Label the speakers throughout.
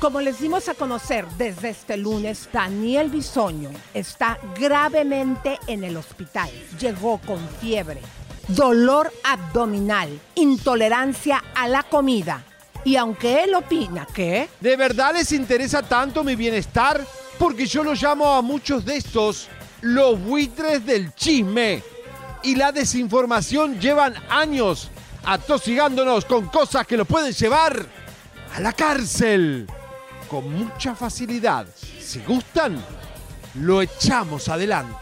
Speaker 1: Como les dimos a conocer desde este lunes, Daniel Bisoño está gravemente en el hospital. Llegó con fiebre, dolor abdominal, intolerancia a la comida. Y aunque él opina que...
Speaker 2: ¿De verdad les interesa tanto mi bienestar? Porque yo lo llamo a muchos de estos los buitres del chisme. Y la desinformación llevan años atosigándonos con cosas que lo pueden llevar a la cárcel con mucha facilidad. Si gustan, lo echamos adelante.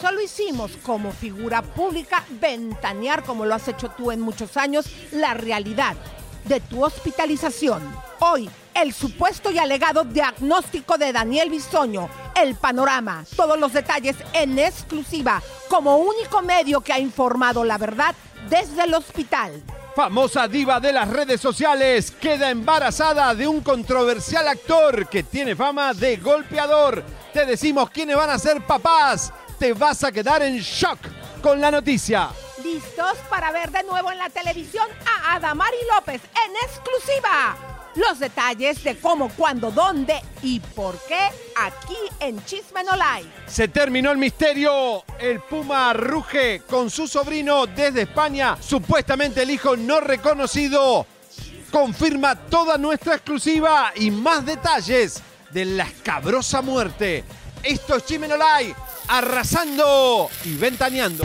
Speaker 1: Solo hicimos como figura pública ventanear, como lo has hecho tú en muchos años, la realidad de tu hospitalización. Hoy, el supuesto y alegado diagnóstico de Daniel Bisoño, el panorama, todos los detalles en exclusiva, como único medio que ha informado la verdad desde el hospital.
Speaker 2: Famosa diva de las redes sociales queda embarazada de un controversial actor que tiene fama de golpeador. Te decimos quiénes van a ser papás. Te vas a quedar en shock con la noticia.
Speaker 1: ¿Listos para ver de nuevo en la televisión a Adamari López en exclusiva? Los detalles de cómo, cuándo, dónde y por qué aquí en Chisme No.
Speaker 2: Se terminó el misterio. El Puma ruge con su sobrino desde España. Supuestamente el hijo no reconocido. Confirma toda nuestra exclusiva y más detalles de la escabrosa muerte. Esto es Chisme No arrasando y ventaneando.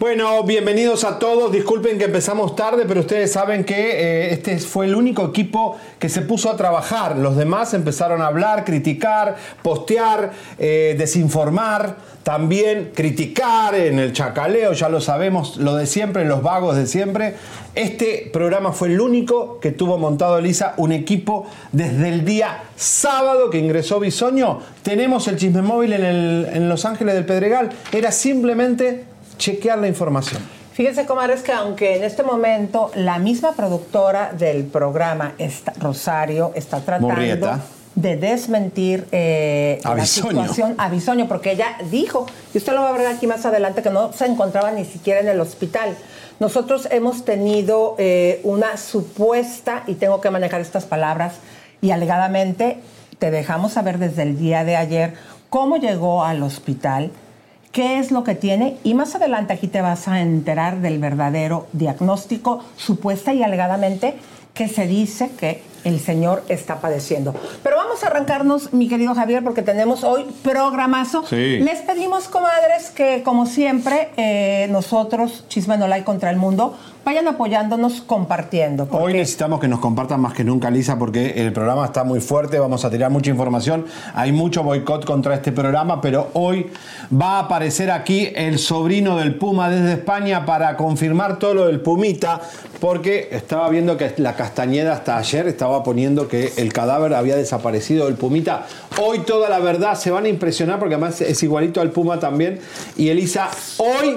Speaker 2: Bueno, bienvenidos a todos. Disculpen que empezamos tarde, pero ustedes saben que eh, este fue el único equipo que se puso a trabajar. Los demás empezaron a hablar, criticar, postear, eh, desinformar, también criticar en el chacaleo, ya lo sabemos, lo de siempre, los vagos de siempre. Este programa fue el único que tuvo montado Elisa un equipo desde el día sábado que ingresó Bisoño. Tenemos el chisme móvil en, en Los Ángeles del Pedregal. Era simplemente chequear la información.
Speaker 3: Fíjense, comadres, que aunque en este momento la misma productora del programa, está- Rosario, está tratando
Speaker 2: Murrieta.
Speaker 3: de desmentir eh, la situación a Bisoño, porque ella dijo, y usted lo va a ver aquí más adelante, que no se encontraba ni siquiera en el hospital. Nosotros hemos tenido eh, una supuesta, y tengo que manejar estas palabras, y alegadamente te dejamos saber desde el día de ayer cómo llegó al hospital, qué es lo que tiene y más adelante aquí te vas a enterar del verdadero diagnóstico supuesta y alegadamente que se dice que el señor está padeciendo. Pero vamos a arrancarnos, mi querido Javier, porque tenemos hoy programazo.
Speaker 2: Sí.
Speaker 3: Les pedimos, comadres, que como siempre, eh, nosotros, Chisme No Like contra el Mundo, vayan apoyándonos compartiendo.
Speaker 2: Hoy necesitamos que nos compartan más que nunca, Lisa, porque el programa está muy fuerte, vamos a tirar mucha información, hay mucho boicot contra este programa, pero hoy va a aparecer aquí el sobrino del Puma desde España para confirmar todo lo del Pumita, porque estaba viendo que la Castañeda hasta ayer estaba poniendo que el cadáver había desaparecido del Pumita. Hoy toda la verdad se van a impresionar porque además es igualito al Puma también. Y Elisa, hoy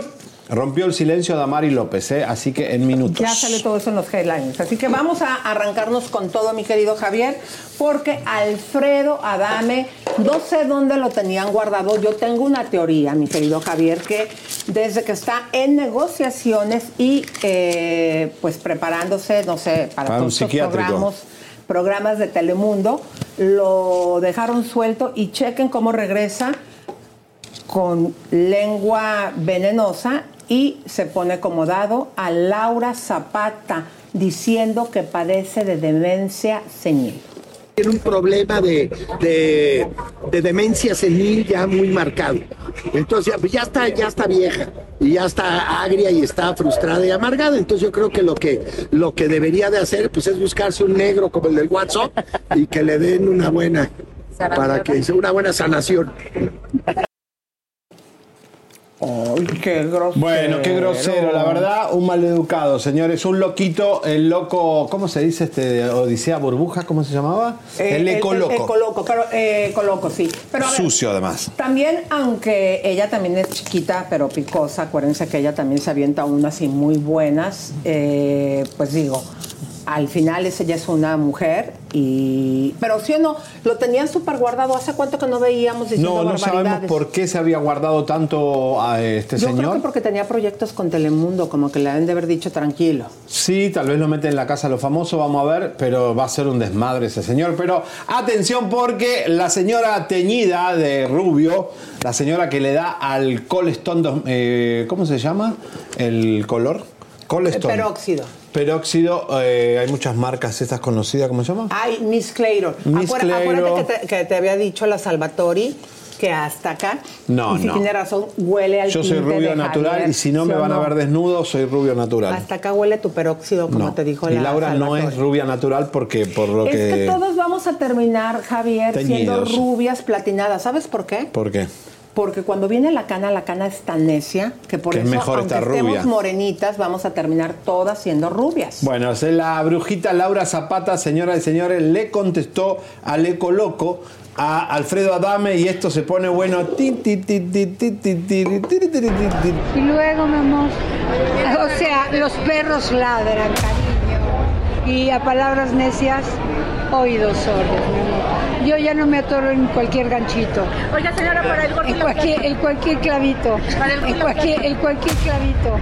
Speaker 2: rompió el silencio Damari López, ¿eh? así que en minutos.
Speaker 3: Ya sale todo eso en los headlines. Así que vamos a arrancarnos con todo, mi querido Javier, porque Alfredo Adame, no sé dónde lo tenían guardado. Yo tengo una teoría, mi querido Javier, que desde que está en negociaciones y eh, pues preparándose, no sé, para,
Speaker 2: Para un
Speaker 3: todos estos
Speaker 2: psiquiátrico.
Speaker 3: programas, programas de Telemundo, lo dejaron suelto y chequen cómo regresa con lengua venenosa y se pone como dado a Laura Zapata diciendo que padece de demencia senil.
Speaker 4: Tiene un problema de, de, de demencia senil ya muy marcado. Entonces ya está, ya está vieja y ya está agria y está frustrada y amargada. Entonces yo creo que lo que lo que debería de hacer pues es buscarse un negro como el del WhatsApp y que le den una buena para que sea una buena sanación.
Speaker 3: Ay, qué grosero.
Speaker 2: Bueno, qué grosero, la verdad, un maleducado, señores, un loquito, el loco, ¿cómo se dice este Odisea Burbuja? ¿Cómo se llamaba?
Speaker 3: Eh,
Speaker 2: el ecoloco.
Speaker 3: El, ecoloco, pero eh, ecoloco, sí. Pero, a ver,
Speaker 2: Sucio además.
Speaker 3: También, aunque ella también es chiquita, pero picosa, acuérdense que ella también se avienta unas y muy buenas, eh, pues digo, al final esa ya es una mujer y... Pero sí o no, lo tenían súper guardado. ¿Hace cuánto que no veíamos diciendo
Speaker 2: No, no sabemos por qué se había guardado tanto a este
Speaker 3: Yo creo
Speaker 2: señor.
Speaker 3: que porque tenía proyectos con Telemundo, como que le han de haber dicho tranquilo.
Speaker 2: Sí, tal vez lo meten en la casa de los famosos, vamos a ver, pero va a ser un desmadre ese señor. Pero atención porque la señora teñida de rubio, la señora que le da al Colestone, dos- eh, ¿cómo se llama? El color. Colestone.
Speaker 3: Peróxido.
Speaker 2: Peróxido, eh, hay muchas marcas estas conocidas, ¿cómo se llama?
Speaker 3: Ay, Miss.
Speaker 2: Miss
Speaker 3: Acuérdate que te, que te había dicho la Salvatori que hasta acá.
Speaker 2: No,
Speaker 3: y si
Speaker 2: no.
Speaker 3: tiene razón, huele al
Speaker 2: Yo soy rubio natural
Speaker 3: Javier,
Speaker 2: y si no
Speaker 3: ¿sí
Speaker 2: me van a ver desnudo, soy rubio natural.
Speaker 3: Hasta acá huele tu peróxido, como
Speaker 2: No.
Speaker 3: te dijo
Speaker 2: y
Speaker 3: la
Speaker 2: Laura no es rubia natural porque por lo
Speaker 3: Es que...
Speaker 2: que...
Speaker 3: todos vamos a terminar, Javier, siendo rubias platinadas. ¿Sabes por qué?
Speaker 2: ¿Por qué?
Speaker 3: porque cuando viene la cana, la cana es tan necia que por
Speaker 2: que
Speaker 3: eso, aunque estemos morenitas, vamos a terminar todas siendo rubias.
Speaker 2: Bueno, la brujita Laura Zapata, señoras y señores, le contestó al Eco Loco a Alfredo Adame y esto se pone bueno.
Speaker 5: Y luego, mi amor, o sea, los perros ladran, cariño, y a palabras necias, oídos sordos, mi amor. Yo ya no me atoro en cualquier ganchito.
Speaker 6: Oiga, señora, para el
Speaker 5: En cualquier, en cualquier clavito. En cualquier, en cualquier clavito.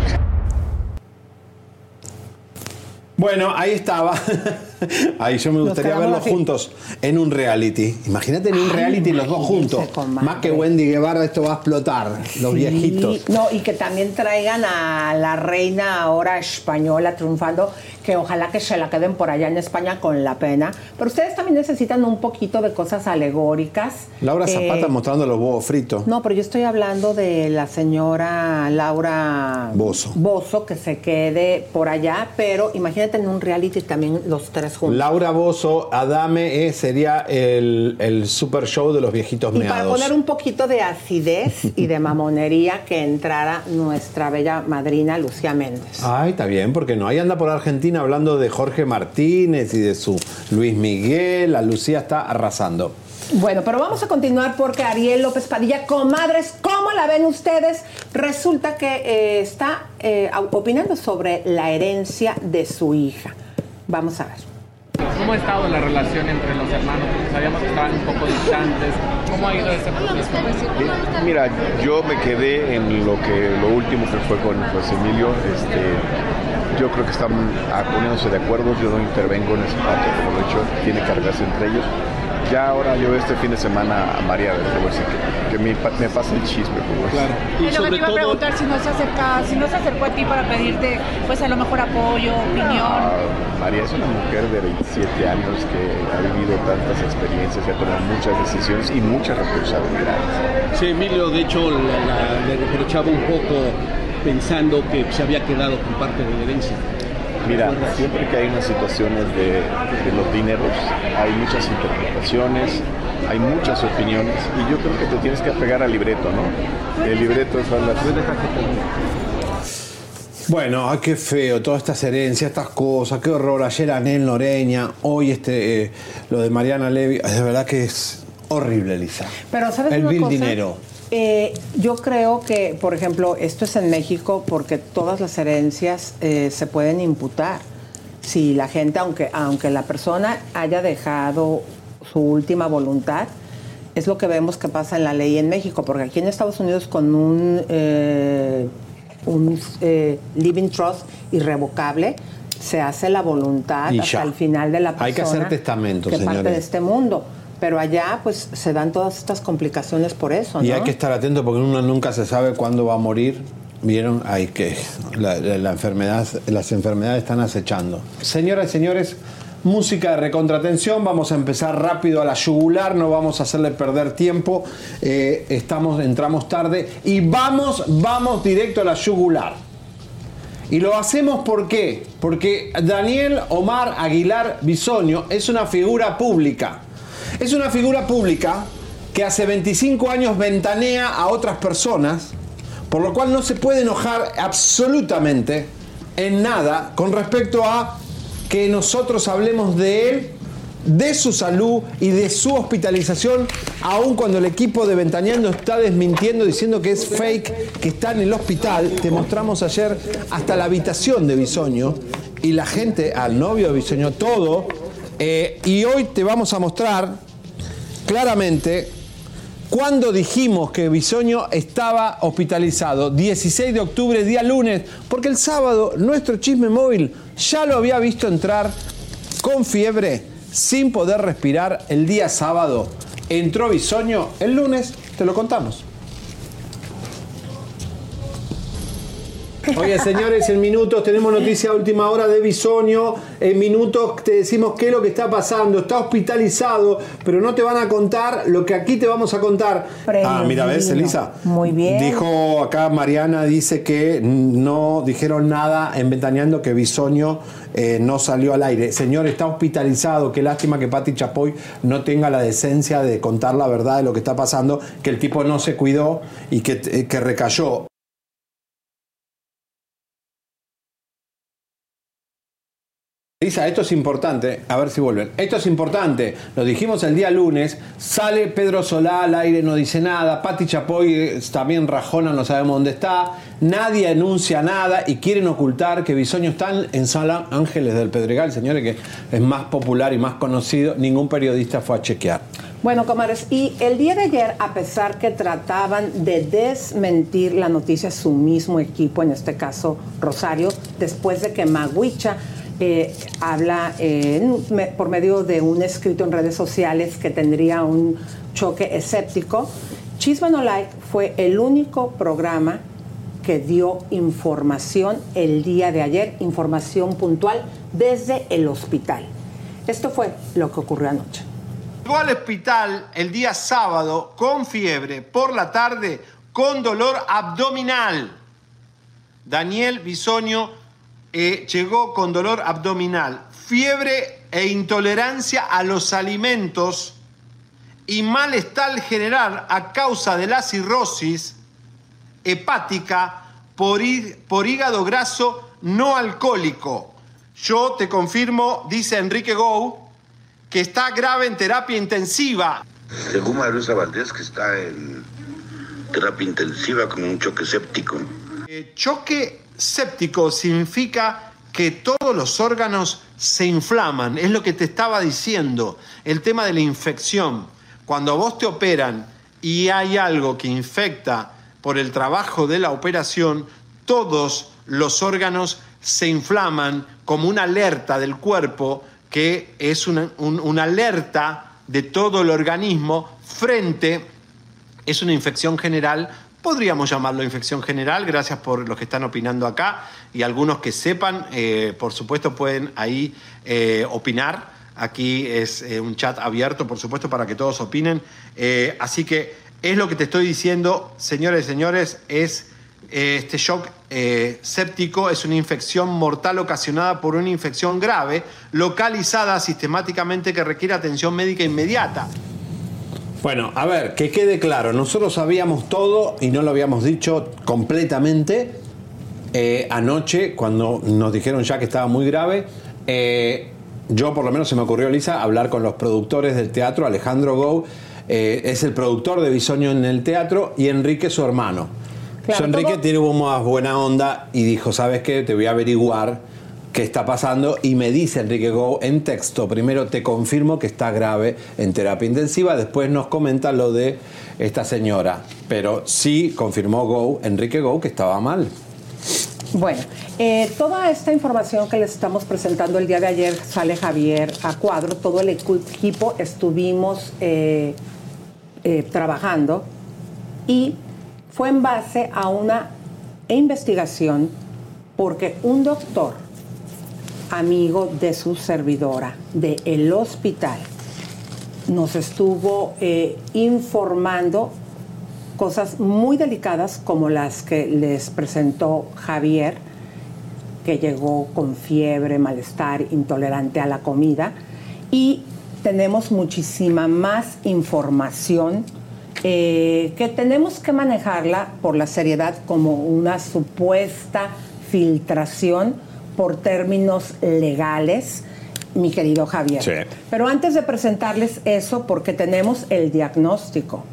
Speaker 2: Bueno, ahí estaba. Ahí yo me gustaría verlos
Speaker 3: así.
Speaker 2: juntos en un reality. Imagínate en un reality los dos juntos. Más que Wendy Guevara, esto va a explotar. Los viejitos.
Speaker 3: No, y que también traigan a la reina ahora española triunfando, que ojalá que se la queden por allá en España con la pena. Pero ustedes también necesitan un poquito de cosas alegóricas.
Speaker 2: Laura Zapata
Speaker 3: Eh,
Speaker 2: mostrando los huevos fritos.
Speaker 3: No, pero yo estoy hablando de la señora Laura
Speaker 2: Bozo.
Speaker 3: Bozo, que se quede por allá, pero imagínate en un reality también los tres
Speaker 2: Laura Bozo, Adame eh, sería el, el super show de los viejitos
Speaker 3: Y para poner un poquito de acidez y de mamonería que entrara nuestra bella madrina Lucía Méndez.
Speaker 2: Ay, está bien, porque no. Ahí anda por Argentina hablando de Jorge Martínez y de su Luis Miguel. La Lucía está arrasando.
Speaker 3: Bueno, pero vamos a continuar porque Ariel López Padilla, comadres, ¿cómo la ven ustedes? Resulta que eh, está eh, opinando sobre la herencia de su hija. Vamos a ver.
Speaker 7: ¿Cómo ha estado la relación entre los hermanos? Sabíamos que estaban un poco distantes. ¿Cómo ha ido ese proceso?
Speaker 8: Mira, yo me quedé en lo que lo último que fue con José Emilio. Este, yo creo que están poniéndose de acuerdo. Yo no intervengo en esa parte, como lo he dicho, tiene que arreglarse entre ellos. Ya ahora yo este fin de semana a María, a decir que, que me, me pase el chisme. por favor.
Speaker 7: Claro. Y
Speaker 6: lo que te iba a preguntar si no se acerca, si no se acercó a ti para pedirte, pues a lo mejor apoyo, opinión.
Speaker 8: Ah, María es una mujer de 27 años que ha vivido tantas experiencias, ha tomado muchas decisiones y muchas responsabilidades.
Speaker 9: Sí, Emilio, de hecho, la- la- le reprochaba un poco pensando que se había quedado con parte de la herencia.
Speaker 8: Mira, siempre que hay unas situaciones de, de los dineros, hay muchas interpretaciones, hay muchas opiniones y yo creo que te tienes que apegar al libreto, ¿no? El libreto son las...
Speaker 2: Bueno, ay, qué feo, todas estas herencias, estas cosas, qué horror. Ayer Anel Noreña, hoy este, eh, lo de Mariana Levy, de verdad que es horrible, Lisa.
Speaker 3: Pero ¿sabes
Speaker 2: El
Speaker 3: una
Speaker 2: vil
Speaker 3: cosa?
Speaker 2: dinero.
Speaker 3: Eh, yo creo que, por ejemplo, esto es en México porque todas las herencias eh, se pueden imputar. Si la gente, aunque, aunque la persona haya dejado su última voluntad, es lo que vemos que pasa en la ley en México, porque aquí en Estados Unidos con un, eh, un eh, living trust irrevocable se hace la voluntad
Speaker 2: Y
Speaker 3: hasta
Speaker 2: ya.
Speaker 3: el final de la persona
Speaker 2: Hay que hacer testamento,
Speaker 3: que parte de este mundo. Pero allá, pues, se dan todas estas complicaciones por eso,
Speaker 2: Y
Speaker 3: ¿no?
Speaker 2: hay que estar atento porque uno nunca se sabe cuándo va a morir Vieron, hay que la, la- la enfermedad, las enfermedades están acechando. Señoras y señores, música de recontratención. Vamos a empezar rápido a la yugular, no vamos a hacerle perder tiempo. Eh, estamos, entramos tarde y vamos, vamos directo a la yugular. Y lo hacemos ¿por qué? Porque Daniel Omar Aguilar Bisoño es una figura pública. Es una figura pública que hace 25 años ventanea a otras personas, por lo cual no se puede enojar absolutamente en nada con respecto a que nosotros hablemos de él, de su salud y de su hospitalización, aun cuando el equipo de Ventaneando está desmintiendo, diciendo que es fake, que está en el hospital. Te mostramos ayer hasta la habitación de Bisoño y la gente, al novio de Bisoño, todo. Eh, y hoy te vamos a mostrar claramente cuando dijimos que Bisoño estaba hospitalizado, 16 de octubre, día lunes, porque el sábado nuestro chisme móvil ya lo había visto entrar con fiebre, sin poder respirar el día sábado. Entró Bisoño el lunes, te lo contamos. Oye, señores, en minutos tenemos noticia a última hora de Bisoño. En minutos te decimos qué es lo que está pasando. Está hospitalizado, pero no te van a contar lo que aquí te vamos a contar. Ah, mira, ¿ves, Elisa?
Speaker 3: Muy bien.
Speaker 2: Dijo acá Mariana, dice que no dijeron nada en Ventaneando que Bisoño eh, no salió al aire. Señor, está hospitalizado. Qué lástima que Pati Chapoy no tenga la decencia de contar la verdad de lo que está pasando, que el tipo no se cuidó y que, eh, que recayó. Elisa, esto es importante, a ver si vuelven. Esto es importante, lo dijimos el día lunes, sale Pedro Solá al aire, no dice nada, Pati Chapoy eh, también rajona, no sabemos dónde está, nadie anuncia nada y quieren ocultar que Bisoño está en Sala Ángeles del Pedregal, señores, que es más popular y más conocido, ningún periodista fue a chequear.
Speaker 3: Bueno, comadres, y el día de ayer, a pesar que trataban de desmentir la noticia su mismo equipo, en este caso Rosario, después de que Maguicha eh, habla en- me- por medio de un escrito en redes sociales que tendría un choque escéptico, Chisme No Like fue el único programa que dio información el día de ayer, información puntual desde el hospital. Esto fue lo que ocurrió anoche.
Speaker 2: Llegó al hospital el día sábado con fiebre, por la tarde con dolor abdominal. Daniel Bisoño eh, llegó con dolor abdominal, fiebre e intolerancia a los alimentos y malestar general a causa de la cirrosis hepática por, por hígado graso no alcohólico. Yo te confirmo, dice Enrique Gou, que está grave en terapia intensiva.
Speaker 10: Según Marusa Valdés, que está en terapia intensiva con un choque séptico.
Speaker 2: Eh, choque séptico significa que todos los órganos se inflaman, es lo que te estaba diciendo, el tema de la infección. Cuando vos te operan y hay algo que infecta por el trabajo de la operación, todos los órganos se inflaman como una alerta del cuerpo que es una, un- una alerta de todo el organismo frente es una infección general, podríamos llamarlo infección general, gracias por los que están opinando acá y algunos que sepan, eh, por supuesto pueden ahí eh, opinar. Aquí es eh, un chat abierto, por supuesto, para que todos opinen. Así que es lo que te estoy diciendo, señores y señores, es este shock séptico, es una infección mortal ocasionada por una infección grave, localizada sistemáticamente que requiere atención médica inmediata. Bueno, a ver, que quede claro, nosotros sabíamos todo y no lo habíamos dicho completamente eh, anoche cuando nos dijeron ya que estaba muy grave. eh, yo por lo menos se me ocurrió, Lisa, hablar con los productores del teatro, Alejandro Gou, eh, es el productor de Bisoño en el teatro, y Enrique su hermano.
Speaker 3: Claro,
Speaker 2: Enrique
Speaker 3: todo-
Speaker 2: tiene más buena onda y dijo, ¿sabes qué? Te voy a averiguar qué está pasando y me dice Enrique Go en texto, primero te confirmo que está grave en terapia intensiva, después nos comenta lo de esta señora, pero sí confirmó Go, Enrique Go, que estaba mal.
Speaker 3: Bueno, eh, toda esta información que les estamos presentando el día de ayer sale Javier a cuadro, todo el equipo estuvimos eh, eh, trabajando y fue en base a una investigación porque un doctor, amigo de su servidora, del el hospital, nos estuvo eh, informando cosas muy delicadas como las que les presentó Javier, que llegó con fiebre, malestar, intolerante a la comida, y tenemos muchísima más información eh, que tenemos que manejarla por la seriedad como una supuesta filtración por términos legales, mi querido Javier. Pero antes de presentarles eso, porque tenemos el diagnóstico,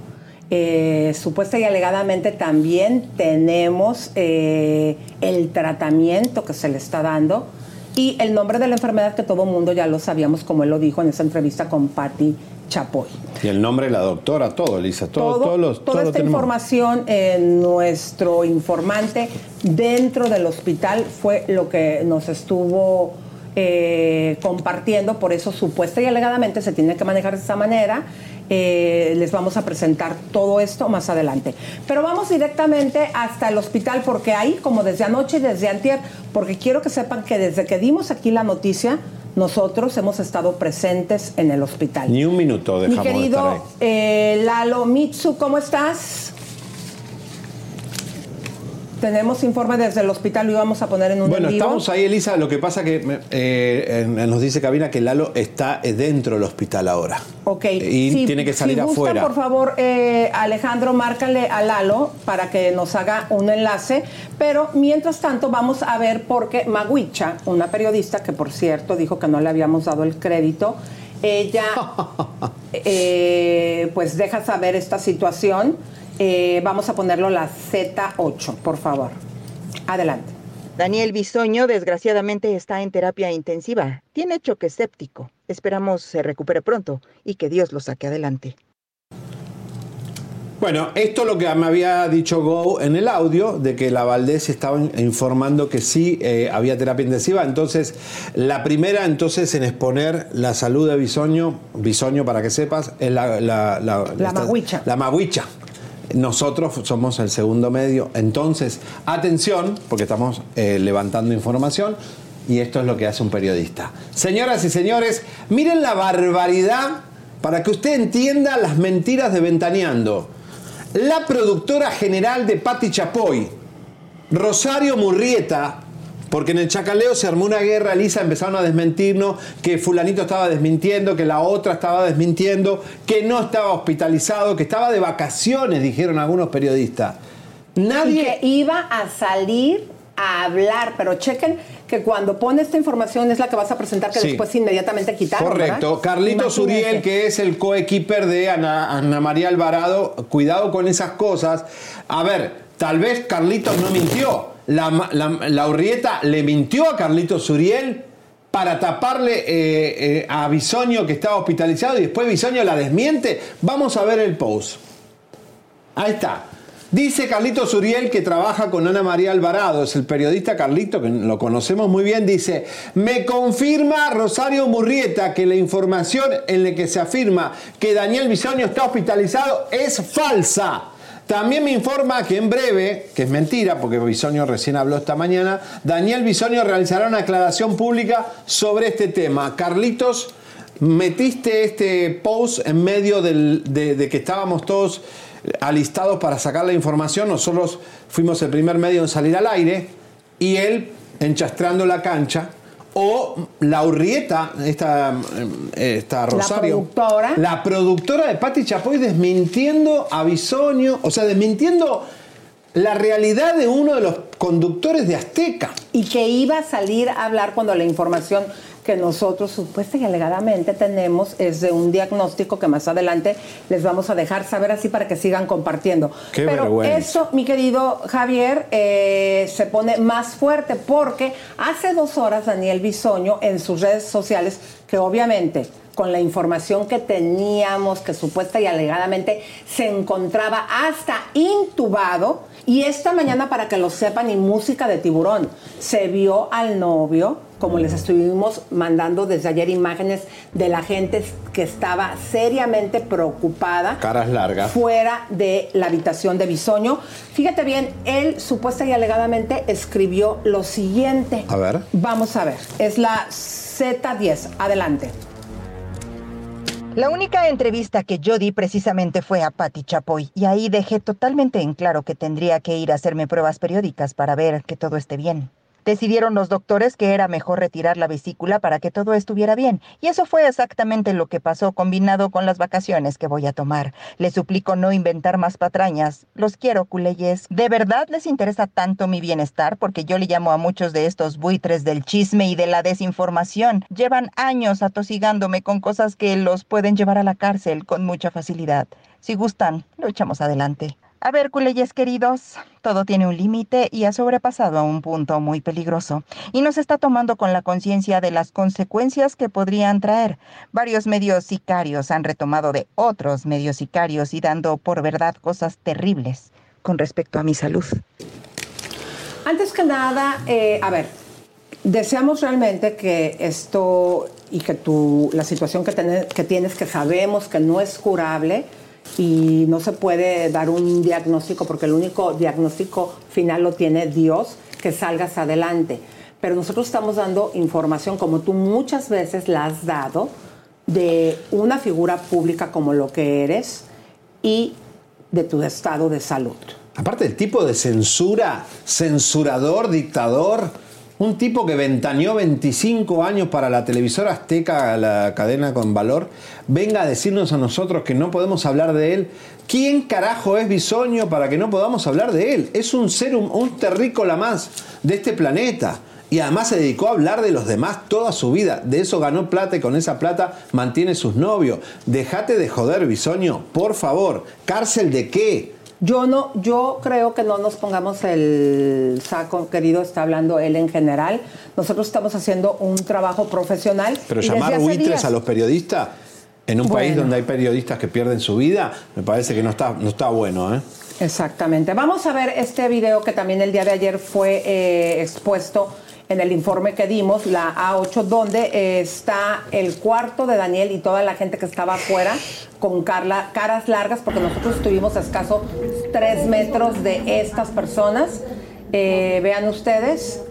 Speaker 3: eh, supuesta y alegadamente también tenemos eh, el tratamiento que se le está dando y el nombre de la enfermedad que todo mundo ya lo sabíamos, como él lo dijo en esa entrevista con Patti Chapoy.
Speaker 2: Y el nombre de la doctora, todo, Elisa, todo, todos los,
Speaker 3: toda esta información en nuestro informante dentro del hospital fue lo que nos estuvo eh, compartiendo, por eso supuesta y alegadamente se tiene que manejar de esta manera. Eh, les vamos a presentar todo esto más adelante. Pero vamos directamente hasta el hospital porque ahí, como desde anoche y desde antier, porque quiero que sepan que desde que dimos aquí la noticia, nosotros hemos estado presentes en el hospital.
Speaker 2: Ni un minuto dejamos
Speaker 3: Mi querido eh, Lalo Mitsu, ¿cómo estás? Tenemos informe desde el hospital, lo íbamos a poner en un
Speaker 2: Bueno, estamos ahí, Elisa. Lo que pasa que eh, nos dice Cabina que Lalo está dentro del hospital ahora.
Speaker 3: Ok.
Speaker 2: Y tiene que salir
Speaker 3: si gusta,
Speaker 2: afuera.
Speaker 3: por favor, eh, Alejandro, márcale a Lalo para que nos haga un enlace. Pero mientras tanto, vamos a ver por qué Maguicha, una periodista que por cierto dijo que no le habíamos dado el crédito, ella eh, pues deja saber esta situación eh, vamos a ponerlo la Z8, por favor. Adelante.
Speaker 11: Daniel Bisoño desgraciadamente está en terapia intensiva. Tiene choque séptico. Esperamos se recupere pronto y que Dios lo saque adelante.
Speaker 2: Bueno, esto es lo que me había dicho Go en el audio, de que la Valdés estaba informando que sí eh, había terapia intensiva. Entonces, la primera entonces en exponer la salud de Bisoño, Bisoño para que sepas, es la... La,
Speaker 3: la, la maguicha.
Speaker 2: La maguicha. Nosotros somos el segundo medio. Entonces, atención, porque estamos eh, levantando información y esto es lo que hace un periodista. Señoras y señores, miren la barbaridad para que usted entienda las mentiras de Ventaneando. La productora general de Patti Chapoy, Rosario Murrieta, porque en el chacaleo se armó una guerra, Lisa, empezaron a desmentirnos que fulanito estaba desmintiendo, que la otra estaba desmintiendo, que no estaba hospitalizado, que estaba de vacaciones, dijeron algunos periodistas.
Speaker 3: Nadie... que iba a salir a hablar, pero chequen que cuando pone esta información es la que vas a presentar que después inmediatamente quitaron.
Speaker 2: Correcto. Carlitos Uriel, que es el coequiper de Ana, Ana María Alvarado, cuidado con esas cosas. A ver, tal vez Carlitos no mintió la, la, Urrieta le mintió a Carlitos Suriel para taparle eh, eh, a Bisoño que estaba hospitalizado y después Bisoño la desmiente. Vamos a ver el post. Ahí está. Dice Carlitos Uriel que trabaja con Ana María Alvarado, es el periodista Carlito, que lo conocemos muy bien, dice, me confirma Rosario Murrieta que la información en la que se afirma que Daniel Bisoño está hospitalizado es falsa. También me informa que en breve, que es mentira, porque Bisoño recién habló esta mañana, Daniel Bisoño realizará una aclaración pública sobre este tema. Carlitos, metiste este post en medio de, que estábamos todos alistados para sacar la información. Nosotros fuimos el primer medio en salir al aire y él enchastrando la cancha o la Urrieta, esta, eh, esta Rosario.
Speaker 3: La productora.
Speaker 2: La productora de Patti Chapoy desmintiendo a Bisonio, o sea, desmintiendo la realidad de uno de los conductores de Azteca.
Speaker 3: Y que iba a salir a hablar cuando la información que nosotros supuestamente y alegadamente tenemos es de un diagnóstico que más adelante les vamos a dejar saber así para que sigan compartiendo. Pero eso, mi querido Javier, eh, se pone más fuerte porque hace dos horas Daniel Bisoño en sus redes sociales, que obviamente con la información que teníamos, que supuesta y alegadamente se encontraba hasta intubado. Y esta mañana, para que lo sepan, y música de tiburón, se vio al novio como les estuvimos mandando desde ayer imágenes de la gente que estaba seriamente preocupada.
Speaker 2: Caras largas.
Speaker 3: Fuera de la habitación de Bisoño. Fíjate bien, él supuesta y alegadamente escribió lo siguiente.
Speaker 2: A ver.
Speaker 3: Vamos a ver, es la Z10. Adelante.
Speaker 12: La única entrevista que yo di precisamente fue a Patti Chapoy y ahí dejé totalmente en claro que tendría que ir a hacerme pruebas periódicas para ver que todo esté bien. Decidieron los doctores que era mejor retirar la vesícula para que todo estuviera bien. Y eso fue exactamente lo que pasó combinado con las vacaciones que voy a tomar. Les suplico no inventar más patrañas. Los quiero, culeyes. ¿De verdad les interesa tanto mi bienestar? Porque yo le llamo a muchos de estos buitres del chisme y de la desinformación. Llevan años atosigándome con cosas que los pueden llevar a la cárcel con mucha facilidad. Si gustan, lo echamos adelante. A ver, culeyes queridos, todo tiene un límite y ha sobrepasado a un punto muy peligroso y nos está tomando con la conciencia de las consecuencias que podrían traer. Varios medios sicarios han retomado de otros medios sicarios y dando por verdad cosas terribles con respecto a mi salud.
Speaker 3: Antes que nada, eh, a ver, deseamos realmente que esto y que tú, la situación que, que tienes, que sabemos que no es curable, y no se puede dar un diagnóstico porque el único diagnóstico final lo tiene Dios, que salgas adelante. Pero nosotros estamos dando información, como tú muchas veces la has dado, de una figura pública como lo que eres y de tu estado de salud.
Speaker 2: Aparte del tipo de censura, censurador, dictador, un tipo que ventaneó 25 años para la televisora azteca, la cadena con valor, venga a decirnos a nosotros que no podemos hablar de él. ¿Quién carajo es Bisoño para que no podamos hablar de él? Es un ser, un, un terrícola más de este planeta. Y además se dedicó a hablar de los demás toda su vida. De eso ganó plata y con esa plata mantiene sus novios. Dejate de joder, Bisoño, por favor. ¿Cárcel de qué?
Speaker 3: Yo no, yo creo que no nos pongamos el saco, querido, está hablando él en general. Nosotros estamos haciendo un trabajo profesional.
Speaker 2: Pero llamar buitres
Speaker 3: días-
Speaker 2: a los periodistas en un país donde hay periodistas que pierden su vida, me parece que no está, no está bueno, ¿eh?
Speaker 3: Exactamente. Vamos a ver este video que también el día de ayer fue eh, expuesto en el informe que dimos, la A8, donde eh, está el cuarto de Daniel y toda la gente que estaba afuera con caras largas, porque nosotros estuvimos a escaso tres metros de estas personas. Eh, vean ustedes,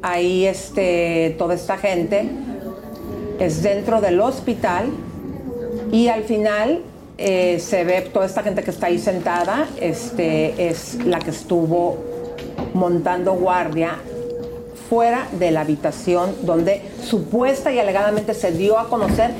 Speaker 3: ahí este, toda esta gente es dentro del hospital y al final eh, se ve toda esta gente que está ahí sentada, este, es la que estuvo montando guardia fuera de la habitación donde supuesta y alegadamente se dio a conocer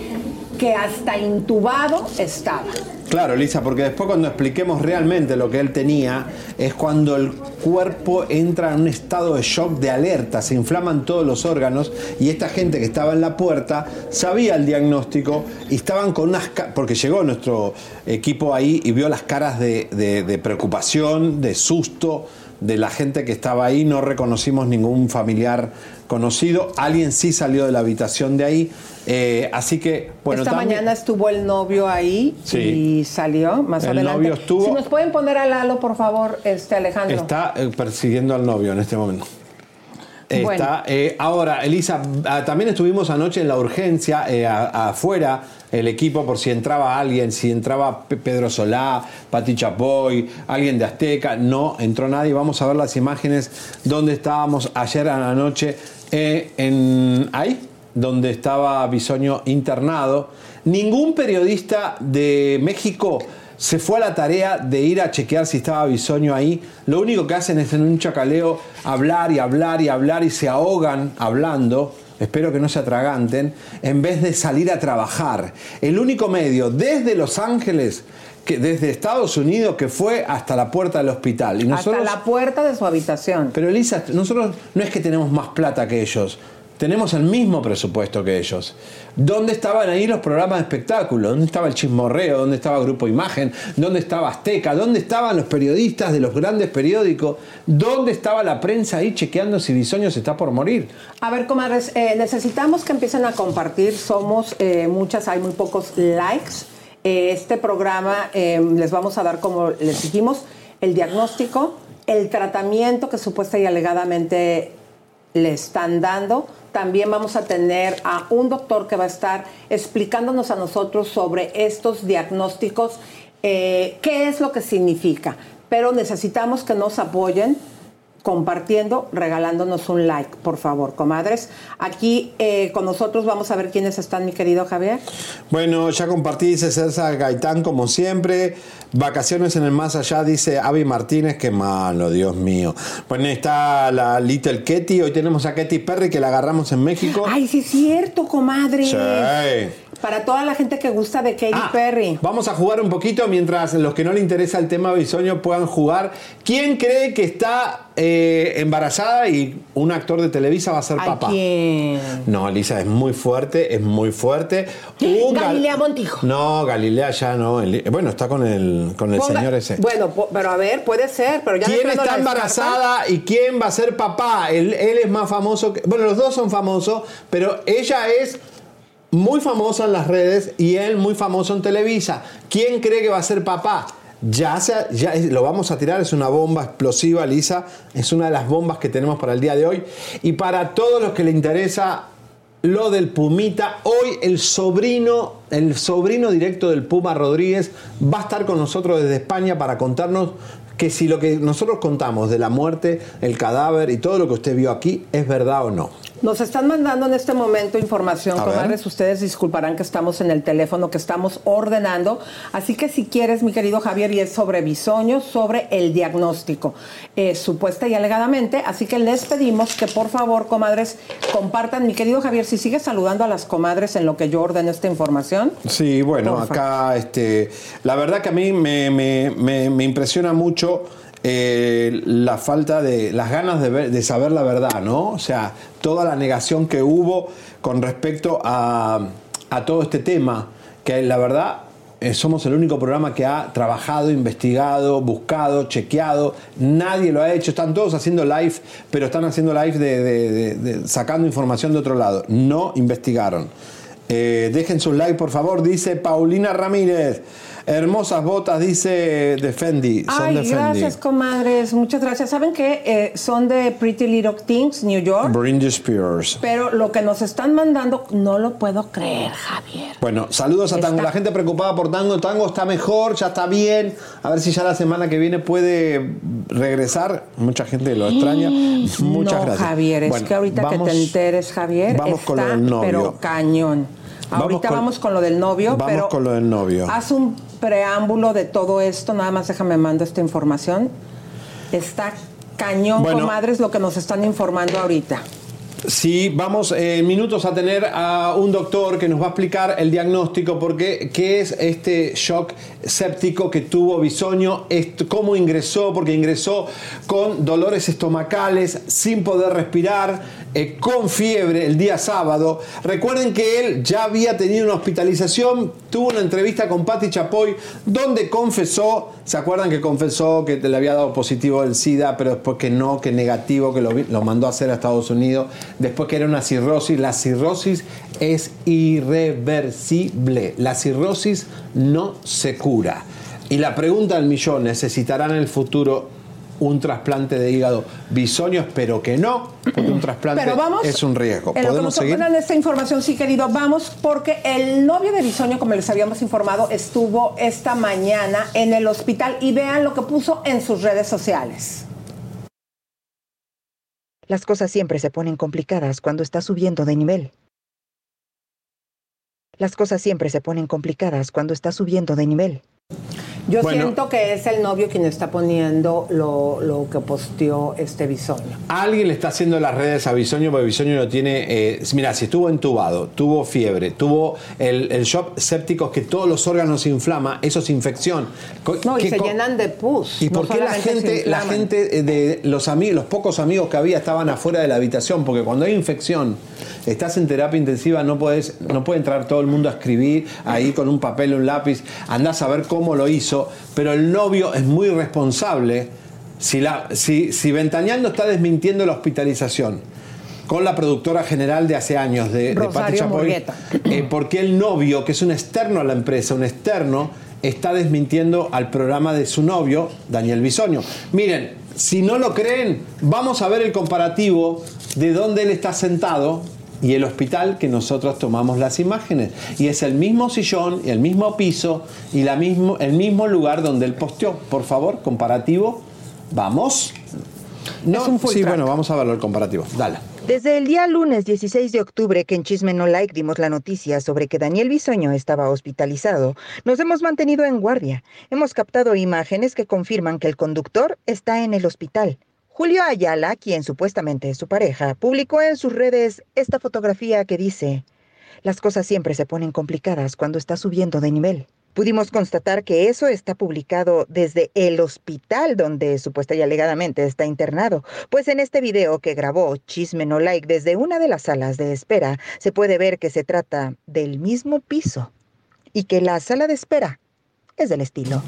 Speaker 3: que hasta intubado estaba.
Speaker 2: Claro, Lisa, porque después cuando expliquemos realmente lo que él tenía, es cuando el cuerpo entra en un estado de shock, de alerta, se inflaman todos los órganos y esta gente que estaba en la puerta sabía el diagnóstico y estaban con unas... porque llegó nuestro equipo ahí y vio las caras de preocupación, de susto de la gente que estaba ahí, no reconocimos ningún familiar conocido, alguien sí salió de la habitación de ahí, eh, así que... Bueno,
Speaker 3: Esta
Speaker 2: también-
Speaker 3: mañana estuvo el novio ahí
Speaker 2: Sí.
Speaker 3: y salió más
Speaker 2: El
Speaker 3: adelante.
Speaker 2: novio estuvo-
Speaker 3: Si nos pueden poner a Lalo, por favor, este Alejandro.
Speaker 2: Está eh, persiguiendo al novio en este momento.
Speaker 3: Bueno.
Speaker 2: Está, eh, ahora, Elisa, ah, también estuvimos anoche en la urgencia, eh, afuera, el equipo, por si entraba alguien, si entraba Pe- Pedro Solá, Pati Chapoy, alguien de Azteca, no entró nadie. Vamos a ver las imágenes donde estábamos ayer a la noche, eh, en ahí, donde estaba Bisoño internado. Ningún periodista de México se fue a la tarea de ir a chequear si estaba Bisoño ahí. Lo único que hacen es en un chacaleo hablar y hablar y hablar y se ahogan hablando. Espero que no se atraganten, en vez de salir a trabajar. El único medio desde Los Ángeles, que, desde Estados Unidos, que fue hasta la puerta del hospital. Y nosotros,
Speaker 3: Hasta la puerta de su habitación.
Speaker 2: pero Elisa, nosotros no es que tenemos más plata que ellos, tenemos el mismo presupuesto que ellos. ¿Dónde estaban ahí los programas de espectáculo? ¿Dónde estaba el chismorreo? ¿Dónde estaba Grupo Imagen? ¿Dónde estaba Azteca? ¿Dónde estaban los periodistas de los grandes periódicos? ¿Dónde estaba la prensa ahí chequeando si Bisoño se está por morir?
Speaker 3: A ver, comadres, eh, necesitamos que empiecen a compartir. Somos eh, muchas, hay muy pocos likes. Eh, este programa les vamos a dar, como les dijimos, el diagnóstico, el tratamiento que supuesta y alegadamente le están dando. También vamos a tener a un doctor que va a estar explicándonos a nosotros sobre estos diagnósticos, eh, qué es lo que significa. Pero necesitamos que nos apoyen compartiendo, regalándonos un like, por favor, comadres. Aquí eh, con nosotros vamos a ver quiénes están, mi querido Javier.
Speaker 2: Bueno, ya compartí, dice César Gaitán, como siempre. Vacaciones en el más allá, dice Avi Martínez, qué malo, Dios mío. Bueno, está la Little Ketty, hoy tenemos a Ketty Perry que la agarramos en México.
Speaker 3: Ay, sí es cierto, comadre.
Speaker 2: Sí.
Speaker 3: Para toda la gente que gusta de Katy
Speaker 2: Ah,
Speaker 3: Perry.
Speaker 2: Vamos a jugar un poquito mientras los que no le interesa el tema bisoño puedan jugar. ¿Quién cree que está eh, embarazada y un actor de Televisa va a ser
Speaker 3: ¿A
Speaker 2: papá?
Speaker 3: quién?
Speaker 2: No, Elisa, es muy fuerte, es muy fuerte. Un gal-
Speaker 3: Galilea Montijo.
Speaker 2: No, Galilea ya no. Bueno, está con el, con el
Speaker 3: Ponga-
Speaker 2: señor ese.
Speaker 3: Bueno, pero a ver, puede ser, pero ya
Speaker 2: ¿Quién está embarazada y quién va a ser papá? Él, él es más famoso que. Bueno, los dos son famosos, pero ella es muy famosa en las redes y él muy famoso en Televisa. ¿Quién cree que va a ser papá? Ya, se, ya lo vamos a tirar, es una bomba explosiva, Lisa. Es una de las bombas que tenemos para el día de hoy. Y para todos los que le interesa lo del Pumita, hoy el sobrino, el sobrino directo del Puma Rodríguez va a estar con nosotros desde España para contarnos que si lo que nosotros contamos de la muerte, el cadáver y todo lo que usted vio aquí es verdad o no.
Speaker 3: Nos están mandando en este momento información, comadres. Ustedes disculparán que estamos en el teléfono, que estamos ordenando. Así que si quieres, mi querido Javier, y es sobre bisoño, sobre el diagnóstico, eh, supuesta y alegadamente. Así que les pedimos que por favor, comadres, compartan. Mi querido Javier, si sigues saludando a las comadres en lo que yo ordeno esta información.
Speaker 2: Sí, bueno,
Speaker 3: Porfa.
Speaker 2: acá este, la verdad que a mí me, me- me- me impresiona mucho eh, la falta de, las ganas de, saber la verdad, ¿no? O sea, toda la negación que hubo con respecto a, todo este tema, que la verdad eh, somos el único programa que ha trabajado, investigado, buscado, chequeado. Nadie lo ha hecho. Están todos haciendo live, pero están haciendo live de, sacando información de otro lado. No investigaron. Eh, dejen su like, por favor, dice Paulina Ramírez. Hermosas botas, dice Defendi. Son
Speaker 3: Ay,
Speaker 2: Defendi.
Speaker 3: gracias, comadres. Muchas gracias. ¿Saben qué? Eh, son de Pretty Little Things, New York.
Speaker 2: Britney Spears.
Speaker 3: Pero lo que nos están mandando, no lo puedo creer, Javier.
Speaker 2: Bueno, saludos a Tango.
Speaker 3: Está-
Speaker 2: La gente preocupada por Tango. Tango está mejor, ya está bien. A ver si ya la semana que viene puede regresar. Mucha gente lo extraña. Muchas
Speaker 3: no,
Speaker 2: gracias.
Speaker 3: Javier, es
Speaker 2: Bueno,
Speaker 3: que ahorita
Speaker 2: vamos-
Speaker 3: que te enteres, Javier,
Speaker 2: vamos con lo
Speaker 3: está,
Speaker 2: del novio.
Speaker 3: pero cañón.
Speaker 2: Vamos
Speaker 3: ahorita
Speaker 2: con-
Speaker 3: vamos con lo del novio,
Speaker 2: Vamos
Speaker 3: pero
Speaker 2: con lo del novio.
Speaker 3: haz un preámbulo de todo esto, nada más déjame mando esta información. Está cañón,
Speaker 2: Bueno.
Speaker 3: comadres, lo que nos están informando ahorita.
Speaker 2: Sí, vamos en minutos a tener a un doctor que nos va a explicar el diagnóstico, porque qué es este shock séptico que tuvo Bisoño, cómo ingresó, porque ingresó con dolores estomacales, sin poder respirar, eh, con fiebre el día sábado. Recuerden que él ya había tenido una hospitalización, tuvo una entrevista con Patti Chapoy, donde confesó, ¿se acuerdan que confesó que le había dado positivo el SIDA, pero después que no, que negativo, que lo mandó a hacer a Estados Unidos, después que era una cirrosis? La cirrosis es irreversible, la cirrosis no se cura. Y la pregunta del millón, ¿necesitarán en el futuro un trasplante de hígado? Bisoño espero que no, porque un trasplante
Speaker 3: Pero vamos.
Speaker 2: es un riesgo.
Speaker 3: En lo que
Speaker 2: ¿Podemos
Speaker 3: nos ocupan esta información, sí, querido, vamos, porque el novio de Bisoño, como les habíamos informado, estuvo esta mañana en el hospital y vean lo que puso en sus redes sociales.
Speaker 11: Las cosas siempre se ponen complicadas cuando estás subiendo de nivel. Las cosas siempre se ponen complicadas cuando estás subiendo de nivel.
Speaker 3: Yo
Speaker 2: Bueno.
Speaker 3: siento que es el novio quien está poniendo lo, lo que posteó este Bisoño.
Speaker 2: Alguien le está haciendo las redes a Bisoño porque Bisoño lo tiene. eh, mira, si estuvo entubado, tuvo fiebre, tuvo el, el shock séptico que todos los órganos se inflama, eso es infección.
Speaker 3: No, y
Speaker 2: ¿qué
Speaker 3: se llenan de pus.
Speaker 2: ¿Y
Speaker 3: no
Speaker 2: por qué la gente, la gente de los amigos, los pocos amigos que había estaban afuera de la habitación? Porque cuando hay infección, estás en terapia intensiva, no puedes, no puede entrar todo el mundo a escribir ahí con un papel un lápiz, andás a ver cómo lo hizo, pero el novio es muy responsable. Si, la, si, si Ventaneando está desmintiendo la hospitalización con la productora general de hace años, de, de Pati Chapoy, eh, porque el novio, que es un externo a la empresa, un externo, está desmintiendo al programa de su novio, Daniel Bisoño. Miren, si no lo creen, vamos a ver el comparativo de donde él está sentado y el hospital que nosotros tomamos las imágenes. Y es el mismo sillón, el mismo piso y la mismo, el mismo lugar donde él posteó. Por favor, comparativo. Vamos. No,
Speaker 3: Es un full
Speaker 2: sí,
Speaker 3: track.
Speaker 2: bueno, vamos a ver el comparativo. Dale.
Speaker 11: Desde el día lunes 16 de octubre que en Chisme No Like dimos la noticia sobre que Daniel Bisoño estaba hospitalizado, nos hemos mantenido en guardia. Hemos captado imágenes que confirman que el conductor está en el hospital. Julio Ayala, quien supuestamente es su pareja, publicó en sus redes esta fotografía que dice, las cosas siempre se ponen complicadas cuando está subiendo de nivel. Pudimos constatar que eso está publicado desde el hospital donde supuesta y alegadamente está internado, pues en este video que grabó Chisme No Like desde una de las salas de espera se puede ver que se trata del mismo piso y que la sala de espera es del estilo.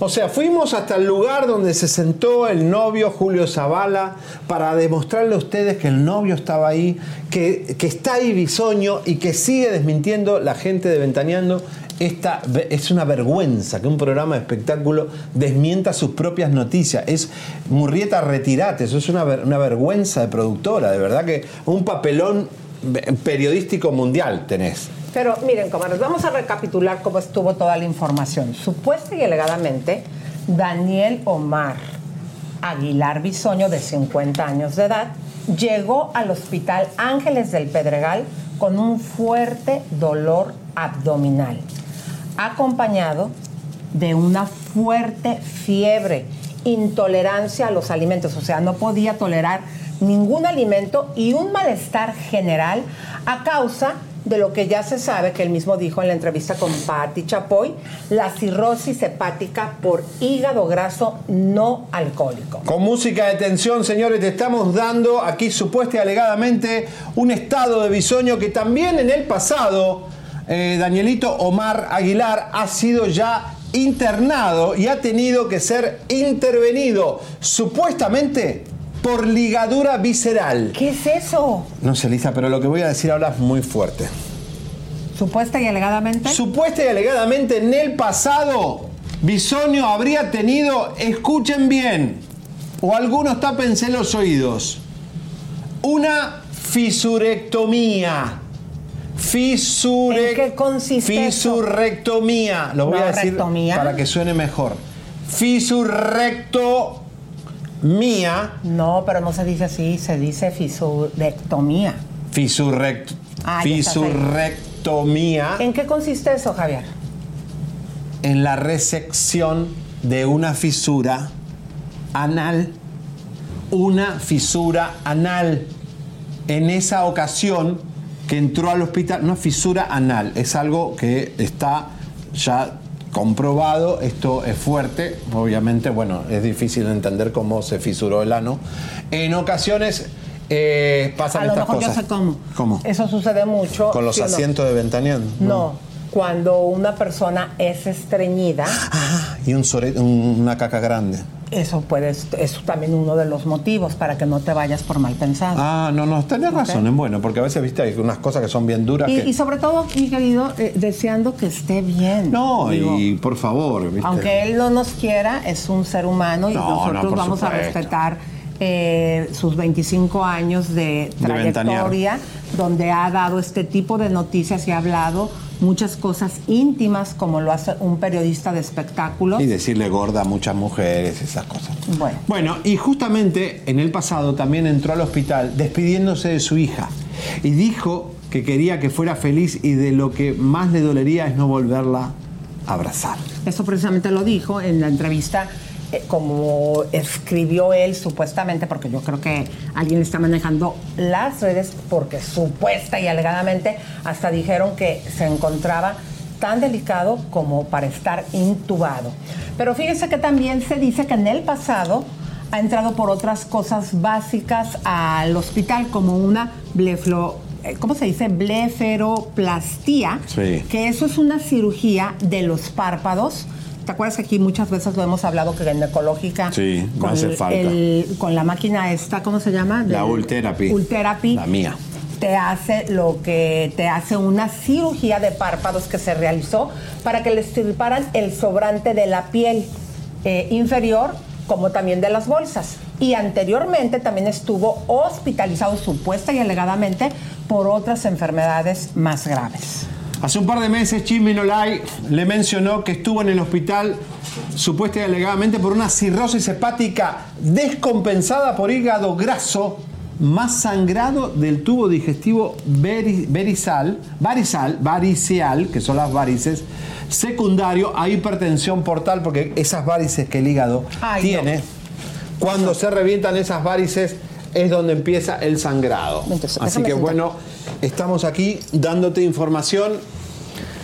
Speaker 2: O sea, fuimos hasta el lugar donde se sentó el novio Julio Zavala para demostrarle a ustedes que el novio estaba ahí, que, que está ahí bisoño y que sigue desmintiendo la gente de Ventaneando. Esta es una vergüenza que un programa de espectáculo desmienta sus propias noticias. Es Murrieta, retirate. Eso es una, una vergüenza de productora. De verdad que un papelón eh, periodístico mundial tenés.
Speaker 3: Pero miren, comadres, vamos a recapitular cómo estuvo toda la información. Supuesta y alegadamente, Daniel Omar Aguilar Bisoño, de 50 años de edad, llegó al hospital Ángeles del Pedregal con un fuerte dolor abdominal, acompañado de una fuerte fiebre, intolerancia a los alimentos, o sea, no podía tolerar ningún alimento y un malestar general a causa de lo que ya se sabe, que él mismo dijo en la entrevista con Patti Chapoy, la cirrosis hepática por hígado graso no alcohólico.
Speaker 2: Con música de tensión, señores, te estamos dando aquí supuesta y alegadamente un estado de bisoño que también en el pasado eh, Danielito Omar Aguilar ha sido ya internado y ha tenido que ser intervenido supuestamente por ligadura visceral.
Speaker 3: ¿Qué es eso?
Speaker 2: No sé, Lisa, pero lo que voy a decir ahora es muy fuerte.
Speaker 3: Supuesta y alegadamente.
Speaker 2: Supuesta y alegadamente en el pasado, Bisonio habría tenido, escuchen bien, o algunos tápense los oídos, una fisurectomía. Fisure...
Speaker 3: ¿En qué consiste?
Speaker 2: Fisurectomía. Lo voy
Speaker 3: ¿No
Speaker 2: a decir
Speaker 3: rectomía?
Speaker 2: para que suene mejor. Fisurectomía.
Speaker 3: No, pero no se dice así, se dice fisurectomía.
Speaker 2: Fisurrect,
Speaker 3: Ah,
Speaker 2: fisurrectomía.
Speaker 3: ¿En qué consiste eso, Javier?
Speaker 2: en la resección de una fisura anal. Una fisura anal. En esa ocasión que entró al hospital, una fisura anal. Es algo que está ya comprobado, esto es fuerte, obviamente, bueno, es difícil de entender cómo se fisuró el ano. En ocasiones eh, pasan
Speaker 3: A lo
Speaker 2: estas
Speaker 3: mejor
Speaker 2: cosas.
Speaker 3: yo sé cómo.
Speaker 2: ¿Cómo?
Speaker 3: Eso sucede mucho.
Speaker 2: Con los
Speaker 3: ¿sí o no?
Speaker 2: asientos de ventaneando.
Speaker 3: No, cuando una persona es estreñida,
Speaker 2: Y un sore- un- una caca grande.
Speaker 3: Eso puede, es también uno de los motivos para que no te vayas por mal pensado.
Speaker 2: Ah, no, no, tenés razón, es bueno, porque a veces, viste, hay unas cosas que son bien duras.
Speaker 3: y,
Speaker 2: que...
Speaker 3: y sobre todo, mi querido, eh, deseando que esté bien.
Speaker 2: no,
Speaker 3: Digo,
Speaker 2: y por favor, viste.
Speaker 3: Aunque él no nos quiera, es un ser humano y
Speaker 2: No, no,
Speaker 3: nosotros vamos a respetar eh, sus 25 años de
Speaker 2: De
Speaker 3: trayectoria, donde ha dado este tipo de noticias y ha hablado muchas cosas íntimas, como lo hace un periodista de espectáculos.
Speaker 2: Y decirle gorda a muchas mujeres, esas cosas.
Speaker 3: Bueno.
Speaker 2: Bueno, y justamente en el pasado también entró al hospital despidiéndose de su hija y dijo que quería que fuera feliz y de lo que más le dolería es no volverla a abrazar.
Speaker 3: Eso precisamente lo dijo en la entrevista, como escribió él supuestamente, porque yo creo que alguien está manejando las redes, porque supuesta y alegadamente hasta dijeron que se encontraba tan delicado como para estar intubado. Pero fíjense que también se dice que en el pasado ha entrado por otras cosas básicas al hospital, como una bleflo, eh, ¿cómo se dice? Bleferoplastía,
Speaker 2: Sí.
Speaker 3: que eso es una cirugía de los párpados. ¿Te acuerdas que aquí muchas veces lo hemos hablado que ginecológica?
Speaker 2: Sí,
Speaker 3: con
Speaker 2: hace falta.
Speaker 3: el- con la máquina esta, ¿cómo se llama?
Speaker 2: La Ultherapy.
Speaker 3: Ultherapy.
Speaker 2: La mía.
Speaker 3: Te hace lo que te hace una cirugía de párpados que se realizó para que le extirparan el sobrante de la piel eh, inferior como también de las bolsas. y anteriormente también estuvo hospitalizado supuesta y alegadamente por otras enfermedades más graves.
Speaker 2: Hace un par de meses, Chiminolay le mencionó que estuvo en el hospital supuesta y alegadamente por una cirrosis hepática descompensada por hígado graso más sangrado del tubo digestivo verisal, varisal, variceal, que son las varices, secundario a hipertensión portal, porque esas varices que el hígado tiene, cuando se revientan esas varices es donde empieza el sangrado. Así que bueno, estamos aquí dándote información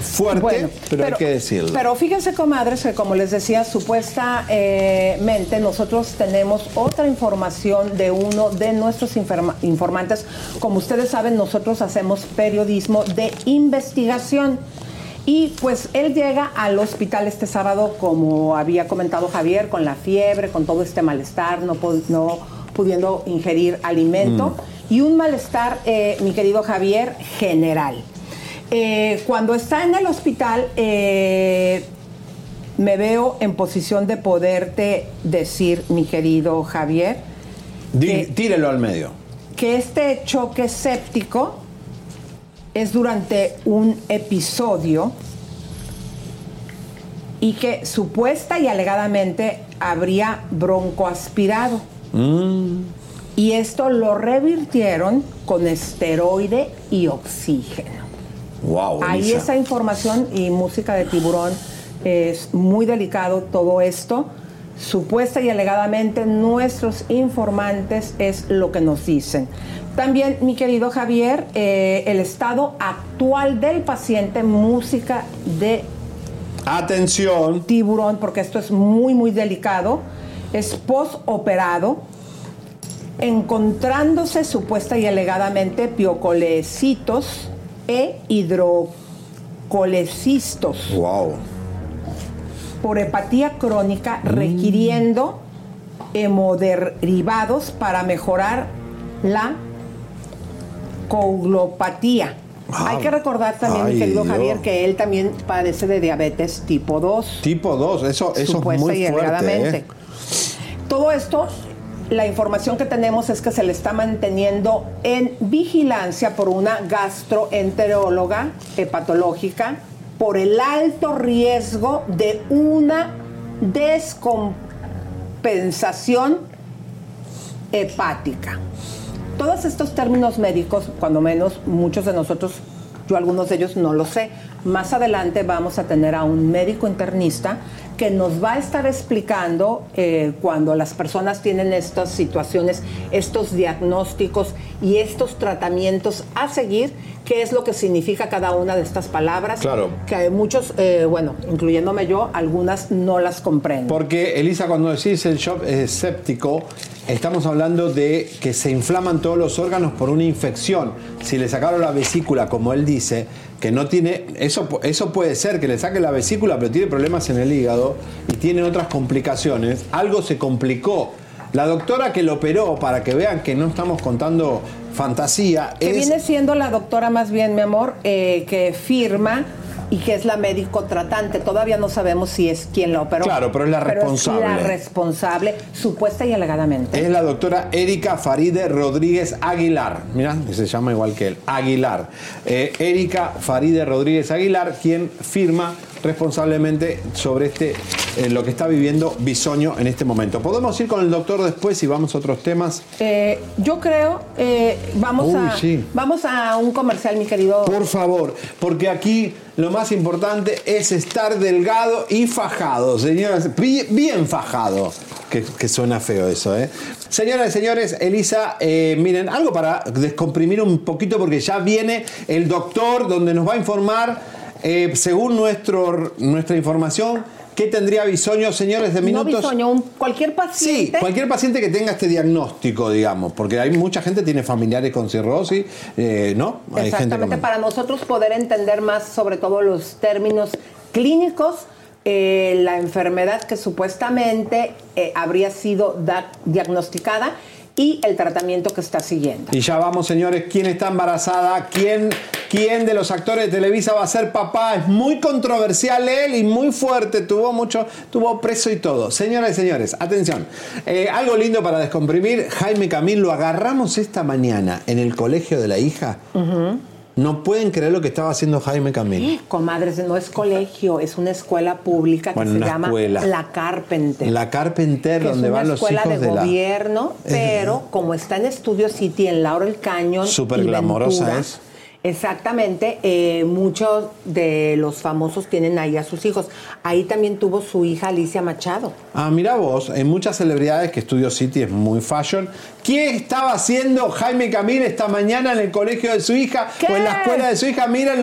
Speaker 2: fuerte, pero, hay que decirlo.
Speaker 3: Pero fíjense, comadres, que como les decía, supuestamente nosotros tenemos otra información de uno de nuestros informantes. Como ustedes saben, nosotros hacemos periodismo de investigación. Y pues él llega al hospital este sábado, como había comentado Javier, con la fiebre, con todo este malestar, no, no pudiendo ingerir alimento. Mm. Y un malestar, eh, mi querido Javier, general. Eh, cuando está en el hospital, eh, me veo en posición de poderte decir, mi querido Javier.
Speaker 2: tírelo al medio.
Speaker 3: Que este choque séptico es durante un episodio y que supuesta y alegadamente habría broncoaspirado. Mm. Y esto lo revirtieron con esteroide y oxígeno. Ahí esa información y música de tiburón es muy delicado todo esto. Supuesta y alegadamente nuestros informantes es lo que nos dicen. También, mi querido Javier, eh, el estado actual del paciente, música de...
Speaker 2: Atención.
Speaker 3: Tiburón, porque esto es muy, muy delicado. Es postoperado, encontrándose supuesta y alegadamente piocolecitos e hidrocolecistos.
Speaker 2: Wow.
Speaker 3: Por hepatía crónica, mm. requiriendo hemoderivados para mejorar la coagulopatía. Hay que recordar también, mi querido Javier, que él también padece de diabetes tipo 2.
Speaker 2: Tipo 2, eso, eso es muy fuerte. ¿eh?
Speaker 3: Todo esto la información que tenemos es que se le está manteniendo en vigilancia por una gastroenteróloga hepatológica por el alto riesgo de una descompensación hepática. Todos estos términos médicos, cuando menos muchos de nosotros, yo algunos de ellos no lo sé. Más adelante vamos a tener a un médico internista que nos va a estar explicando eh, cuando las personas tienen estas situaciones, estos diagnósticos y estos tratamientos a seguir, qué es lo que significa cada una de estas palabras.
Speaker 2: Claro.
Speaker 3: Que muchos, eh, bueno, incluyéndome yo, algunas no las comprendo.
Speaker 2: Porque, Elisa, cuando decís el shock escéptico, estamos hablando de que se inflaman todos los órganos por una infección. Si le sacaron la vesícula, como él dice, que no tiene, eso, eso puede ser que le saque la vesícula, pero tiene problemas en el hígado y tiene otras complicaciones, algo se complicó. La doctora que lo operó, para que vean que no estamos contando fantasía,
Speaker 3: que viene siendo la doctora más bien, mi amor, eh, que firma y que es la médico tratante. Todavía no sabemos si es quien la operó.
Speaker 2: Claro, pero es la responsable.
Speaker 3: la responsable, supuesta y alegadamente.
Speaker 2: Es la doctora Erika Faride Rodríguez Aguilar. Mira, se llama igual que él, Aguilar. Eh, Erika Faride Rodríguez Aguilar, quien firma responsablemente sobre este eh, lo que está viviendo Bisoño en este momento. ¿Podemos ir con el doctor después y vamos a otros temas?
Speaker 3: Eh, yo creo, eh, vamos, a, vamos a un comercial, mi querido.
Speaker 2: Por favor, porque aquí lo más importante es estar delgado y fajado, señoras, bien fajado. Que, suena feo eso, ¿eh? Señoras y señores, Elisa, miren, algo para descomprimir un poquito porque ya viene el doctor donde nos va a informar, según nuestro, nuestra información, ¿Qué tendría bisoño, señores, de minutos? No
Speaker 3: bisoño, cualquier paciente.
Speaker 2: Sí, cualquier paciente que tenga este diagnóstico, digamos, porque hay mucha gente que tiene familiares con cirrosis, eh, ¿no?
Speaker 3: Exactamente, para nosotros poder entender más sobre todo los términos clínicos, eh, la enfermedad que supuestamente eh, habría sido diagnosticada y el tratamiento que está siguiendo.
Speaker 2: Y ya vamos, señores, ¿quién está embarazada? ¿Quién, ¿Quién de los actores de Televisa va a ser papá? Es muy controversial él y muy fuerte, tuvo mucho, tuvo preso y todo. Señoras y señores, atención. Eh, algo lindo para descomprimir, Jaime Camil lo agarramos esta mañana en el colegio de la hija. No pueden creer lo que estaba haciendo Jaime Camil.
Speaker 3: Comadres, no es colegio, es una escuela pública que
Speaker 2: Bueno,
Speaker 3: se llama
Speaker 2: escuela.
Speaker 3: La Carpenter.
Speaker 2: La Carpenter, donde
Speaker 3: es
Speaker 2: van los
Speaker 3: escuela
Speaker 2: hijos
Speaker 3: de,
Speaker 2: de, la...
Speaker 3: gobierno, pero como está en Studio City, en Laurel Canyon.
Speaker 2: Súper glamorosa
Speaker 3: Ventura,
Speaker 2: es.
Speaker 3: Exactamente, eh, muchos de los famosos tienen ahí a sus hijos. Ahí también tuvo su hija Alicia Machado.
Speaker 2: Ah, mira vos, hay muchas celebridades que Studio City es muy fashion. ¿Qué estaba haciendo Jaime Camil esta mañana en el colegio de su hija o en la escuela de su hija? Miren.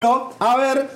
Speaker 2: A ver.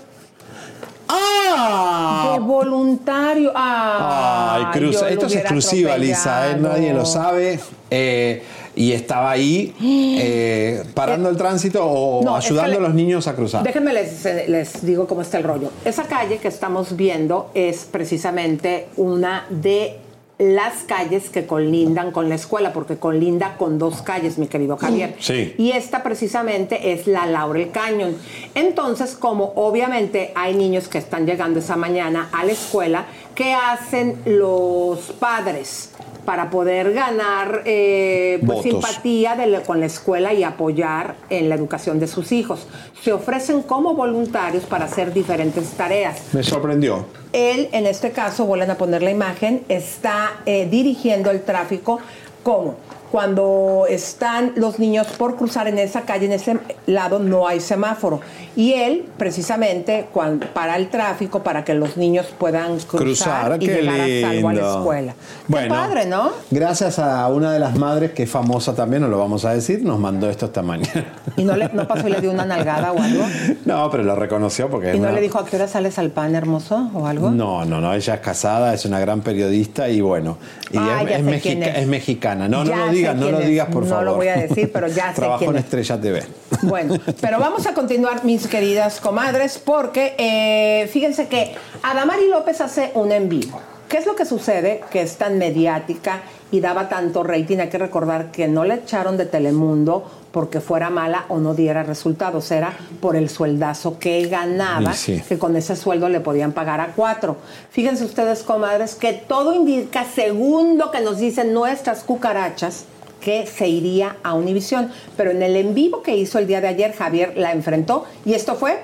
Speaker 2: ¡Ah!
Speaker 3: De voluntario. Ah,
Speaker 2: Ay, Cruz, esto es exclusiva, Lisa, ¿eh? nadie lo sabe. Eh, y estaba ahí eh, parando el tránsito o
Speaker 3: No, es que
Speaker 2: ayudando
Speaker 3: le-
Speaker 2: a los niños a cruzar.
Speaker 3: Déjenme les, les digo cómo está el rollo. Esa calle que estamos viendo es precisamente una de las calles que colindan con la escuela, porque colinda con dos calles, mi querido Javier.
Speaker 2: Sí.
Speaker 3: Y esta precisamente es la Laurel Canyon. Entonces, como obviamente hay niños que están llegando esa mañana a la escuela, ¿qué hacen los padres? Para poder ganar eh, pues, simpatía de la- con la escuela y apoyar en la educación de sus hijos. Se ofrecen como voluntarios para hacer diferentes tareas.
Speaker 2: Me sorprendió.
Speaker 3: Él, en este caso, vuelven a poner la imagen, está eh, dirigiendo el tráfico como cuando están los niños por cruzar en esa calle, en ese lado no hay semáforo. Y él, precisamente, cuando, para el tráfico, para que los niños puedan cruzar,
Speaker 2: Cruzar,
Speaker 3: y llegar a salvo a la
Speaker 2: lindo.
Speaker 3: escuela.
Speaker 2: Bueno,
Speaker 3: Qué padre, ¿no?
Speaker 2: Gracias a una de las madres que es famosa también, no lo vamos a decir, nos mandó esto esta mañana.
Speaker 3: ¿Y no, le, no pasó y le dio una nalgada o algo?
Speaker 2: No, pero lo reconoció porque
Speaker 3: ¿Y no
Speaker 2: una-
Speaker 3: le dijo a qué hora sales al pan, hermoso, o algo?
Speaker 2: No, no, no, ella es casada, es una gran periodista y bueno, y
Speaker 3: Ah,
Speaker 2: es, es mexica-
Speaker 3: es.
Speaker 2: es mexicana. No,
Speaker 3: Ya
Speaker 2: no lo digas, no lo digas, por
Speaker 3: No
Speaker 2: favor.
Speaker 3: lo voy a decir, pero ya sé
Speaker 2: Trabajo
Speaker 3: quién
Speaker 2: en
Speaker 3: es.
Speaker 2: Estrella TV.
Speaker 3: Bueno, pero vamos a continuar, mis queridas comadres, porque eh, fíjense que Adamari López hace un en vivo. ¿Qué es lo que sucede? Que es tan mediática y daba tanto rating. Hay que recordar que no le echaron de Telemundo porque fuera mala o no diera resultados. Era por el sueldazo que ganaba,
Speaker 2: sí.
Speaker 3: que con ese sueldo le podían pagar a cuatro. Fíjense ustedes, comadres, que todo indica, según lo que nos dicen nuestras cucarachas, que se iría a Univisión. Pero en el en vivo que hizo el día de ayer, Javier la enfrentó y esto fue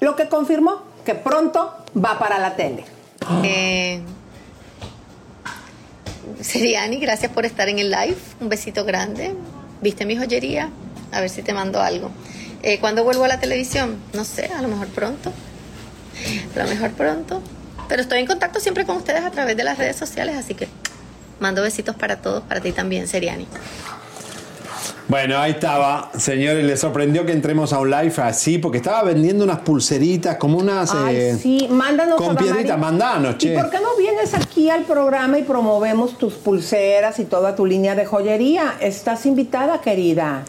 Speaker 3: lo que confirmó que pronto va para la tele.
Speaker 13: Eh, Seriani, gracias por estar en el live. Un besito grande. ¿Viste mi joyería? A ver si te mando algo. Eh, ¿Cuándo vuelvo a la televisión? No sé, a lo mejor pronto. A lo mejor pronto. Pero estoy en contacto siempre con ustedes a través de las redes sociales, así que mando besitos para todos, para ti también, Seriani.
Speaker 2: Bueno, ahí estaba, señores, le sorprendió que entremos a un live así, porque estaba vendiendo unas pulseritas, como unas...
Speaker 3: Ay,
Speaker 2: eh,
Speaker 3: sí, mándanos
Speaker 2: Con
Speaker 3: Adamari.
Speaker 2: piedrita, mandanos,
Speaker 3: ¿Y
Speaker 2: che.
Speaker 3: por qué no vienes aquí al programa y promovemos tus pulseras y toda tu línea de joyería? Estás invitada, querida.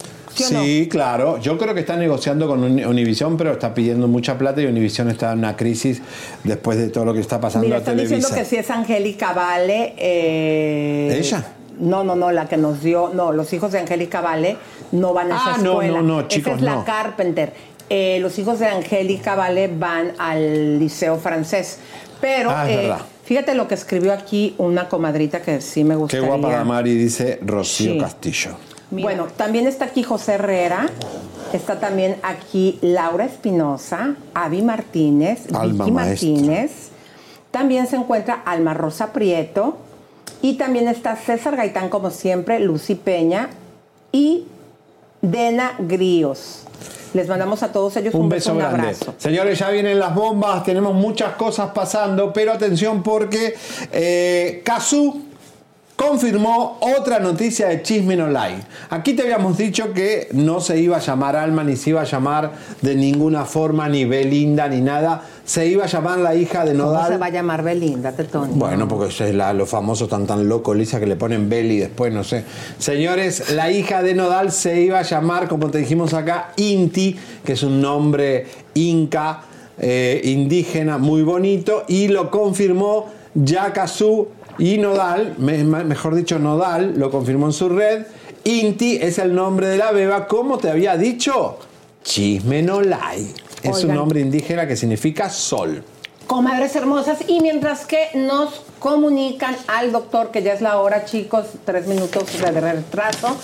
Speaker 3: ¿Sí o no?
Speaker 2: Sí, claro. Yo creo que está negociando con Uni- Univision, pero está pidiendo mucha plata y Univision está en una crisis después de todo lo que está pasando
Speaker 3: Mira,
Speaker 2: a
Speaker 3: están
Speaker 2: Televisa.
Speaker 3: diciendo que sí es Angélica Vale. eh,
Speaker 2: ¿Ella?
Speaker 3: No, no, no, la que nos dio. No, los hijos de Angélica Vale no van a
Speaker 2: Ah,
Speaker 3: esa
Speaker 2: no,
Speaker 3: escuela.
Speaker 2: no, no,
Speaker 3: Esa
Speaker 2: chicos,
Speaker 3: es la
Speaker 2: no.
Speaker 3: Carpenter. Eh, los hijos de Angélica Vale van al liceo francés. Pero
Speaker 2: Ah, es
Speaker 3: eh,
Speaker 2: verdad.
Speaker 3: Fíjate lo que escribió aquí una comadrita que sí me
Speaker 2: Qué
Speaker 3: gustaría.
Speaker 2: guapa la Mari, dice Rocío
Speaker 3: Sí.
Speaker 2: Castillo.
Speaker 3: Bueno, también está aquí José Herrera, está también aquí Laura Espinosa, Avi Martínez,
Speaker 2: Alma
Speaker 3: Vicky
Speaker 2: maestra.
Speaker 3: Martínez, también se encuentra Alma Rosa Prieto y también está César Gaitán como siempre, Lucy Peña y Dena Gríos. Les mandamos a todos ellos un,
Speaker 2: Un beso
Speaker 3: un
Speaker 2: grande.
Speaker 3: abrazo.
Speaker 2: Señores, ya vienen las bombas, tenemos muchas cosas pasando, pero atención porque eh, Cazú confirmó otra noticia de Chismen Online. Aquí te habíamos dicho que no se iba a llamar Alma, ni se iba a llamar de ninguna forma, ni Belinda, ni nada. Se iba a llamar la hija de
Speaker 3: ¿Cómo
Speaker 2: Nodal.
Speaker 3: se va a llamar Belinda, Tetón?
Speaker 2: Bueno, porque es la- los famosos tan tan locos, Lisa, que le ponen Beli después, no sé. Señores, la hija de Nodal se iba a llamar, como te dijimos acá, Inti, que es un nombre inca, eh, indígena, muy bonito, y lo confirmó Yakazú y Nodal, me- me- mejor dicho, Nodal, lo confirmó en su red. Inti es el nombre de la beba, como te había dicho, Chismenolay. Es un nombre indígena que significa sol.
Speaker 3: Comadres hermosas, y mientras que nos comunican al doctor, que ya es la hora, chicos, tres minutos de retraso,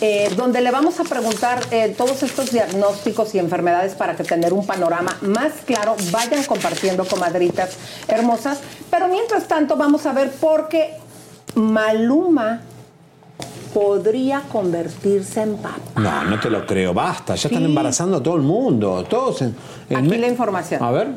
Speaker 3: eh, donde le vamos a preguntar eh, todos estos diagnósticos y enfermedades para que tener un panorama más claro, vayan compartiendo, comadritas hermosas. Pero mientras tanto, vamos a ver por qué Maluma podría convertirse en papá.
Speaker 2: No, no te lo creo, basta, ya están embarazando a todo el mundo, todos en, en
Speaker 3: Aquí la información.
Speaker 2: A ver.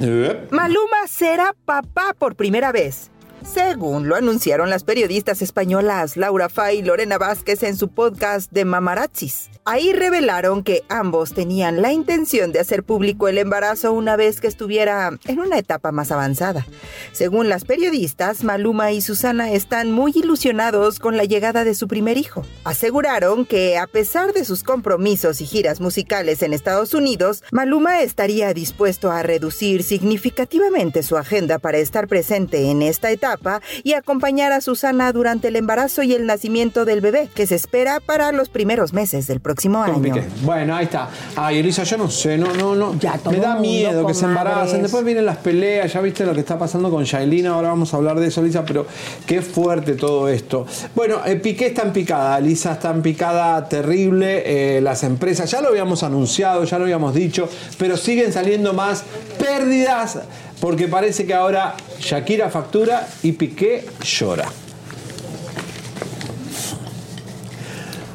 Speaker 2: Eh,
Speaker 12: Maluma será papá por primera vez. Según lo anunciaron las periodistas españolas Laura Fay y Lorena Vázquez en su podcast de Mamarazzis. Ahí revelaron que ambos tenían la intención de hacer público el embarazo una vez que estuviera en una etapa más avanzada. Según las periodistas, Maluma y Susana están muy ilusionados con la llegada de su primer hijo. Aseguraron que a pesar de sus compromisos y giras musicales en Estados Unidos, Maluma estaría dispuesto a reducir significativamente su agenda para estar presente en esta etapa y acompañar a Susana durante el embarazo y el nacimiento del bebé, que se espera para los primeros meses del próximo
Speaker 2: con
Speaker 12: año.
Speaker 2: Piqué. Bueno, ahí está. Ay, Elisa, yo no sé, no, no, no.
Speaker 3: todo
Speaker 2: Me da miedo que se embaracen. Después vienen las peleas, ya viste lo que está pasando con Shailina, ahora vamos a hablar de eso, Lisa, pero qué fuerte todo esto. Bueno, eh, Piqué está en picada, Lisa está en picada terrible, eh, las empresas, ya lo habíamos anunciado, ya lo habíamos dicho, pero siguen saliendo más pérdidas porque parece que ahora Shakira factura y Piqué llora.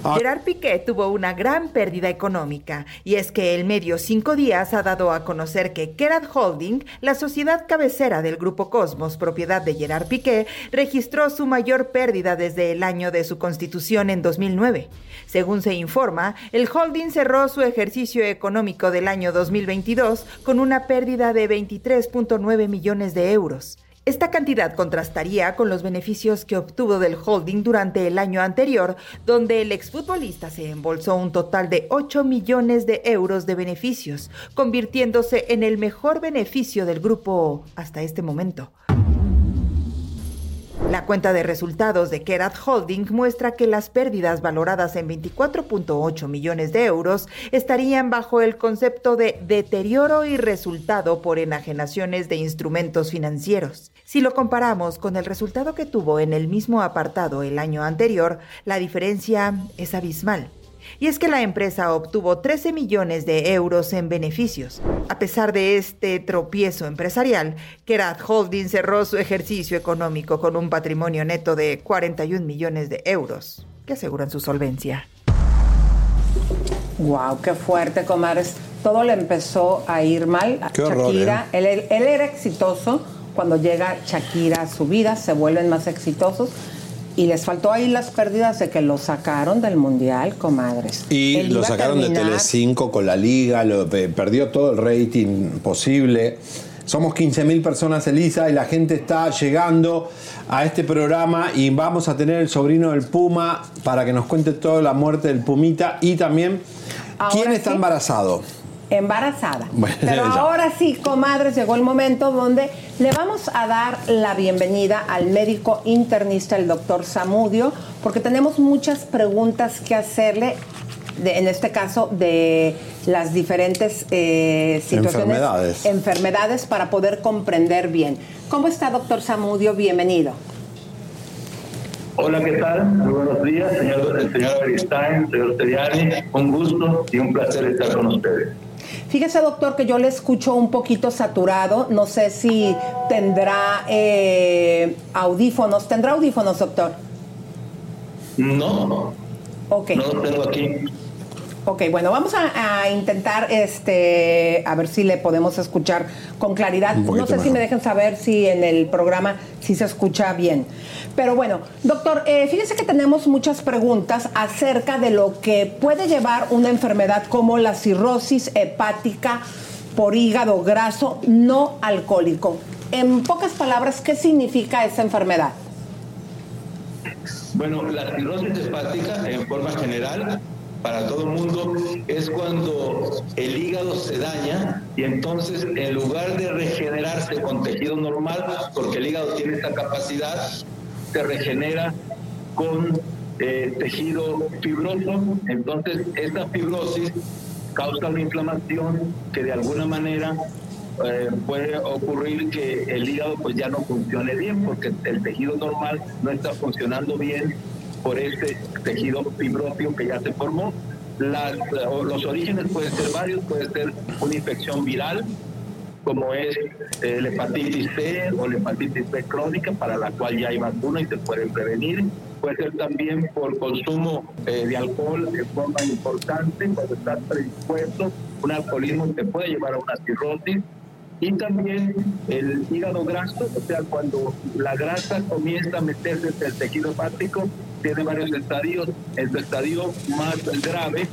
Speaker 12: Gerard Piqué tuvo una gran pérdida económica y es que el medio Cinco Días ha dado a conocer que Gerard Holding, la sociedad cabecera del grupo Cosmos, propiedad de Gerard Piqué, registró su mayor pérdida desde el año de su constitución en 2009. Según se informa, el holding cerró su ejercicio económico del año 2022 con una pérdida de 23.9 millones de euros. Esta cantidad contrastaría con los beneficios que obtuvo del holding durante el año anterior, donde el exfutbolista se embolsó un total de 8 millones de euros de beneficios, convirtiéndose en el mejor beneficio del grupo hasta este momento. La cuenta de resultados de Kerat Holding muestra que las pérdidas valoradas en 24.8 millones de euros estarían bajo el concepto de deterioro y resultado por enajenaciones de instrumentos financieros. Si lo comparamos con el resultado que tuvo en el mismo apartado el año anterior, la diferencia es abismal. Y es que la empresa obtuvo 13 millones de euros en beneficios. A pesar de este tropiezo empresarial, Kerat Holding cerró su ejercicio económico con un patrimonio neto de 41 millones de euros, que aseguran su solvencia.
Speaker 3: Wow, qué fuerte, comadres. Todo le empezó a ir mal. a
Speaker 2: Qué horror,
Speaker 3: Shakira,
Speaker 2: ¿eh?
Speaker 3: él, él- él era exitoso. Cuando llega Shakira a su vida, se vuelven más exitosos. Y les faltó ahí las pérdidas de que lo sacaron del mundial, comadres.
Speaker 2: Y
Speaker 3: Él
Speaker 2: lo sacaron de Telecinco con la liga, lo, perdió todo el rating posible. Somos 15.000 personas, Elisa, y la gente está llegando a este programa y vamos a tener el sobrino del Puma para que nos cuente toda la muerte del Pumita y también
Speaker 3: Ahora
Speaker 2: quién está
Speaker 3: sí.
Speaker 2: embarazado.
Speaker 3: Embarazada.
Speaker 2: Bueno,
Speaker 3: Pero
Speaker 2: ya.
Speaker 3: ahora sí, comadres, llegó el momento donde le vamos a dar la bienvenida al médico internista, el doctor Samudio, porque tenemos muchas preguntas que hacerle de- en este caso, de las diferentes eh, situaciones,
Speaker 2: Enfermedades.
Speaker 3: enfermedades para poder comprender bien. ¿Cómo está, doctor Zamudio? Bienvenido.
Speaker 14: Hola, ¿qué tal? Muy buenos días, señor, el señor Beristain, señor Seriani. Un gusto y un placer estar con ustedes.
Speaker 3: Fíjese, doctor, que yo le escucho un poquito saturado. No sé si tendrá eh, audífonos. ¿Tendrá audífonos, doctor?
Speaker 14: No,
Speaker 3: Ok.
Speaker 14: no tengo aquí.
Speaker 3: Ok, bueno, vamos a, a intentar este a ver si le podemos escuchar con claridad. No sé si me dejen saber si en el programa sí se escucha bien. Pero bueno, doctor, eh, fíjese que tenemos muchas preguntas acerca de lo que puede llevar una enfermedad como la cirrosis hepática por hígado graso no alcohólico. En pocas palabras, ¿qué significa esa enfermedad?
Speaker 14: Bueno, la cirrosis hepática, en forma general, para todo el mundo, es cuando el hígado se daña y entonces, en lugar de regenerarse con tejido normal, porque el hígado tiene esta capacidad, se regenera con eh, tejido fibroso. Entonces, esta fibrosis causa una inflamación que de alguna manera eh, puede ocurrir que el hígado pues ya no funcione bien porque el tejido normal no está funcionando bien por este tejido fibrótico que ya se formó. Las, los orígenes pueden ser varios, puede ser una infección viral, como es eh, la hepatitis C o la hepatitis B crónica, para la cual ya hay vacuna y se puede prevenir. Puede ser también por consumo eh, de alcohol de forma importante, cuando estás predispuesto, un alcoholismo te puede llevar a una cirrosis. Y también el hígado graso, o sea, cuando la grasa comienza a meterse en el tejido hepático, tiene varios estadios. Su estadio más grave,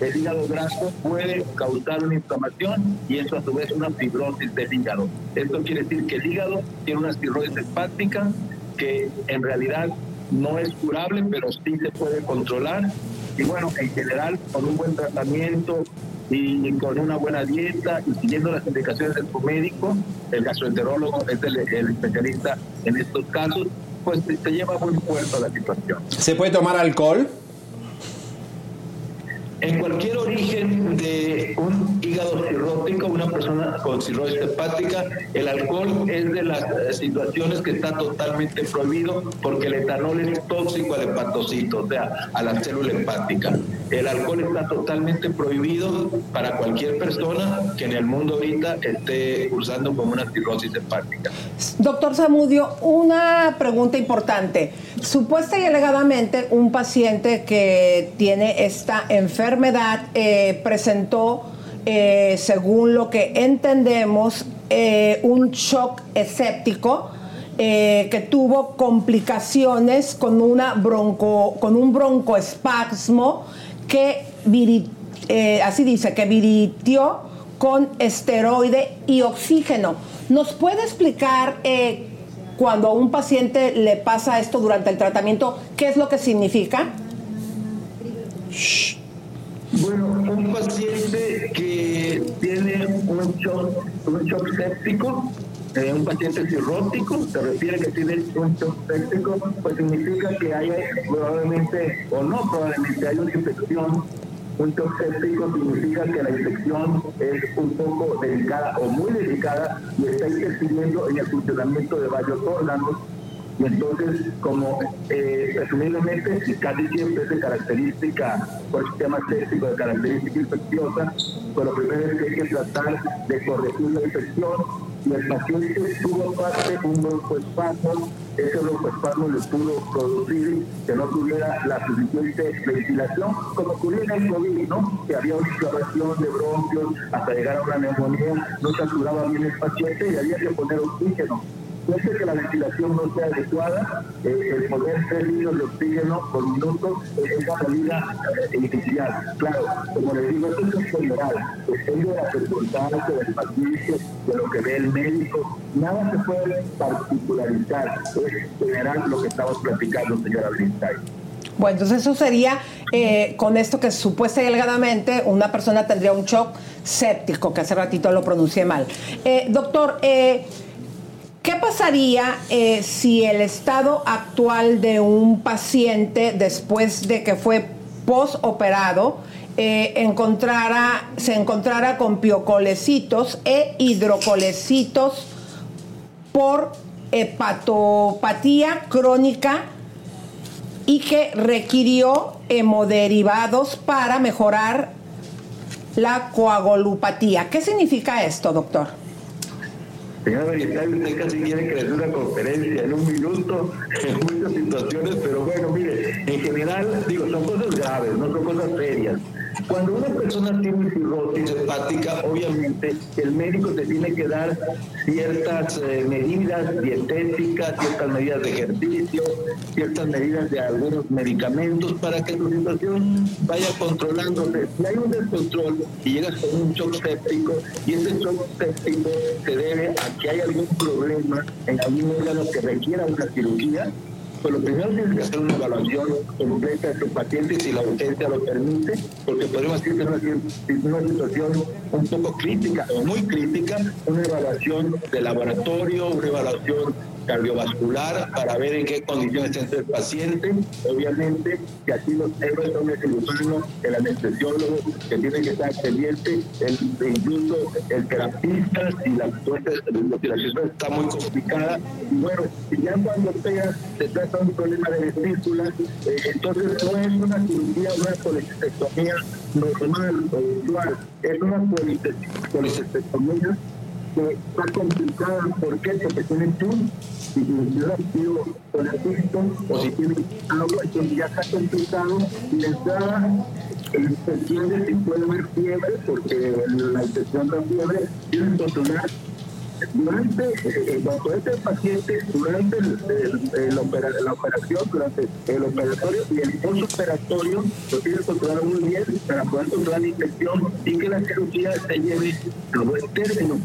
Speaker 14: el hígado graso puede causar una inflamación y eso a su vez una fibrosis del hígado. Esto quiere decir que el hígado tiene una cirrosis hepática que en realidad no es curable, pero sí se puede controlar. Y bueno, en general, con un buen tratamiento y con una buena dieta y siguiendo las indicaciones de tu médico, el gastroenterólogo es el, especialista en estos casos, pues te lleva buen puerto la situación.
Speaker 2: ¿Se puede tomar alcohol?
Speaker 14: En cualquier origen de un hígado cirrótico, una persona con cirrosis hepática, el alcohol es de las eh, situaciones que está totalmente prohibido porque el etanol es tóxico al hepatocito, o sea, a la célula hepática. El alcohol está totalmente prohibido para cualquier persona que en el mundo ahorita esté cursando con una cirrosis hepática.
Speaker 3: Doctor Zamudio, una pregunta importante. Supuesta y alegadamente, un paciente que tiene esta enfermedad eh, presentó, eh, según lo que entendemos, eh, un shock escéptico. que tuvo complicaciones con una bronco con un broncoespasmo que viri- eh, así dice que viritió con esteroide y oxígeno. ¿Nos puede explicar eh, cuando a un paciente le pasa esto durante el tratamiento, qué es lo que significa?
Speaker 14: Bueno, un paciente que tiene un shock, un shock séptico, eh, un paciente cirrótico, se refiere que tiene un shock séptico, pues significa que hay probablemente, o no probablemente, hay una infección. Un shock significa que la infección es un poco delicada o muy delicada y está interfiriendo en el funcionamiento de varios órganos y entonces, como eh, presumiblemente, casi siempre es de característica por sistema séptico, de característica infecciosa, pues lo primero es que hay que tratar de corregir la infección. Y el paciente tuvo parte un broncoespasmo, ese broncoespasmo le pudo producir que no tuviera la suficiente ventilación, como ocurrió en el COVID, ¿no? Que había una inflamación de bronquios hasta llegar a una neumonía, no saturaba bien el paciente y había que poner oxígeno. Puede que la ventilación no sea adecuada, eh, el poder ser litros de oxígeno por minuto es una medida eh, inicial. Claro, como les digo, esto es general, depende de la circunstancia del paciente, de lo que ve el médico. Nada se puede particularizar, es general lo que estamos platicando, señora Brinstein.
Speaker 3: Bueno, entonces eso sería eh, con esto que supuesta y delgadamente una persona tendría un shock séptico, que hace ratito lo pronuncié mal. Eh, doctor, eh, ¿qué pasaría eh, si el estado actual de un paciente después de que fue postoperado eh, encontrara, se encontrara con piocolecitos e hidrocolecitos por hepatopatía crónica y que requirió hemoderivados para mejorar la coagulopatía. ¿Qué significa esto, doctor?
Speaker 14: Señora Marital, usted casi quiere que una conferencia en un minuto, en muchas situaciones, pero bueno, mire, en general, digo, son cosas graves, no son cosas serias. Cuando una persona tiene cirrosis hepática, obviamente el médico te tiene que dar ciertas eh, medidas dietéticas, ciertas medidas de ejercicio, ciertas medidas de algunos medicamentos para que tu situación vaya controlándose. Si hay un descontrol y llegas con un shock séptico y ese shock séptico se debe a que hay algún problema en algún órgano que requiera una cirugía, pues lo primero tienes que hacer una evaluación completa de tu paciente si la urgencia lo permite, porque podemos decir que es una, situación un poco crítica o muy crítica, una evaluación de laboratorio, una evaluación cardiovascular para ver en qué condiciones está el paciente. Obviamente que aquí los héroes son el cirujano, el anestesiólogo, que tiene que estar pendiente, el, incluso el terapista, si la, situación está muy complicada. Y bueno, si ya cuando sea, se trata de un problema de vesícula, eh, entonces no es una cirugía, una policistectomía normal o usual, es una policistectomía que está complicada. ¿Por qué? Porque tiene un si sido con el o si tiene agua, que ya está complicado y entrada se entiende si puede haber fiebre, porque la infección de la fiebre tiene que controlar durante, eh, este paciente, durante la operación, durante el operatorio y el postoperatorio, lo tiene que controlar muy bien para poder controlar la infección y que la cirugía se lleve a buen término.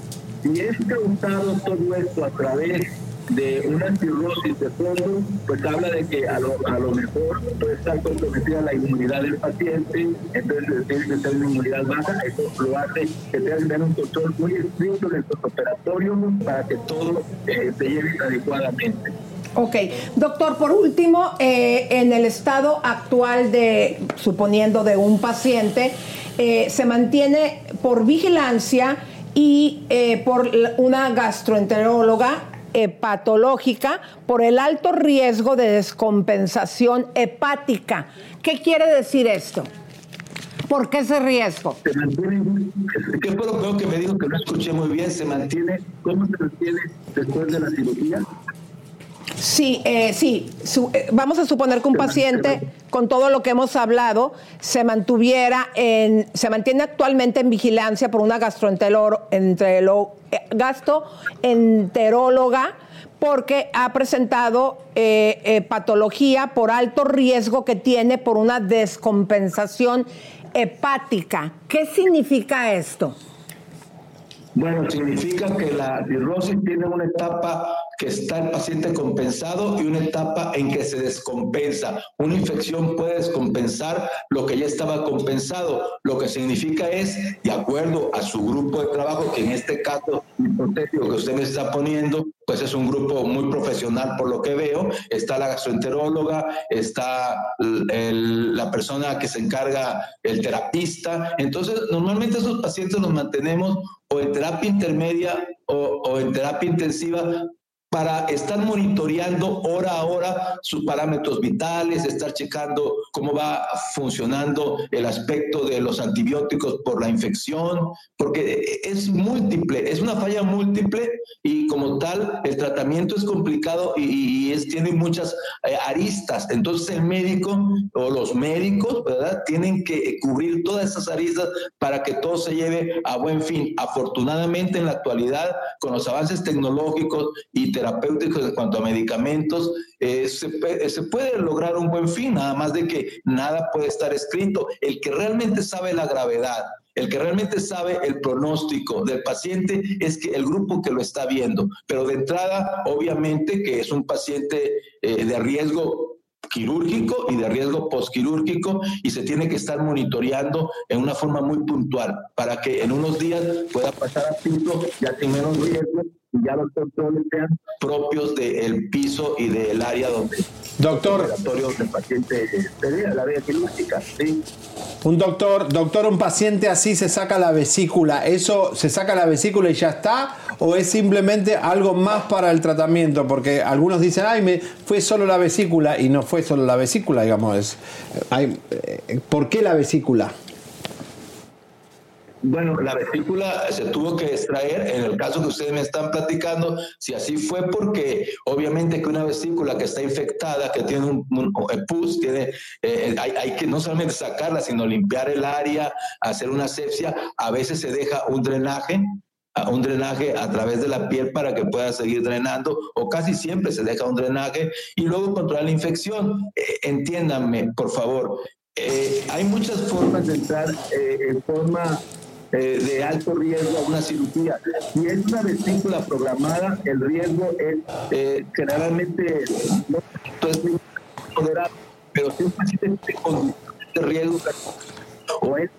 Speaker 14: Si es causado todo esto a través de una cirrosis de fondo, pues habla de que a lo, a lo mejor puede estar comprometida la inmunidad del paciente, entonces tiene que ser una inmunidad baja, eso lo hace que tenga que tener un control muy estricto del operatorio para que todo eh, se lleve adecuadamente.
Speaker 3: Ok, doctor, por último, eh, en el estado actual de, suponiendo de un paciente, eh, se mantiene por vigilancia y por una gastroenteróloga hepatológica por el alto riesgo de descompensación hepática. ¿Qué quiere decir esto? ¿Por qué ese riesgo?
Speaker 14: Se mantiene, ¿qué fue lo que me dijo que no escuché muy bien? ¿Se mantiene, cómo se mantiene después de la cirugía?
Speaker 3: Sí, eh, sí. Eh, vamos a suponer que un paciente, con todo lo que hemos hablado, se mantuviera en, se mantiene actualmente en vigilancia por una gastroenteróloga, eh, gastroenteróloga porque ha presentado patología por alto riesgo que tiene por una descompensación hepática. ¿Qué significa esto?
Speaker 14: Bueno, significa que la cirrosis tiene una etapa que está el paciente compensado y una etapa en que se descompensa. Una infección puede descompensar lo que ya estaba compensado. Lo que significa es, de acuerdo a su grupo de trabajo, que en este caso hipotético que usted me está poniendo, pues es un grupo muy profesional por lo que veo. Está la gastroenteróloga, está la persona que se encarga, el terapista. Entonces, normalmente esos pacientes los mantenemos o en terapia intermedia o, o en terapia intensiva para estar monitoreando hora a hora sus parámetros vitales, estar checando cómo va funcionando el aspecto de los antibióticos por la infección, porque es múltiple, es una falla múltiple y como tal el tratamiento es complicado y, tiene muchas eh, aristas. Entonces el médico o los médicos, ¿verdad? Tienen que cubrir todas esas aristas para que todo se lleve a buen fin. Afortunadamente en la actualidad, con los avances tecnológicos y terapéuticos en cuanto a medicamentos, eh, se, se, puede lograr un buen fin, nada más de que nada puede estar escrito. El que realmente sabe la gravedad, el que realmente sabe el pronóstico del paciente es que el grupo que lo está viendo. Pero de entrada, obviamente que es un paciente eh, de riesgo quirúrgico y de riesgo postquirúrgico y se tiene que estar monitoreando en una forma muy puntual para que en unos días pueda pasar a piso ya sin menos riesgo y ya los controles sean propios del piso y del área donde
Speaker 2: Doctor.
Speaker 14: el paciente sería la vía quirúrgica, ¿sí?
Speaker 2: Un doctor, doctor, un paciente así se saca la vesícula, ¿eso se saca la vesícula y ya está? ¿O es simplemente algo más para el tratamiento? Porque algunos dicen, ay, me fue solo la vesícula y no fue solo la vesícula, digamos. Es, hay, eh, ¿Por qué la vesícula?
Speaker 14: Bueno, la vesícula se tuvo que extraer en el caso que ustedes me están platicando. Si así fue porque obviamente que una vesícula que está infectada, que tiene un, pus, tiene, eh, hay, hay que no solamente sacarla, sino limpiar el área, hacer una asepsia. A veces se deja un drenaje, un drenaje a través de la piel para que pueda seguir drenando, o casi siempre se deja un drenaje y luego controlar la infección. Eh, entiéndanme, por favor. Eh, hay muchas formas de entrar eh, en forma eh, de alto riesgo a una cirugía. Si es una vesícula programada, el riesgo es eh, generalmente moderado, pero si un paciente de riesgo o es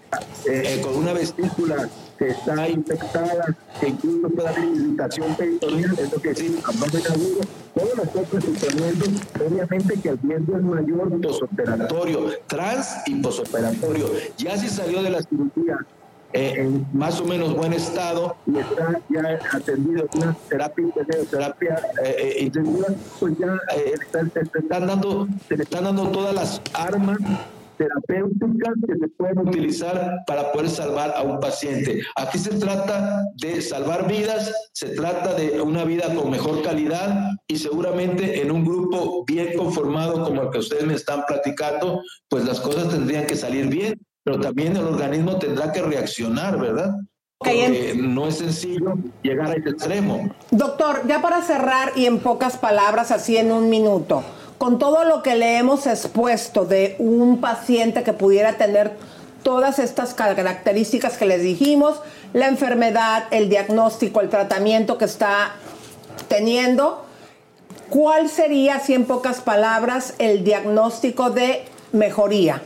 Speaker 14: eh, con una vesícula que está infectada, que incluso puede haber irritación peritoneal, es lo que decimos, abdomen agudo, todo nosotros suponiendo, obviamente que el riesgo es mayor posoperatorio, trans y posoperatorio. Ya si salió de la cirugía eh, en más o menos buen estado y está ya atendido en una terapia terapia eh, eh, intensiva, pues ya eh, está- se, se están dando, se le están dando todas las armas terapéuticas que se pueden utilizar para poder salvar a un paciente. Aquí se trata de salvar vidas, se trata de una vida con mejor calidad y seguramente en un grupo bien conformado como el que ustedes me están platicando, pues las cosas tendrían que salir bien, pero también el organismo tendrá que reaccionar, ¿verdad? Porque no es sencillo llegar a ese extremo.
Speaker 1: Doctor, ya para cerrar y en pocas palabras, así en un minuto, con todo lo que le hemos expuesto de un paciente que pudiera tener todas estas características que les dijimos, la enfermedad, el diagnóstico, el tratamiento que está teniendo, ¿cuál sería, así en pocas palabras, el diagnóstico de mejoría?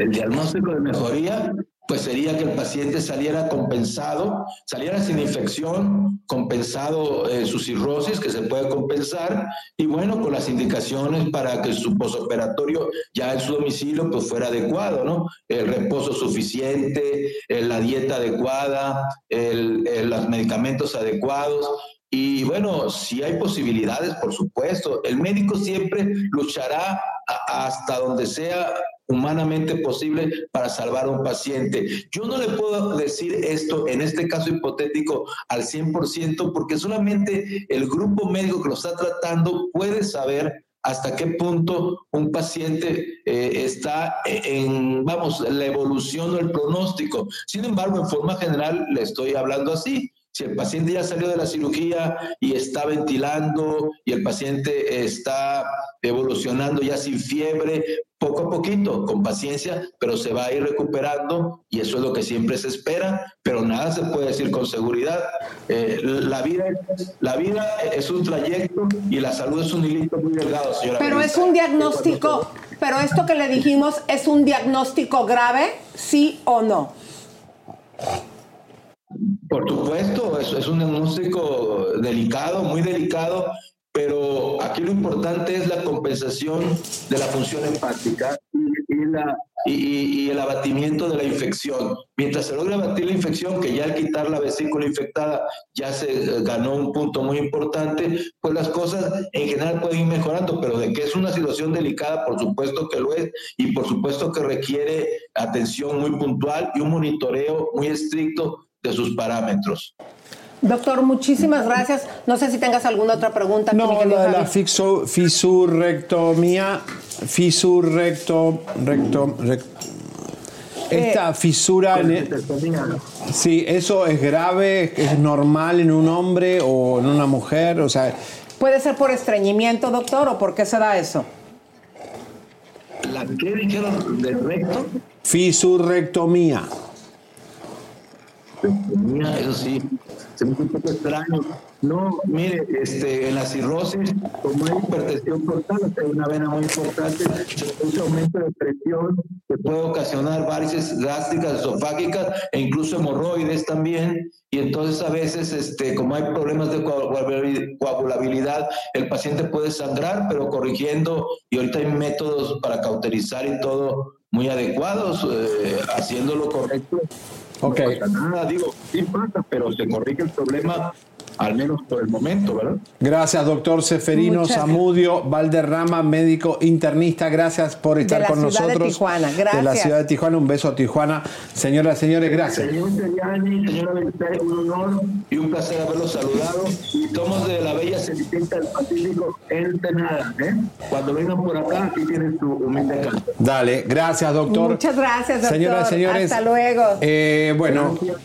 Speaker 14: El diagnóstico de mejoría, pues sería que el paciente saliera compensado, saliera sin infección, compensado eh, su cirrosis, que se puede compensar, y bueno, con las indicaciones para que su posoperatorio ya en su domicilio pues fuera adecuado, ¿no? El reposo suficiente, eh, la dieta adecuada, el- el- los medicamentos adecuados, y bueno, si hay posibilidades, por supuesto, el médico siempre luchará hasta donde sea humanamente posible para salvar a un paciente. Yo no le puedo decir esto en este caso hipotético al 100% porque solamente el grupo médico que lo está tratando puede saber hasta qué punto un paciente eh, está en, vamos, la evolución o el pronóstico. Sin embargo, en forma general le estoy hablando así. Si el paciente ya salió de la cirugía y está ventilando y el paciente está evolucionando ya sin fiebre, poco a poquito, con paciencia, pero se va a ir recuperando y eso es lo que siempre se espera, pero nada se puede decir con seguridad. Eh, la, vida, la vida es un trayecto y la salud es un hilito muy delgado, señora.
Speaker 1: Pero es un diagnóstico, pero esto que le dijimos es un diagnóstico grave, sí o no.
Speaker 14: Por supuesto, es, es un diagnóstico delicado, muy delicado, pero aquí lo importante es la compensación de la función hepática y, el abatimiento de la infección. Mientras se logra abatir la infección, que ya al quitar la vesícula infectada ya se eh, ganó un punto muy importante, pues las cosas en general pueden ir mejorando, pero de que es una situación delicada, por supuesto que lo es, y por supuesto que requiere atención muy puntual y un monitoreo muy estricto de sus parámetros.
Speaker 1: Doctor, muchísimas gracias. No sé si tengas alguna otra pregunta. mi
Speaker 2: No,
Speaker 1: querido
Speaker 2: lo de la fixo- fisurrectomía, fisurrecto, recto, rec- esta fisura, en el- sí, eso es grave, es normal en un hombre o en una mujer, o sea,
Speaker 1: ¿Puede ser por estreñimiento, doctor, o por qué se da eso?
Speaker 14: ¿La qué dijeron del recto?
Speaker 2: fisurrectomía.
Speaker 14: eso sí, se me hizo un poco extraño. No, mire, este, en la cirrosis, como hay hipertensión portal, hay una vena muy importante, un aumento de presión que puede ocasionar varices gástricas, esofágicas e incluso hemorroides también. Y entonces a veces, este, como hay problemas de coagulabilidad, el paciente puede sangrar, pero corrigiendo, y ahorita hay métodos para cauterizar y todo muy adecuados, eh, haciendo lo correcto.
Speaker 2: Ok.
Speaker 14: No pasa nada, digo, sí pasa, pero se corrige el problema al menos por el momento, ¿verdad?
Speaker 2: Gracias, doctor Seferino
Speaker 14: Muchas
Speaker 2: Zamudio Valderrama, médico internista. Gracias por estar
Speaker 3: la
Speaker 2: con
Speaker 3: ciudad de
Speaker 2: nosotros.
Speaker 3: Tijuana.
Speaker 2: De la
Speaker 3: Gracias.
Speaker 2: ciudad de Tijuana. Un beso a Tijuana. Señoras y señores, gracias.
Speaker 14: Señor Seriani, señora Beltrán, un honor y un placer haberlos saludado. Y somos de la bella Cenicienta del Pacífico, Ensenada. ¿eh? Cuando vengan por acá, aquí tienen su humilde casa.
Speaker 2: Dale, gracias, doctor.
Speaker 3: Muchas gracias, doctor.
Speaker 2: Señoras y señores.
Speaker 3: Hasta luego.
Speaker 2: eh, bueno, gracias.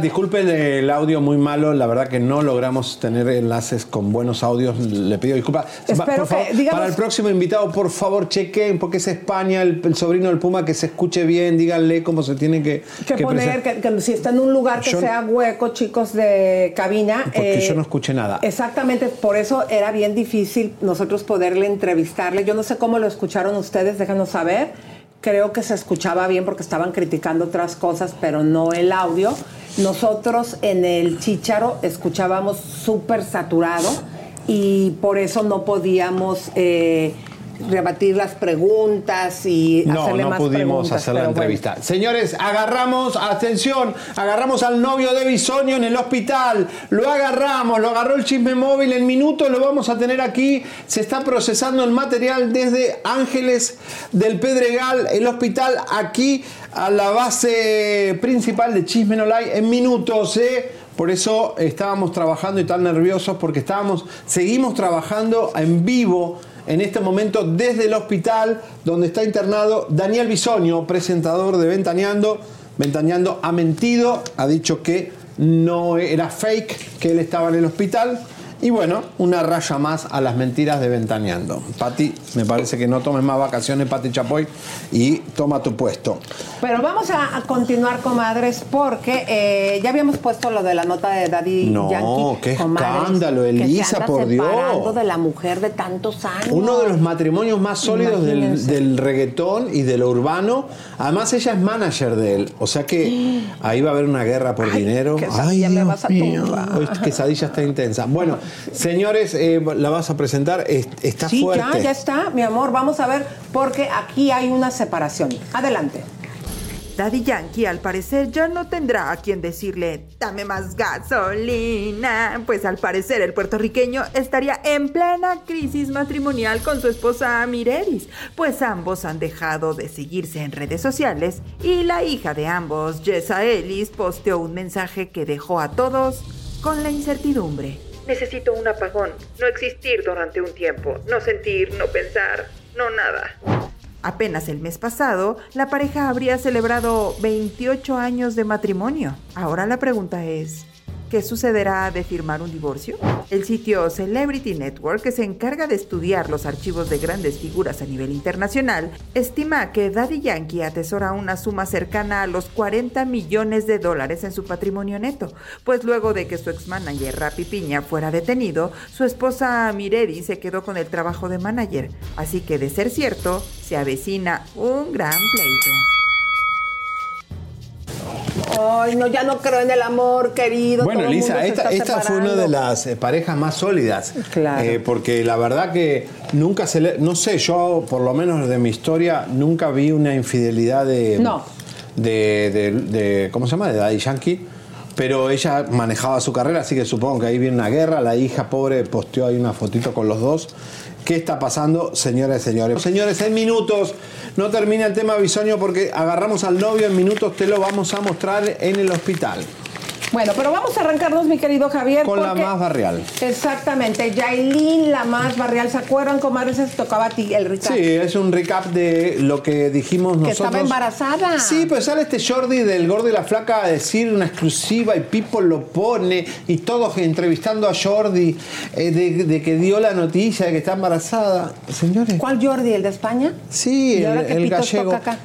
Speaker 2: Disculpen el audio muy malo. La verdad que no logramos tener enlaces con buenos audios. Le pido disculpas.
Speaker 3: Espero
Speaker 2: favor,
Speaker 3: que, digamos-
Speaker 2: para el próximo invitado, por favor, chequen, porque es España, el, el sobrino del Puma, que se escuche bien. Díganle cómo se tiene que,
Speaker 3: que
Speaker 2: que
Speaker 3: poner, que, que si está en un lugar que
Speaker 2: Yo-
Speaker 3: sea hueco, chicos de cabina.
Speaker 2: Porque
Speaker 3: eh,
Speaker 2: yo no escuché nada.
Speaker 3: Exactamente, por eso era bien difícil nosotros poderle entrevistarle. Yo no sé cómo lo escucharon ustedes, déjanos saber. Creo que se escuchaba bien porque estaban criticando otras cosas, pero no el audio. Nosotros en el Chícharo escuchábamos súper saturado y por eso no podíamos eh, rebatir las preguntas y
Speaker 2: No,
Speaker 3: hacerle
Speaker 2: no
Speaker 3: más
Speaker 2: pudimos hacer la
Speaker 3: bueno.
Speaker 2: entrevista. Señores, agarramos, atención, agarramos al novio de Bisoño en el hospital. Lo agarramos, lo agarró el chisme móvil. En minutos lo vamos a tener aquí. Se está procesando el material desde Ángeles del Pedregal, el hospital, aquí a la base principal de Chisme No Lie. En minutos, ¿eh? Por eso estábamos trabajando y tan nerviosos porque estábamos, seguimos trabajando en vivo en este momento desde el hospital donde está internado Daniel Bisoño, presentador de Ventaneando. Ventaneando ha mentido, ha dicho que no era fake, que él estaba en el hospital. Y bueno, una raya más a las mentiras de Ventaneando. Pati, me parece que no tomes más vacaciones, Pati Chapoy, y toma tu puesto.
Speaker 3: Pero vamos a, a continuar, comadres, porque eh, ya habíamos puesto lo de la nota de Daddy
Speaker 2: No,
Speaker 3: Yankee.
Speaker 2: qué
Speaker 3: comadres,
Speaker 2: escándalo,
Speaker 3: que se
Speaker 2: Elisa,
Speaker 3: anda
Speaker 2: por Dios.
Speaker 3: de la mujer de tantos años.
Speaker 2: Uno de los matrimonios más sólidos del, del reggaetón y de lo urbano. Además, ella es manager de él. O sea que ahí va a haber una guerra por dinero.
Speaker 3: me
Speaker 2: Dios
Speaker 3: vas a
Speaker 2: mío.
Speaker 3: tumbar.
Speaker 2: Hoy quesadilla está intensa. Bueno, señores, eh, la vas a presentar. Es- Está
Speaker 3: Sí,
Speaker 2: fuerte.
Speaker 3: ya, ya está, mi amor. Vamos a ver, porque aquí hay una separación. Adelante.
Speaker 12: Daddy Yankee al parecer ya no tendrá a quien decirle dame más gasolina, pues al parecer el puertorriqueño estaría en plena crisis matrimonial con su esposa Mireris, pues ambos han dejado de seguirse en redes sociales y la hija de ambos, Jessa Ellis, posteó un mensaje que dejó a todos con la incertidumbre. Necesito un apagón, no existir durante un tiempo, no sentir, no pensar, no nada. Apenas el mes pasado, la pareja habría celebrado 28 años de matrimonio. Ahora la pregunta es, ¿qué sucederá de firmar un divorcio? El sitio Celebrity Network, que se encarga de estudiar los archivos de grandes figuras a nivel internacional, estima que Daddy Yankee atesora una suma cercana a los 40 millones de dólares en su patrimonio neto, pues luego de que su ex-manager Rapi Piña fuera detenido, su esposa Miredi se quedó con el trabajo de manager, así que de ser cierto, se avecina un gran pleito.
Speaker 3: Ay, no, ya no creo en el amor, querido.
Speaker 2: Bueno, Elisa, esta, fue una de las eh, parejas más sólidas. Eh, porque la verdad que nunca se le. No sé, yo, por lo menos de mi historia, nunca vi una infidelidad de.
Speaker 3: No.
Speaker 2: De, de- de- ¿Cómo se llama? De Daddy Yankee. Pero ella manejaba su carrera, así que supongo que ahí viene una guerra. La hija pobre posteó ahí una fotito con los dos. ¿Qué está pasando, señoras y señores? Señores, en minutos no termina el tema bisoño porque agarramos al novio. En minutos te lo vamos a mostrar en el hospital.
Speaker 3: Bueno, pero vamos a arrancarnos, mi querido Javier.
Speaker 2: Con la más barrial.
Speaker 3: Exactamente, Yailin, la más barrial. ¿Se acuerdan, comadres? Se tocaba a ti el recap.
Speaker 2: Sí, es un recap de lo que dijimos
Speaker 3: Que
Speaker 2: nosotros.
Speaker 3: estaba embarazada.
Speaker 2: Sí, pues sale este Jordi del Gordo y la Flaca a decir una exclusiva y Pipo lo pone y todos entrevistando a Jordi eh, de, de que dio la noticia de que está embarazada. Señores.
Speaker 3: ¿Cuál Jordi? ¿El de España?
Speaker 2: Sí,
Speaker 3: ¿Y
Speaker 2: el,
Speaker 3: ahora
Speaker 2: el
Speaker 3: pitos
Speaker 2: gallego.
Speaker 3: toca acá?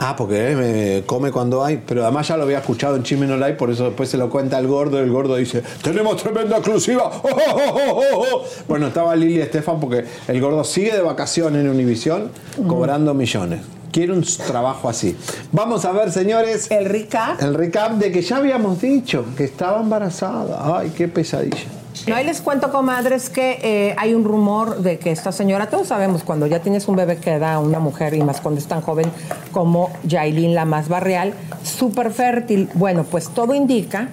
Speaker 2: Ah, porque eh, come cuando hay, pero además ya lo había escuchado en Chisme No Live, por eso después se lo cuenta el gordo, el gordo dice, tenemos tremenda exclusiva. ¡Oh, oh, oh, oh, oh! Bueno, estaba Lili Estefan porque el gordo sigue de vacaciones en Univisión cobrando millones. Quiere un trabajo así. Vamos a ver, señores.
Speaker 3: El recap.
Speaker 2: El recap de que ya habíamos dicho que estaba embarazada. Ay, qué pesadilla.
Speaker 3: No, ahí les cuento, comadres, que eh, hay un rumor de que esta señora, todos sabemos, cuando ya tienes un bebé que da una mujer, y más cuando es tan joven como Yailin, la más barrial, súper fértil. Bueno, pues todo indica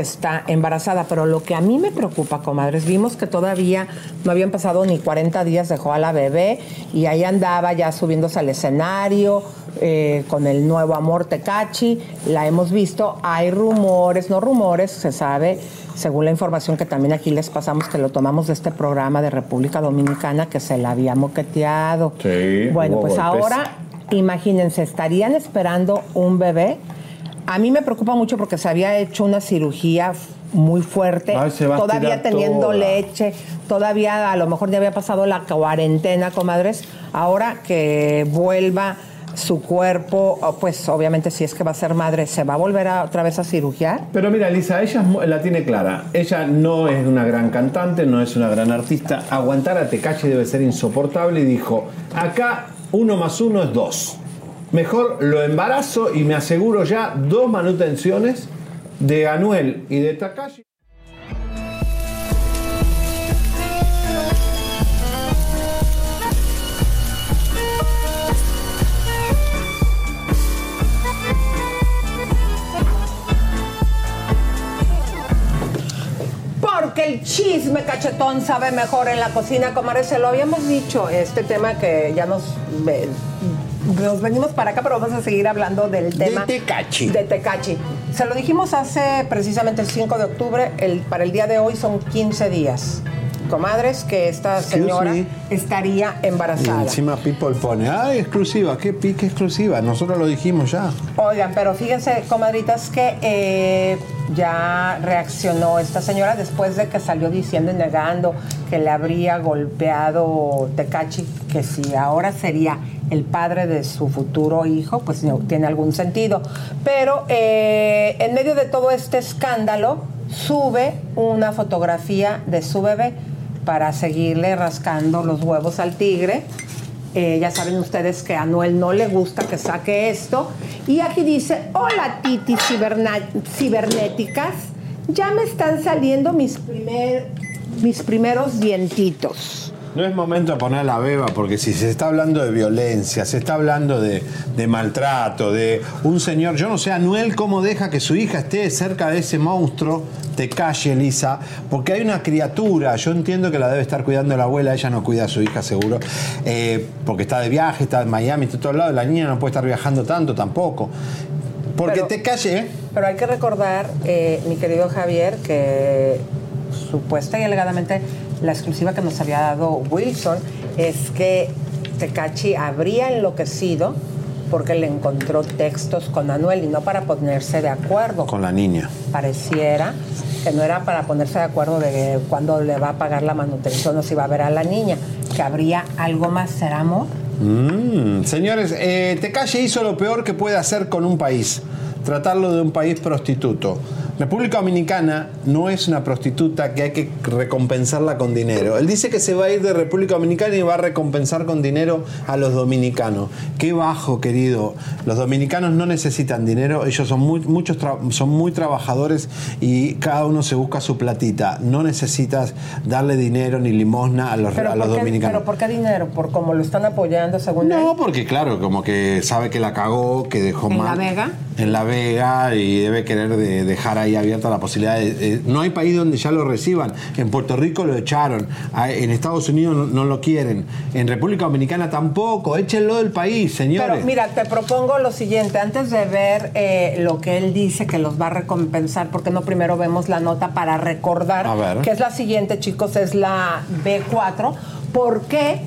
Speaker 3: que está embarazada, pero lo que a mí me preocupa, comadres, vimos que todavía no habían pasado ni 40 días, dejó a la bebé y ahí andaba ya subiéndose al escenario eh, con el nuevo amor Tecachi, la hemos visto, hay rumores, no rumores, se sabe, según la información que también aquí les pasamos, que lo tomamos de este programa de República Dominicana, que se la había moqueteado.
Speaker 2: Sí,
Speaker 3: Bueno, pues
Speaker 2: golpes.
Speaker 3: ahora, imagínense, estarían esperando un bebé. A mí me preocupa mucho porque se había hecho una cirugía muy fuerte,
Speaker 2: Ay, se va a
Speaker 3: todavía teniendo
Speaker 2: toda.
Speaker 3: leche, todavía a lo mejor ya había pasado la cuarentena, comadres. Ahora que vuelva su cuerpo, oh, pues obviamente si es que va a ser madre, se va a volver a- otra vez a cirugiar.
Speaker 2: Pero mira, Lisa, ella la tiene clara. Ella no es una gran cantante, no es una gran artista. Aguantar a Tecachi debe ser insoportable y dijo, acá uno más uno es dos. Mejor lo embarazo y me aseguro ya dos manutenciones de Anuel y de Takashi.
Speaker 3: Porque el chisme cachetón sabe mejor en la cocina, comadres. Se lo habíamos dicho, este tema que ya nos, nos venimos para acá, pero vamos a seguir hablando del tema.
Speaker 2: De Tecachi.
Speaker 3: De Tecachi. Se lo dijimos hace precisamente el 5 de octubre, el, para el día de hoy son 15 días. Comadres, que esta
Speaker 2: Excuse
Speaker 3: señora
Speaker 2: me.
Speaker 3: estaría
Speaker 2: Y
Speaker 3: embarazada.
Speaker 2: encima People pone, ay, exclusiva, qué pique exclusiva. Nosotros lo dijimos ya.
Speaker 3: Oigan, pero fíjense, comadritas, que eh, ya reaccionó esta señora después de que salió diciendo y negando que le habría golpeado Tecachi, que si ahora sería el padre de su futuro hijo, pues no tiene algún sentido. Pero eh, en medio de todo este escándalo, sube una fotografía de su bebé para seguirle rascando los huevos al tigre. Eh, ya saben ustedes que a Noel no le gusta que saque esto. Y aquí dice, hola Titi cibernéticas, ya me están saliendo mis, primer- mis primeros dientitos.
Speaker 2: No es momento de poner la beba, porque si se está hablando de violencia, se está hablando de, de maltrato, de un señor, yo no sé, Anuel, cómo deja que su hija esté cerca de ese monstruo, te calle, Elisa, porque hay una criatura, yo entiendo que la debe estar cuidando la abuela, ella no cuida a su hija seguro, eh, porque está de viaje, está en Miami, está en todos lados, la niña no puede estar viajando tanto tampoco. Porque
Speaker 3: Pero-
Speaker 2: te calle, ¿eh?
Speaker 3: Pero hay que recordar, eh, mi querido Javier, que supuesta y alegadamente la exclusiva que nos había dado Wilson es que Tecachi habría enloquecido porque le encontró textos con Anuel y no para ponerse de acuerdo.
Speaker 2: Con la niña.
Speaker 3: Pareciera que no era para ponerse de acuerdo de cuándo le va a pagar la manutención o si va a ver a la niña, que habría algo más, ¿será amor?
Speaker 2: Mm, señores, eh, Tecalle hizo lo peor que puede hacer con un país, tratarlo de un país prostituto. República Dominicana no es una prostituta que hay que recompensarla con dinero. Él dice que se va a ir de República Dominicana y va a recompensar con dinero a los dominicanos. Qué bajo, querido. Los dominicanos no necesitan dinero, ellos son muy, muchos tra- son muy trabajadores y cada uno se busca su platita. No necesitas darle dinero ni limosna a los, a los
Speaker 3: ¿por qué,
Speaker 2: dominicanos.
Speaker 3: pero ¿por qué dinero? ¿Por cómo lo están apoyando según él?
Speaker 2: No, porque claro, como que sabe que la cagó, que dejó
Speaker 3: ¿En
Speaker 2: mal.
Speaker 3: La Vega?
Speaker 2: En La Vega y debe querer de- dejar ahí abierta la posibilidad de, No hay país donde ya lo reciban. En Puerto Rico lo echaron. Ah, En Estados Unidos no, no lo quieren. En República Dominicana tampoco. Échenlo del país, señores.
Speaker 3: Pero mira, te propongo lo siguiente, antes de ver eh, lo que él dice que los va a recompensar, porque no primero vemos la nota para recordar,
Speaker 2: A ver.
Speaker 3: que es la siguiente, chicos, es la B4. ¿Por qué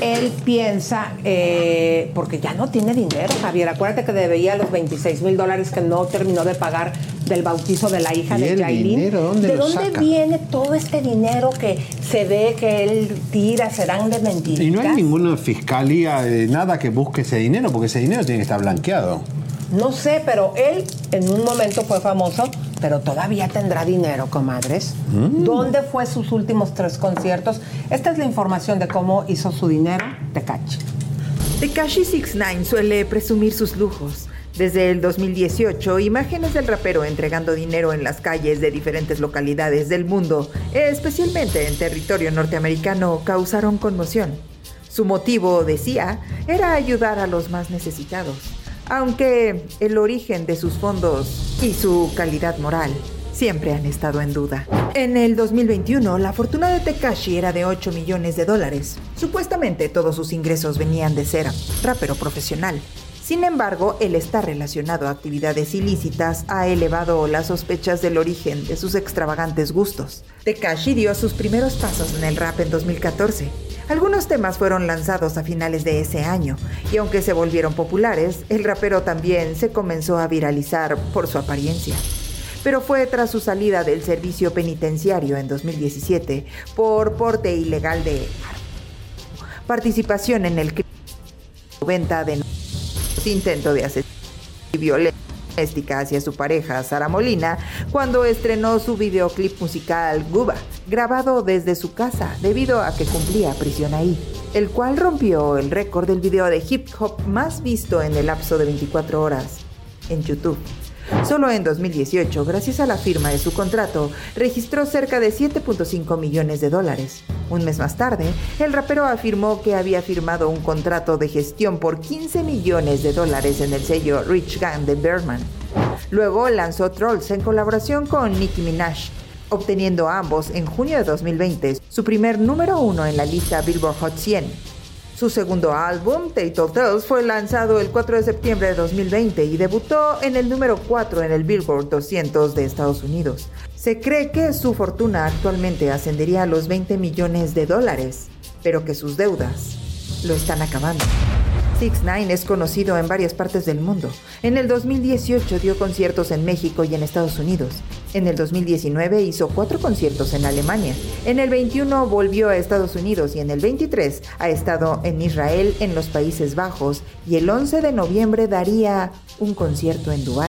Speaker 3: él piensa, eh, porque ya no tiene dinero, Javier. Acuérdate que debía los 26 mil dólares que no terminó de pagar del bautizo de la hija
Speaker 2: ¿Y
Speaker 3: de
Speaker 2: dinero, dónde
Speaker 3: ¿De
Speaker 2: lo
Speaker 3: dónde
Speaker 2: saca?
Speaker 3: viene todo este dinero que se ve que él tira? ¿Serán de mentiras?
Speaker 2: Y no hay ninguna fiscalía de nada que busque ese dinero, porque ese dinero tiene que estar blanqueado.
Speaker 3: No sé, pero él en un momento fue famoso, pero todavía tendrá dinero, comadres.
Speaker 2: Mm.
Speaker 3: ¿Dónde fue sus últimos tres conciertos? Esta es la información de cómo hizo su dinero Tecachi.
Speaker 12: Tekashi 69 suele presumir sus lujos. Desde el 2018, imágenes del rapero entregando dinero en las calles de diferentes localidades del mundo, especialmente en territorio norteamericano, causaron conmoción. Su motivo, decía, era ayudar a los más necesitados, aunque el origen de sus fondos y su calidad moral siempre han estado en duda. En el 2021, la fortuna de Tekashi era de 8 millones de dólares. Supuestamente todos sus ingresos venían de ser rapero profesional. Sin embargo, el estar relacionado a actividades ilícitas ha elevado las sospechas del origen de sus extravagantes gustos. Tekashi dio sus primeros pasos en el rap en 2014. Algunos temas fueron lanzados a finales de ese año, y aunque se volvieron populares, el rapero también se comenzó a viralizar por su apariencia. Pero fue tras su salida del servicio penitenciario en 2017 por porte ilegal de participación en el crimen, venta de intento de asesinato y violencia doméstica hacia su pareja Sara Molina cuando estrenó su videoclip musical Guba, grabado desde su casa debido a que cumplía prisión ahí, el cual rompió el récord del video de hip hop más visto en el lapso de 24 horas en YouTube. Solo en 2018, gracias a la firma de su contrato, registró cerca de 7.5 millones de dólares. Un mes más tarde, el rapero afirmó que había firmado un contrato de gestión por 15 millones de dólares en el sello Rich Gang de Berman. Luego lanzó Trolls en colaboración con Nicki Minaj, obteniendo ambos en junio de 2020 su primer número uno en la lista Billboard Hot 100. Su segundo álbum, Tattle Tales, fue lanzado el 4 de septiembre de 2020 y debutó en el número 4 en el Billboard 200 de Estados Unidos. Se cree que su fortuna actualmente ascendería a los 20 millones de dólares, pero que sus deudas lo están acabando. 6 9 es conocido en varias partes del mundo. En el 2018 dio conciertos en México y en Estados Unidos. En el 2019 hizo cuatro conciertos en Alemania. En el 21 volvió a Estados Unidos y en el 23 ha estado en Israel, en los Países Bajos y el 11 de noviembre daría un concierto en Dubái.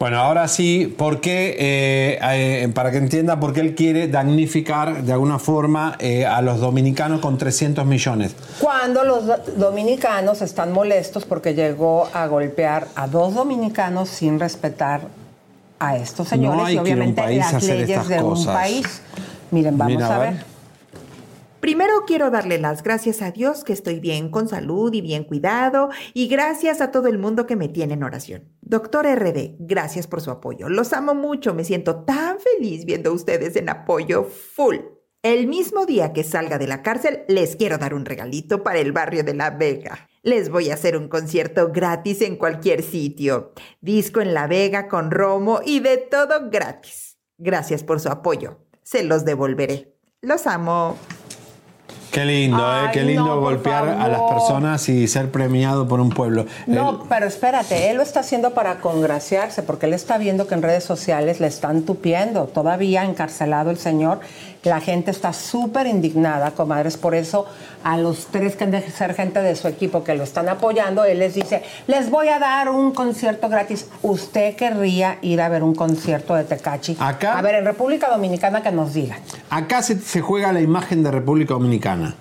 Speaker 2: Bueno, ahora sí, ¿por qué, eh, eh, para que entienda por qué él quiere damnificar de alguna forma eh, a los dominicanos con 300 millones?
Speaker 3: Cuando los do- dominicanos están molestos porque llegó a golpear a dos dominicanos sin respetar a estos señores
Speaker 2: No hay
Speaker 3: y
Speaker 2: que un
Speaker 3: obviamente
Speaker 2: país
Speaker 3: las
Speaker 2: hacer
Speaker 3: leyes
Speaker 2: estas
Speaker 3: de un país. Miren, vamos
Speaker 2: Mira,
Speaker 3: a ver.
Speaker 12: Primero quiero darle las gracias a Dios que estoy bien con salud y bien cuidado y gracias a todo el mundo que me tiene en oración. Doctor RD, gracias por su apoyo. Los amo mucho, me siento tan feliz viendo a ustedes en apoyo full. El mismo día que salga de la cárcel, les quiero dar un regalito para el barrio de La Vega. Les voy a hacer un concierto gratis en cualquier sitio. Disco en La Vega con Romo y de todo gratis. Gracias por su apoyo. Se los devolveré. Los amo.
Speaker 2: Qué lindo, ¿eh? Qué lindo
Speaker 3: no,
Speaker 2: golpear a las personas y ser premiado por un pueblo.
Speaker 3: No, pero espérate, él lo está haciendo para congraciarse, porque él está viendo que en redes sociales le están tupiendo. Todavía encarcelado el señor. La gente está súper indignada, comadres. Por eso, a los tres que han de ser gente de su equipo que lo están apoyando, él les dice: Les voy a dar un concierto gratis. ¿Usted querría ir a ver un concierto de Tecachi?
Speaker 2: Acá-
Speaker 3: A ver, en República Dominicana que nos digan.
Speaker 2: Acá se, se juega la imagen de República Dominicana.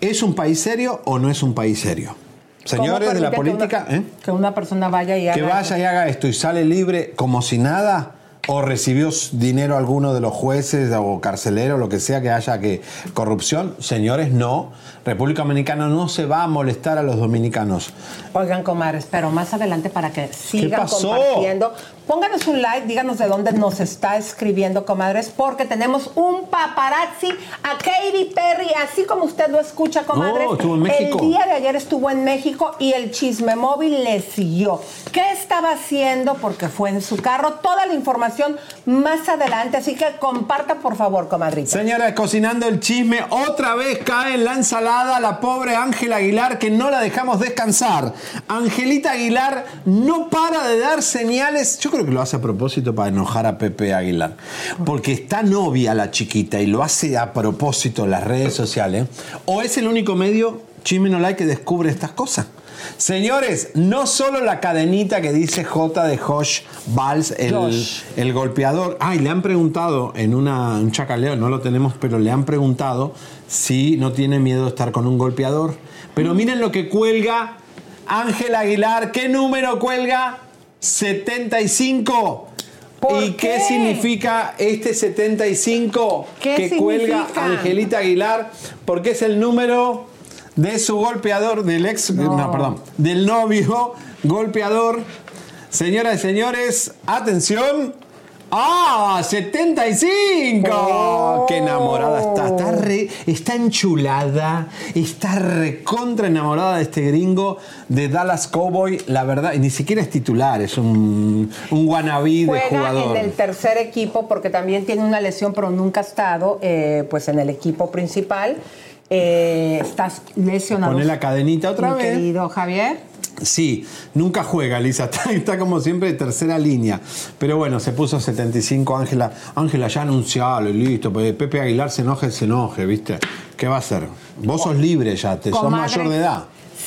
Speaker 2: ¿Es un país serio o no es un país serio? Señores
Speaker 3: ¿Cómo
Speaker 2: de la
Speaker 3: permite que
Speaker 2: política,
Speaker 3: una-
Speaker 2: ¿eh?
Speaker 3: Que una persona vaya y haga
Speaker 2: que vaya y haga esto y sale libre como si nada o recibió dinero alguno de los jueces o carcelero, lo que sea que haya que corrupción, señores, no. República Dominicana no se va a molestar a los dominicanos.
Speaker 3: Oigan, comadres, pero más adelante para que sigan compartiendo. Pónganos un like, díganos de dónde nos está escribiendo, comadres, porque tenemos un paparazzi a Katy Perry, así como usted lo escucha, comadres.
Speaker 2: Oh, estuvo en México.
Speaker 3: El día de ayer estuvo en México y el chisme móvil le siguió. ¿Qué estaba haciendo? Porque fue en su carro. Toda la información más adelante, así que comparta, por favor, comadrita.
Speaker 2: Señora, cocinando el chisme, otra vez cae en la ensalada la pobre Ángela Aguilar que no la dejamos descansar. Angelita Aguilar no para de dar señales, yo creo que lo hace a propósito para enojar a Pepe Aguilar, porque está novia la chiquita y lo hace a propósito en las redes sociales, o es el único medio, chisme no like, que descubre estas cosas. Señores, no solo la cadenita que dice J de Josh Valls, el,
Speaker 3: Josh.
Speaker 2: el golpeador. Ay, le han preguntado en una, un chacaleo, no lo tenemos, pero le han preguntado si no tiene miedo de estar con un golpeador. Pero miren lo que cuelga Ángel Aguilar. ¿Qué número cuelga? 75. ¿Y qué?
Speaker 3: qué?
Speaker 2: significa este 75
Speaker 3: ¿Qué
Speaker 2: que cuelga? Angelita Aguilar? Porque es el número de su golpeador, del ex, no, perdón, del novio golpeador. Señoras y señores, atención. ¡Ah! ¡75! ¡Qué enamorada está! Está, re- está enchulada, está recontra enamorada de este gringo de Dallas Cowboy. La verdad, y ni siquiera es titular, es un, un wannabe de jugador.
Speaker 3: en el tercer equipo porque también tiene una lesión, pero nunca ha estado pues en el equipo principal. Eh, estás lesionado.
Speaker 2: Pone la cadenita otra
Speaker 3: mi
Speaker 2: vez.
Speaker 3: querido Javier.
Speaker 2: Sí, nunca juega, Lisa. Está, está como siempre de tercera línea. Pero bueno, se puso 75 Ángela. Ángela, ya anuncialo y listo. Pepe Aguilar se enoje, se enoje, ¿viste? ¿Qué va a hacer? Vos sos libre ya, te sos mayor de edad.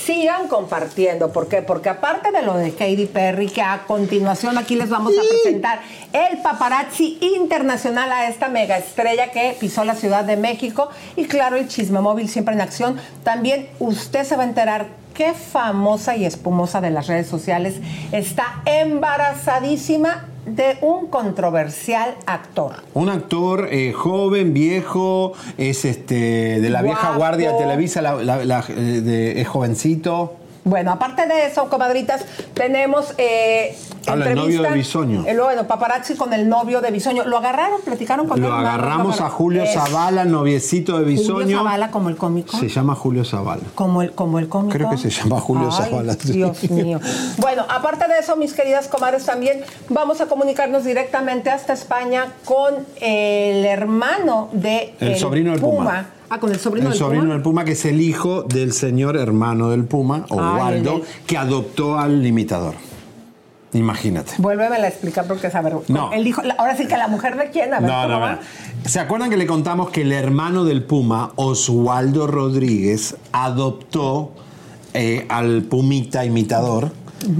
Speaker 3: Sigan compartiendo. ¿Por qué? Porque aparte de lo de Katy Perry, que a continuación aquí les vamos a presentar el paparazzi internacional a esta mega estrella que pisó la Ciudad de México. Y claro, el chisme móvil siempre en acción. También usted se va a enterar qué famosa y espumosa de las redes sociales está embarazadísima de un controversial actor.
Speaker 2: Un actor eh, joven, viejo, es este de la vieja guardia de Televisa, la- la- la- eh, de- es jovencito.
Speaker 3: Bueno, aparte de eso, comadritas, tenemos eh,
Speaker 2: Habla el novio de Bisoño.
Speaker 3: El, bueno, paparazzi con el novio de Bisoño. ¿Lo agarraron? ¿Platicaron con
Speaker 2: Lo agarramos a Julio
Speaker 3: Es
Speaker 2: Zavala, noviecito de Bisoño.
Speaker 3: Julio Zavala como el cómico.
Speaker 2: Se llama Julio Zavala.
Speaker 3: Como el, como el cómico.
Speaker 2: Creo que se llama Julio
Speaker 3: Ay,
Speaker 2: Zavala. sí.
Speaker 3: Dios mío. Bueno, aparte de eso, mis queridas comadres, también vamos a comunicarnos directamente hasta España con el hermano de
Speaker 2: El sobrino del Puma.
Speaker 3: Ah, con el sobrino
Speaker 2: el
Speaker 3: del
Speaker 2: sobrino
Speaker 3: Puma.
Speaker 2: del Puma, que es el hijo del señor hermano del Puma, Osvaldo,
Speaker 3: el-
Speaker 2: que adoptó al imitador. Imagínate.
Speaker 3: Vuélveme a explicar porque saber.
Speaker 2: No.
Speaker 3: El hijo, la- ahora sí que la mujer de quién, a ver
Speaker 2: No, no, no. ¿Se acuerdan que le contamos que el hermano del Puma, Osvaldo Rodríguez, adoptó eh, al Pumita imitador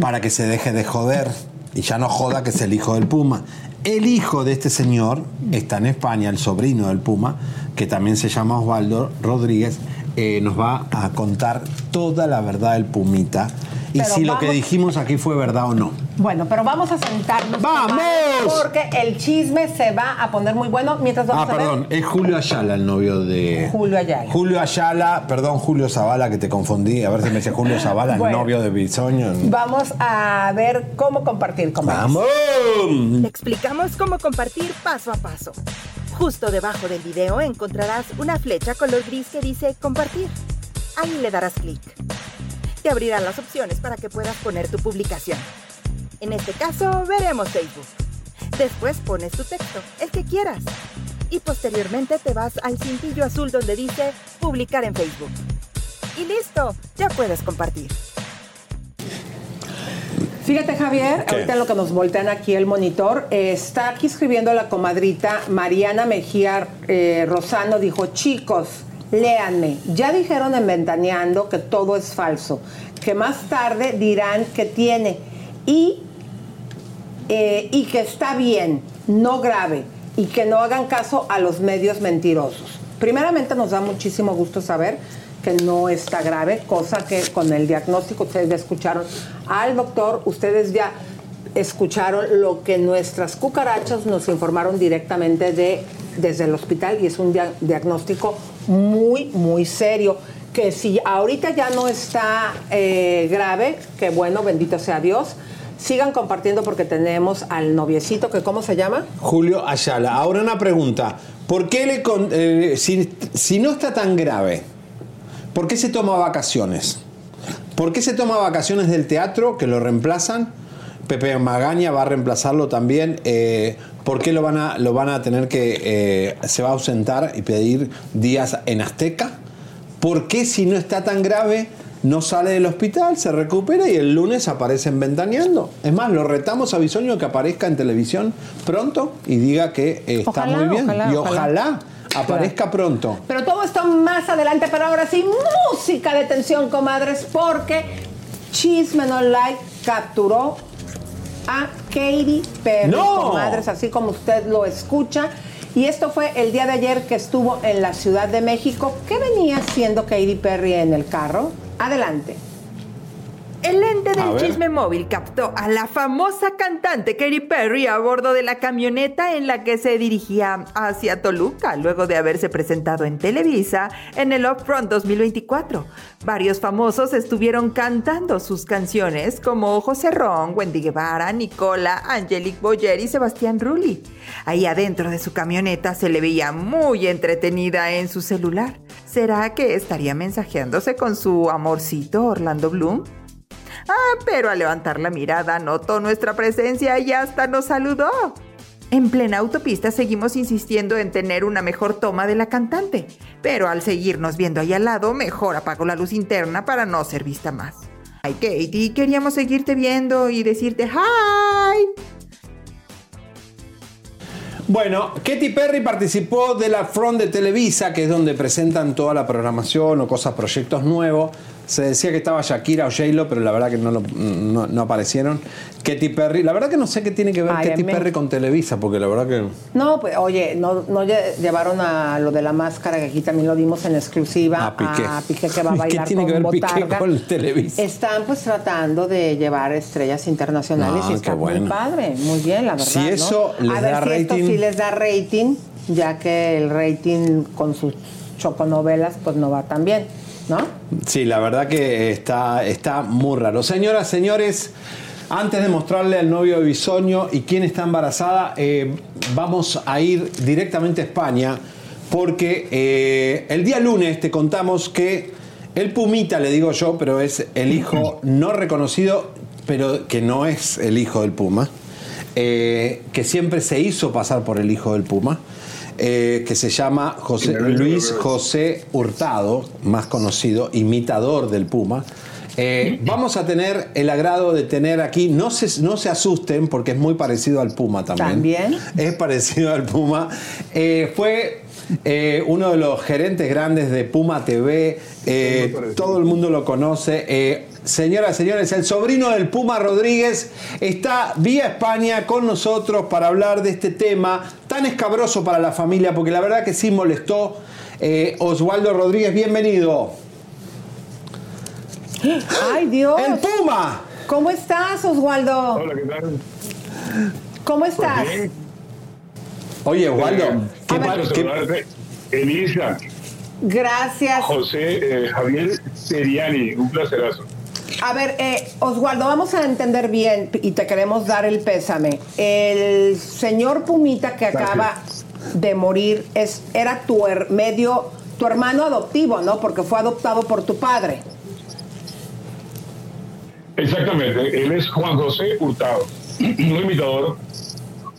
Speaker 2: para que se deje de joder y ya no joda que es el hijo del Puma? El hijo de este señor está en España, el sobrino del Puma, que también se llama Osvaldo Rodríguez, eh, nos va a contar toda la verdad del Pumita y
Speaker 3: Pero
Speaker 2: si lo que dijimos aquí fue verdad o no.
Speaker 3: Bueno, pero vamos a sentarnos.
Speaker 2: ¡Vamos!
Speaker 3: Porque el chisme se va a poner muy bueno mientras vamos
Speaker 2: Ah,
Speaker 3: a ver
Speaker 2: perdón, es Julio Ayala el novio de...
Speaker 3: Julio Ayala.
Speaker 2: Julio Ayala, perdón, Julio Zavala, que te confundí. A ver si me dice Julio Zavala, el novio de Bisoño.
Speaker 3: Vamos a ver cómo compartir con
Speaker 2: ¡Vamos!
Speaker 12: Te explicamos cómo compartir paso a paso. Justo debajo del video encontrarás una flecha color gris que dice compartir. Ahí le darás clic. Te abrirán las opciones para que puedas poner tu publicación. En este caso, veremos Facebook. Después pones tu texto, el que quieras. y posteriormente te vas al cintillo azul donde dice publicar en Facebook. Y listo, ya puedes compartir.
Speaker 3: Fíjate, Javier,
Speaker 2: ¿Qué?
Speaker 3: ahorita en lo que nos voltean aquí el monitor, eh, está aquí escribiendo la comadrita Mariana Mejía eh, Rosano, dijo, chicos, léanme, ya dijeron en Ventaneando que todo es falso, que más tarde dirán que tiene y, eh, y que está bien, no grave, y que no hagan caso a los medios mentirosos. Primeramente nos da muchísimo gusto saber que no está grave, cosa que con el diagnóstico ustedes ya escucharon al doctor, ustedes ya escucharon lo que nuestras cucarachas nos informaron directamente de, desde el hospital y es un dia- diagnóstico muy, muy serio. Que si ahorita ya no está eh, grave, que bueno, bendito sea Dios, sigan compartiendo porque tenemos al noviecito, que ¿cómo se llama?
Speaker 2: Julio Ayala. Ahora una pregunta. ¿Por qué le con- eh, si, si no está tan grave, ¿por qué se toma vacaciones? ¿Por qué se toma vacaciones del teatro que lo reemplazan? Pepe Magaña va a reemplazarlo también. eh, ¿Por qué lo van a, lo van a tener que... eh, se va a ausentar y pedir días en Azteca? ¿Por qué si no está tan grave no sale del hospital, se recupera y el lunes aparece en Ventaneando? Es más, lo retamos a Bisoño que aparezca en televisión pronto y diga que eh, está
Speaker 3: Ojalá,
Speaker 2: muy bien.
Speaker 3: ojalá,
Speaker 2: y
Speaker 3: ojalá.
Speaker 2: ojalá, aparezca pronto.
Speaker 3: Pero todo esto más adelante, pero ahora sí, música de tensión, comadres, porque Chisme No Like capturó a Katy Perry,
Speaker 2: ¡No!
Speaker 3: comadres, así como usted lo escucha. Y esto fue el día de ayer que estuvo en la Ciudad de México. ¿Qué venía haciendo Katy Perry en el carro? Adelante.
Speaker 12: El ente
Speaker 3: A
Speaker 12: del
Speaker 3: ver.
Speaker 12: chisme móvil captó a la famosa cantante Katy Perry a bordo de la camioneta en la que se dirigía hacia Toluca luego de haberse presentado en Televisa en el Upfront 2024. Varios famosos estuvieron cantando sus canciones como José Ron, Wendy Guevara, Nicola, Angelique Boyer y Sebastián Rulli. Ahí adentro de su camioneta se le veía muy entretenida en su celular. ¿Será que estaría mensajeándose con su amorcito Orlando Bloom? Ah, pero al levantar la mirada notó nuestra presencia y hasta nos saludó. En plena autopista seguimos insistiendo en tener una mejor toma de la cantante, pero al seguirnos viendo ahí al lado, mejor apago la luz interna para no ser vista más. Ay, Katie, queríamos seguirte viendo y decirte hi.
Speaker 2: Bueno, Katy Perry participó de la Front de Televisa, que es donde presentan toda la programación o cosas, proyectos nuevos. Se decía que estaba Shakira o J-Lo, pero la verdad que no, lo- no, no aparecieron. Katy Perry, la verdad que no sé qué tiene que ver
Speaker 3: Ay,
Speaker 2: Katy Perry con Televisa, porque la verdad que...
Speaker 3: No, pues oye, no, no lle- llevaron a lo de la máscara, que aquí también lo dimos en exclusiva,
Speaker 2: A Piqué.
Speaker 3: a Piqué que va a bailar
Speaker 2: ¿Qué tiene
Speaker 3: con
Speaker 2: que ver Piqué
Speaker 3: Botarga.
Speaker 2: con Televisa?
Speaker 3: Están pues tratando de llevar estrellas internacionales
Speaker 2: Ah,
Speaker 3: y está muy padre, muy bien, la verdad.
Speaker 2: Si
Speaker 3: ¿no?
Speaker 2: eso les
Speaker 3: a ver
Speaker 2: da
Speaker 3: si esto sí les da rating, ya que el rating con sus choconovelas pues no va tan bien, ¿no?
Speaker 2: Sí, la verdad que está, está muy raro. Señoras, señores, antes de mostrarle al novio de Bisoño y quién está embarazada, eh, vamos a ir directamente a España porque eh, el día lunes te contamos que el Pumita, le digo yo, pero es el hijo no reconocido, pero que no es el hijo del Puma, eh, que siempre se hizo pasar por el hijo del Puma. Eh, que se llama José, Luis José Hurtado, más conocido, imitador del Puma. Eh, vamos a tener el agrado de tener aquí, no se, no se asusten porque es muy parecido al Puma también.
Speaker 3: También.
Speaker 2: Es parecido al Puma. Eh, fue eh, uno de los gerentes grandes de Puma TV, eh, todo el mundo lo conoce. Eh, señoras, señores, el sobrino del Puma Rodríguez está vía España con nosotros para hablar de este tema tan escabroso para la familia, porque la verdad que sí molestó. Eh, Oswaldo Rodríguez, bienvenido.
Speaker 3: ¡Ay, Dios!
Speaker 2: ¡El Puma!
Speaker 3: ¿Cómo estás, Oswaldo?
Speaker 15: Hola, ¿qué tal?
Speaker 3: ¿Cómo estás?
Speaker 15: Pues bien.
Speaker 2: Oye, Oswaldo,
Speaker 15: Qué
Speaker 2: ¿qué pa-
Speaker 15: gusto
Speaker 2: qué-
Speaker 15: saludarte. Elisa,
Speaker 3: Gracias.
Speaker 15: José, eh, Javier Seriani, un placerazo.
Speaker 3: A ver, eh, Oswaldo, vamos a entender bien y te queremos dar el pésame. El señor Pumita que acaba de morir es, era tu her- medio, tu hermano adoptivo, ¿no? Porque fue adoptado por tu padre.
Speaker 15: Exactamente, él es Juan José Hurtado, un imitador,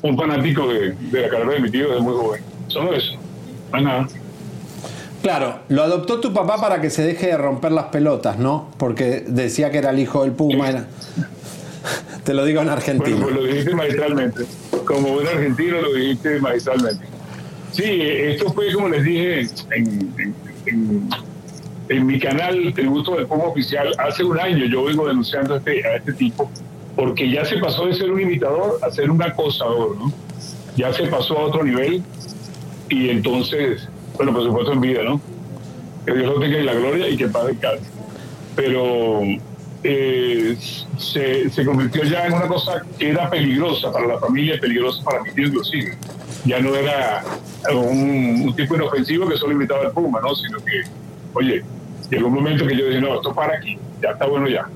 Speaker 15: un fanático de, de la carrera de mi tío desde muy joven. Solo eso. Hay nada.
Speaker 2: Claro, lo adoptó tu papá para que se deje de romper las pelotas, ¿no? Porque decía que era el hijo del Puma. Te lo digo en
Speaker 15: pues lo dijiste magistralmente. Como buen argentino lo dijiste magistralmente. Sí, esto fue como les dije en, en- mi canal Tributo del Puma Oficial. Hace un año yo vengo denunciando a este, a este tipo porque ya se pasó de ser un imitador a ser un acosador, ¿no? Ya se pasó a otro nivel y entonces, bueno, por supuesto en vida, ¿no? Que Dios lo tenga en la gloria y que paz descanse. Pero eh, se, se convirtió ya en una cosa que era peligrosa para la familia, peligrosa para mi tío inclusive. Ya no era un, tipo inofensivo que solo imitaba al Puma, ¿no? Sino que, oye, llegó un momento que yo dije, no, esto para aquí, ya está bueno ya,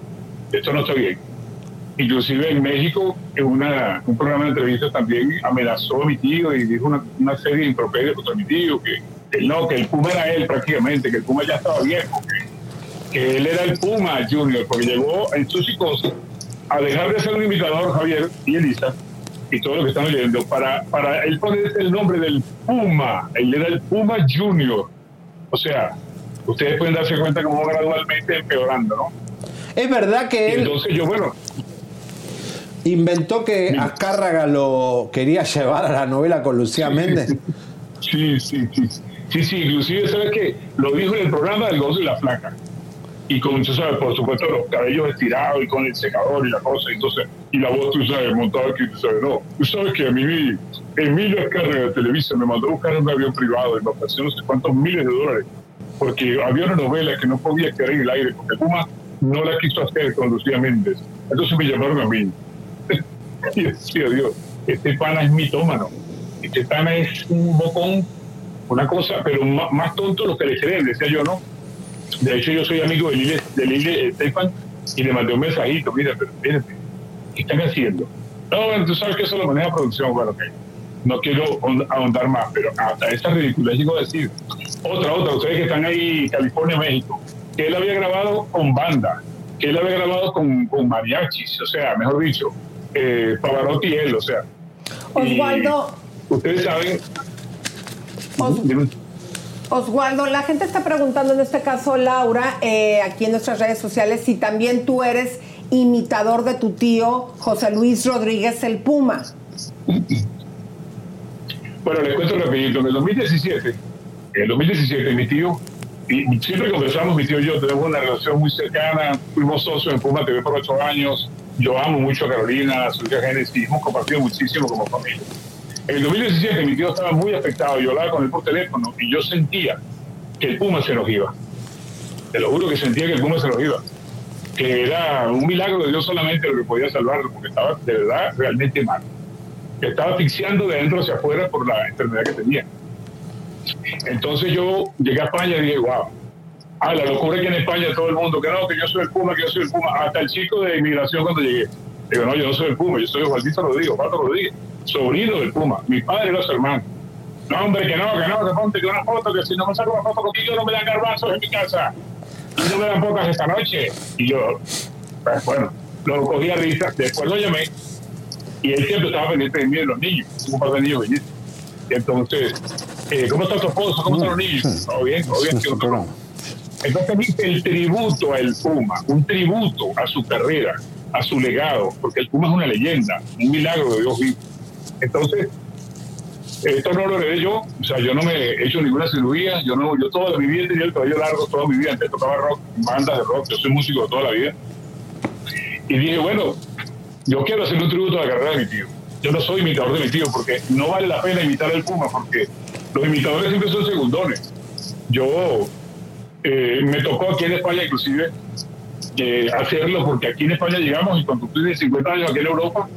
Speaker 15: esto no está bien. Inclusive en México, en una, un programa de entrevistas también amenazó a mi tío y dijo una, una serie de improperios contra mi tío, que, no, que el Puma era él prácticamente, que el Puma ya estaba viejo, que, que él era el Puma Junior, porque llegó en su psicosis a dejar de ser un imitador, Javier y Elisa, y todo lo que están leyendo, para, para él ponerse el nombre del Puma, él era el Puma Junior. O sea, ustedes pueden darse cuenta cómo gradualmente empeorando, ¿no?
Speaker 2: Es verdad que
Speaker 15: Y
Speaker 2: él
Speaker 15: entonces yo, bueno,
Speaker 2: inventó que Azcárraga lo quería llevar a la novela con Lucía Méndez.
Speaker 15: Sí, sí, sí. Sí, sí, inclusive, ¿sabes qué? Lo dijo en el programa del gozo y la flaca. Y con, tú sabes, por supuesto, los cabellos estirados y con el secador y la cosa, entonces, y la voz, tú sabes, montada aquí, tú sabes, no. Tú sabes que a mí, Emilio Azcárraga de Televisa me mandó a buscar un avión privado y me ofreció no sé cuántos miles de dólares, porque había una novela que no podía quedar en el aire, porque Puma no la quiso hacer con Lucía Méndez. Entonces me llamaron a mí. y decía, Dios, este pana es mitómano. Este pana es un bocón, una cosa, pero ma- más, tonto lo que le creen, decía yo, ¿no? De hecho, yo soy amigo de Lile, de Lile Estefan y le mandé un mensajito, mira, pero espérate, ¿qué están haciendo? No, bueno, tú sabes que eso lo maneja producción, bueno, ok. No quiero hon- ahondar más, pero hasta esa ridiculez llegó a decir. Otra, otra, ustedes que están ahí, California, México, que él había grabado con banda, que él había grabado con, con mariachis, o sea, mejor dicho, eh, Pavarotti y él, o sea. y
Speaker 3: Osvaldo,
Speaker 15: Ustedes saben. Dime.
Speaker 3: Osvaldo, la gente está preguntando en este caso, Laura, eh, aquí en nuestras redes sociales, si también tú eres imitador de tu tío José Luis Rodríguez el Puma.
Speaker 15: Bueno, les cuento rapidito. En el 2017, en el 2017, mi tío, y siempre conversamos, mi tío y yo tenemos una relación muy cercana, fuimos socios en Puma TV por ocho años, yo amo mucho a Carolina, a su hija Génesis, hemos compartido muchísimo como familia. En el 2017 mi tío estaba muy afectado, yo hablaba con él por teléfono y yo sentía que el Puma se nos iba. Te lo juro que sentía que el Puma se nos iba. Que era un milagro de Dios solamente lo que podía salvarlo, porque estaba de verdad realmente mal. Que estaba asfixiando de adentro hacia afuera por la enfermedad que tenía. Entonces yo llegué a España y dije, wow. Ah, la locura que en España todo el mundo, que no, que yo soy el Puma, que yo soy el Puma. Hasta el chico de inmigración cuando llegué. Digo, no, yo no soy el Puma, yo soy Osvaldito Rodríguez, Osvaldo Rodríguez, sobrino del Puma. Mi padre era su hermano. No, hombre, que no, que no, que ponte que una foto, que si no me saco una foto contigo no me dan garbanzos en mi casa. Y no me dan pocas esta noche. Y yo, pues, bueno, lo cogí a risa, después lo llamé y él siempre estaba pendiente de mí y de los niños, un par de niños bellísimos. Y entonces, eh, ¿cómo está tu esposo? ¿Cómo están los niños? Todo bien, todo bien. Entonces el tributo al Puma, un tributo a su carrera, a su legado, porque el Puma es una leyenda, un milagro de Dios vivo. Entonces, esto no lo heredé yo, o sea, yo no me he hecho ninguna cirugía, yo no, yo toda mi vida tenía el cabello largo, toda mi vida antes tocaba rock, bandas de rock, yo soy músico toda la vida. Y dije, bueno, yo quiero hacer un tributo a la carrera de mi tío. Yo no soy imitador de mi tío porque no vale la pena imitar al Puma porque los imitadores siempre son segundones. Yo eh, me tocó aquí en España inclusive eh, hacerlo porque aquí en España llegamos y cuando tú tienes 50 años aquí en Europa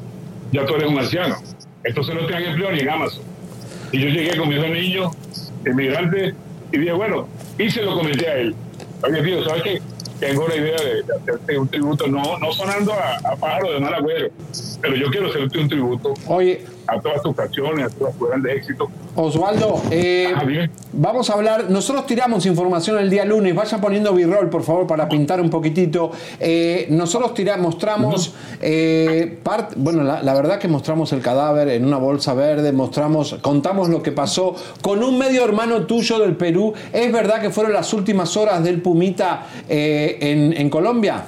Speaker 15: ya tú eres un anciano. Entonces no te dan empleo ni en Amazon. Y yo llegué con mis dos niños, y dije, bueno, y se lo comenté a él. Oye, tío, ¿sabes qué? Tengo la idea de, de hacerte un tributo, no, no sonando a, a pájaro de mal agüero, pero yo quiero hacerte un tributo.
Speaker 2: Oye.
Speaker 15: a todas tus canciones, a todos tus grandes éxitos.
Speaker 2: Osvaldo, eh, vamos a hablar, nosotros tiramos información el día lunes, vaya poniendo b-roll por favor para pintar un poquitito. Eh, nosotros tiramos, mostramos, eh, bueno, la, la, verdad que mostramos el cadáver en una bolsa verde, mostramos, contamos lo que pasó con un medio hermano tuyo del Perú. ¿Es verdad que fueron las últimas horas del Pumita en, en Colombia?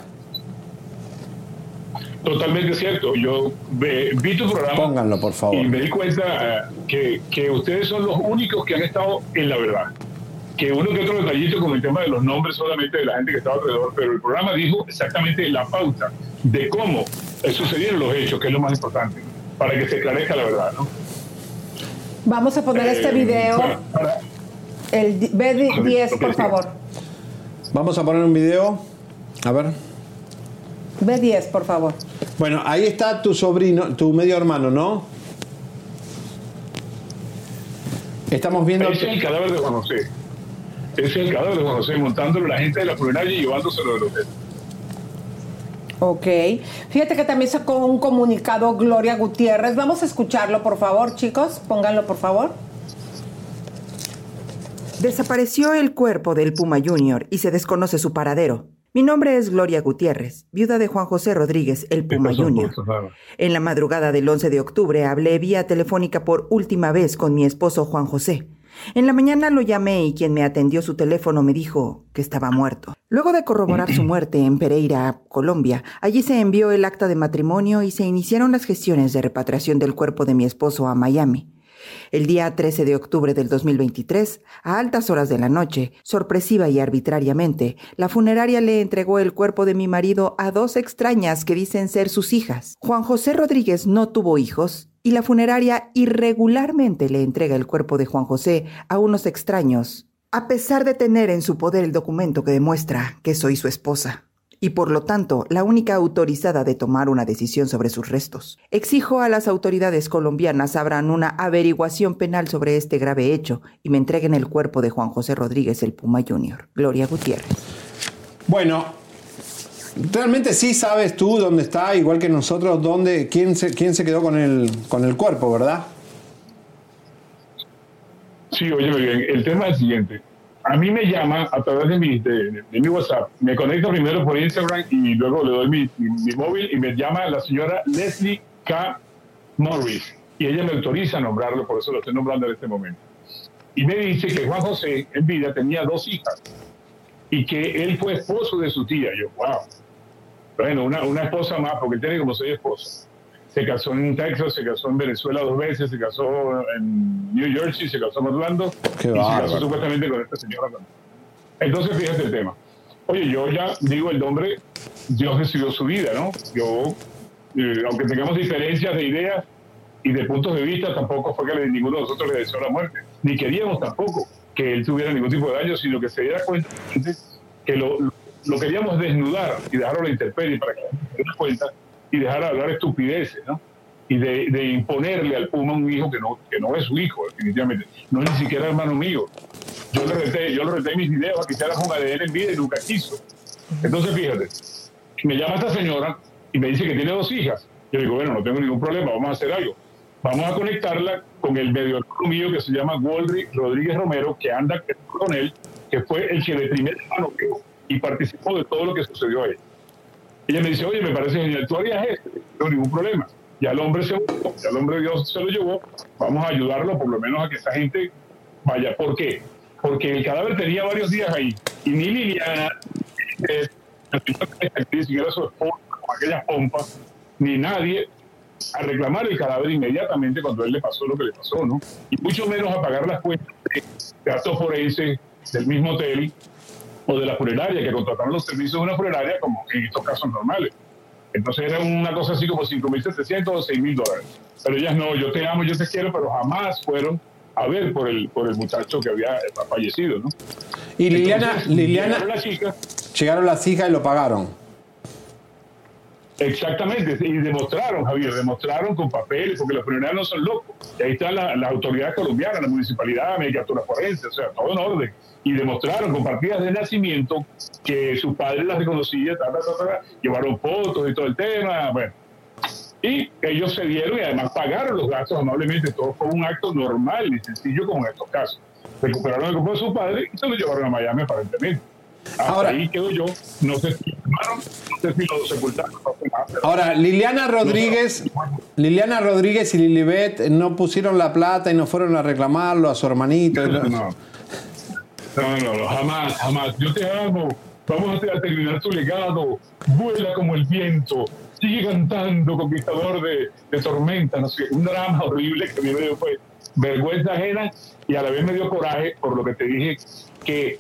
Speaker 15: Totalmente cierto. Yo vi tu programa.
Speaker 2: Pónganlo, por favor.
Speaker 15: Y me di cuenta eh, que, ustedes son los únicos que han estado en la verdad. Que uno que otro detallito con el tema de los nombres solamente de la gente que estaba alrededor, pero el programa dijo exactamente la pauta de cómo sucedieron los hechos, que es lo más importante, para que se esclarezca la verdad, ¿no?
Speaker 3: Vamos a poner este eh, video. El B10, por favor.
Speaker 2: Vamos a poner un video. A ver.
Speaker 3: B10, por favor.
Speaker 2: Bueno, ahí está tu sobrino, tu medio hermano, ¿no? Estamos viendo.
Speaker 15: Ese es el cadáver de Juan José. Ese es el cadáver de Juan José, montándolo la gente de la funeraria y llevándoselo del hotel.
Speaker 3: Ok. Fíjate que también sacó un comunicado Gloria Gutiérrez. Vamos a escucharlo, por favor, chicos. Pónganlo, por favor.
Speaker 12: Desapareció el cuerpo del Puma Junior y se desconoce su paradero. Mi nombre es Gloria Gutiérrez, viuda de Juan José Rodríguez, el Puma Junior. En la madrugada del 11 de octubre hablé vía telefónica por última vez con mi esposo Juan José. En la mañana lo llamé y quien me atendió su teléfono me dijo que estaba muerto. Luego de corroborar su muerte en Pereira, Colombia, allí se envió el acta de matrimonio y se iniciaron las gestiones de repatriación del cuerpo de mi esposo a Miami. El día 13 de octubre del 2023, a altas horas de la noche, sorpresiva y arbitrariamente, la funeraria le entregó el cuerpo de mi marido a dos extrañas que dicen ser sus hijas. Juan José Rodríguez no tuvo hijos y la funeraria irregularmente le entrega el cuerpo de Juan José a unos extraños, a pesar de tener en su poder el documento que demuestra que soy su esposa y por lo tanto la única autorizada de tomar una decisión sobre sus restos. Exijo a las autoridades colombianas abran una averiguación penal sobre este grave hecho y me entreguen el cuerpo de Juan José Rodríguez el Puma Jr. Gloria Gutiérrez.
Speaker 2: Bueno, realmente sí sabes tú dónde está, igual que nosotros, dónde, quién se, quién se quedó con el, con el cuerpo, ¿verdad?
Speaker 15: Sí, oye, bien. El tema es el siguiente a mí me llama a través de mi, de, mi WhatsApp, me conecto primero por Instagram y luego le doy mi, mi, móvil y me llama la señora Leslie K. Morris y ella me autoriza a nombrarlo, por eso lo estoy nombrando en este momento. Y me dice que Juan José en vida tenía dos hijas y que él fue esposo de su tía. Yo, wow. Bueno, una, una esposa más, porque tiene como seis esposas se casó en Texas, se casó en Venezuela dos veces, se casó en New Jersey, se casó en Orlando y se casó supuestamente con esta señora. Entonces, fíjate el tema. Oye, yo ya digo el nombre, Dios decidió su vida, ¿no? Yo, eh, aunque tengamos diferencias de ideas y de puntos de vista, tampoco fue que ninguno de nosotros le deseó la muerte, ni queríamos tampoco que él tuviera ningún tipo de daño, sino que se diera cuenta que lo, lo queríamos desnudar y dejarlo a la intemperie para que se diera cuenta y dejar de hablar estupideces, ¿no? Y de, imponerle al Puma un hijo que no, que no es su hijo, definitivamente. No es ni siquiera hermano mío. Yo le reté, yo le reté mis videos a que se ponga de él en vida y nunca quiso. Entonces, fíjate, me llama esta señora y me dice que tiene dos hijas. Yo digo, bueno, no tengo ningún problema, vamos a hacer algo. Vamos a conectarla con el medio mío que se llama Waldry Rodríguez Romero, que anda con él, que fue el que de primer mano y participó de todo lo que sucedió a él. Ella me dice, oye, me parece genial, tú harías esto, no ningún problema. Ya el hombre se ya el hombre Dios se lo llevó, vamos a ayudarlo por lo menos a que esa gente vaya. ¿Por qué? Porque el cadáver tenía varios días ahí y ni Liliana, ni su esposa, con aquellas pompas, ni nadie a reclamar el cadáver inmediatamente cuando él le pasó lo que le pasó, ¿no? Y mucho menos a pagar las cuentas de gastos forenses del mismo hotel o de la funeraria, que contrataron los servicios de una funeraria como en estos casos normales. Entonces era una cosa así como 5.700 o 6.000 dólares. Pero ellas no, yo te amo, yo te quiero, pero jamás fueron a ver por el, por el muchacho que había fallecido, ¿no?
Speaker 2: Y Liliana, Liliana llegaron las hijas y lo pagaron.
Speaker 15: Exactamente, y demostraron, Javier, demostraron con papeles, porque los funerarios no son locos. Y ahí están las la autoridades colombianas, la municipalidad, medicatura forense, o sea, todo en orden y demostraron con partidas de nacimiento que su padre las reconocía, llevaron fotos y todo el tema. Bueno, Y ellos se dieron y además pagaron los gastos amablemente. Todo fue un acto normal y sencillo como en estos casos. Recuperaron el cuerpo de su padre y se lo llevaron a Miami aparentemente. Hasta ahí quedo yo. No sé si lo quemaron, no sé si lo sepultaron. no sé
Speaker 2: Ahora, Liliana Rodríguez, Liliana Rodríguez y Lilibet no pusieron la plata y no fueron a reclamarlo a su hermanito. no-
Speaker 15: No. No, no, no, jamás, jamás. Yo te amo. Vamos a terminar tu legado. Vuela como el viento. Sigue cantando, conquistador de, de tormenta. No sé, un drama horrible que a mí me dio fue vergüenza ajena y a la vez me dio coraje por lo que te dije que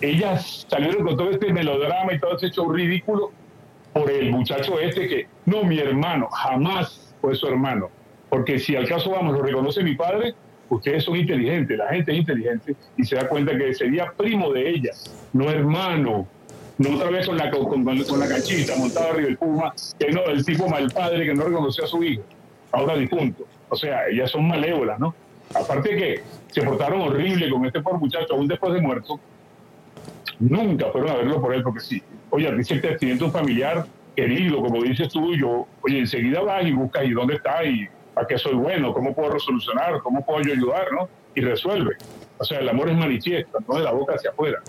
Speaker 15: ellas salieron con todo este melodrama y todo ese show ridículo por el muchacho este que, no, mi hermano, jamás fue su hermano. Porque si al caso vamos, lo reconoce mi padre, ustedes son inteligentes, la gente es inteligente y se da cuenta que sería primo de ella, no hermano. No otra vez con la, con, con- la canchita montada arriba del Puma, que no, el tipo mal padre que no reconoció a su hijo, ahora difunto. O sea, ellas son malévolas, ¿no? Aparte que se portaron horrible con este pobre muchacho, aún después de muerto, nunca fueron a verlo por él, porque sí, oye, dice el accidente un familiar querido, como dices tú, yo, oye, enseguida vas y buscas y dónde está y a qué soy bueno, cómo puedo resolucionar, cómo puedo yo ayudar, ¿no? Y resuelve. O sea, el amor es manifiesto, no de la boca hacia afuera.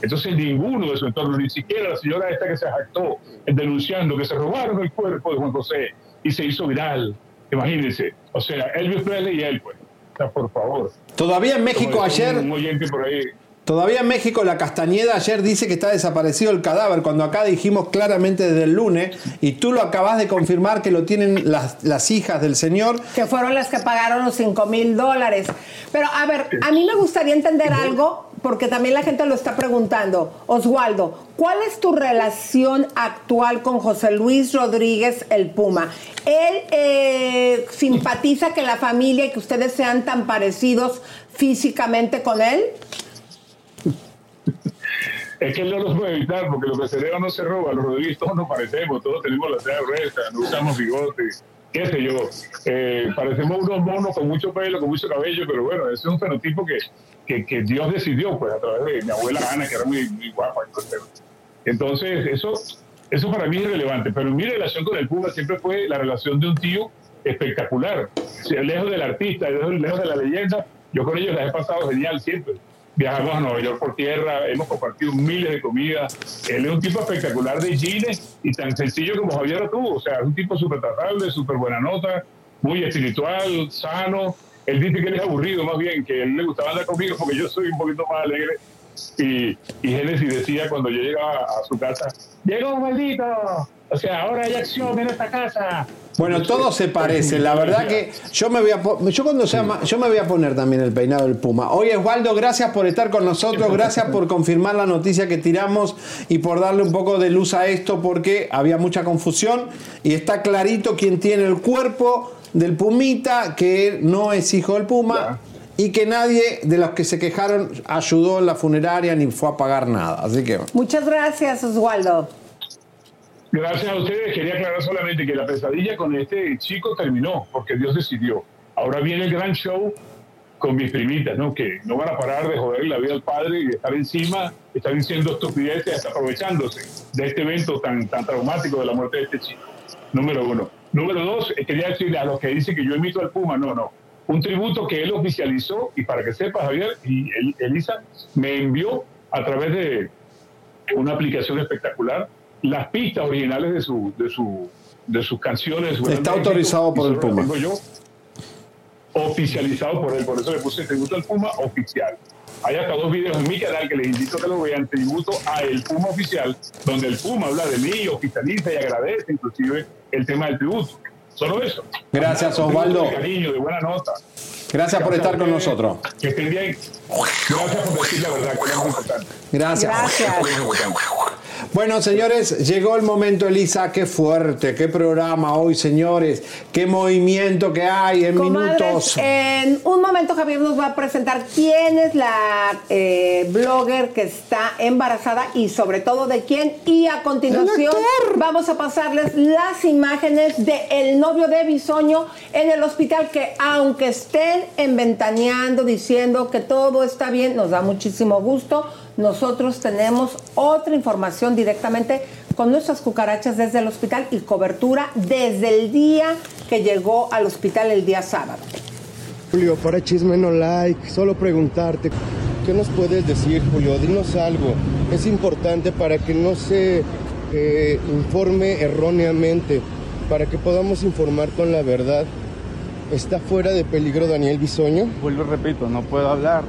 Speaker 15: Entonces ninguno de su entorno, ni siquiera la señora esta que se jactó denunciando que se robaron el cuerpo de Juan José y se hizo viral. Imagínense. O sea, Elvis Presley y él, pues. O sea, por favor.
Speaker 2: Todavía en México
Speaker 15: Como
Speaker 2: ayer,
Speaker 15: Un oyente por ahí.
Speaker 2: Todavía en México la Castañeda ayer dice que está desaparecido el cadáver, cuando acá dijimos claramente desde el lunes, y tú lo acabas de confirmar que lo tienen las, las hijas del señor.
Speaker 3: que fueron las que pagaron los 5 mil dólares. Pero a ver, a mí me gustaría entender algo, porque también la gente lo está preguntando. Oswaldo, ¿cuál es tu relación actual con José Luis Rodríguez el Puma? ¿Él eh, simpatiza que la familia y que ustedes sean tan parecidos físicamente con él?
Speaker 15: Es que él no los puede evitar, porque lo que se debe no se roba. Los Rodríguez todos nos parecemos, todos tenemos la ceja gruesa, no usamos bigotes, qué sé yo. Eh, parecemos unos monos con mucho pelo, con mucho cabello, pero bueno, ese es un fenotipo que, que, que Dios decidió, pues a través de mi abuela Ana, que era muy, muy guapa. Entonces, eso, eso para mí es relevante. Pero mi relación con el Puma siempre fue la relación de un tío espectacular. Lejos del artista, lejos, de la leyenda, yo con ellos la he pasado genial siempre. Viajamos a Nueva York por tierra, hemos compartido miles de comidas. Él es un tipo espectacular de jeans y tan sencillo como Javier tú. O sea, es un tipo súper tratable, súper buena nota, muy espiritual, sano. Él dice que él es aburrido, más bien, que él le gustaba andar conmigo porque yo soy un poquito más alegre. Y, y Génesis decía cuando yo llegaba a su casa, llegó maldito. O sea, ahora hay acción en esta casa.
Speaker 2: Bueno, todo se parece. La verdad que yo me voy a yo cuando sea yo me voy a poner también el peinado del Puma. Oye, Osvaldo, gracias por estar con nosotros, gracias por confirmar la noticia que tiramos y por darle un poco de luz a esto porque había mucha confusión y está clarito quién tiene el cuerpo del Pumita, que no es hijo del Puma. Y que nadie de los que se quejaron ayudó en la funeraria ni fue a pagar nada. Así que
Speaker 3: Muchas gracias, Oswaldo.
Speaker 15: Gracias a ustedes. Quería aclarar solamente que la pesadilla con este chico terminó, porque Dios decidió. Ahora viene el gran show con mis primitas, ¿no? Que no van a parar de joder la vida al padre y de estar encima, estar diciendo estupideces, hasta aprovechándose de este evento tan, tan traumático de la muerte de este chico. Número uno. Número dos, eh, quería decirle a los que dicen que yo imito al Puma, no, no. Un tributo que él oficializó, y para que sepas, Javier y El- Elisa, me envió a través de una aplicación espectacular las pistas originales de su de su de sus canciones
Speaker 2: Está autorizado por el Puma.
Speaker 15: Yo oficializado por él por eso le puse tributo al Puma oficial hay hasta dos videos en mi canal que les invito a que lo vean tributo a el Puma oficial donde el Puma habla de mí oficializa y agradece inclusive el tema del tributo solo eso
Speaker 2: Gracias, Osvaldo.
Speaker 15: de cariño de buena nota
Speaker 2: gracias por estar con nosotros.
Speaker 15: que estén bien gracias por decir la verdad que es muy importante
Speaker 2: Gracias.
Speaker 3: Gracias.
Speaker 2: Bueno, señores, llegó el momento, Elisa. Qué fuerte, qué programa hoy, señores. Qué movimiento que hay en
Speaker 3: Comadres,
Speaker 2: minutos.
Speaker 3: en un momento Javier nos va a presentar quién es la eh, blogger que está embarazada y sobre todo de quién. Y a continuación vamos a pasarles las imágenes del el novio de Bisoño en el hospital que aunque estén enventaneando diciendo que todo está bien, nos da muchísimo gusto. Nosotros tenemos otra información directamente con nuestras cucarachas desde el hospital y cobertura desde el día que llegó al hospital el día sábado.
Speaker 16: Julio, para chisme no like, solo preguntarte, ¿qué nos puedes decir, Julio? Dinos algo. Es importante para que no se eh, informe erróneamente, para que podamos informar con la verdad. ¿Está fuera de peligro Daniel Bisoño?
Speaker 17: Vuelvo y repito, no puedo hablar.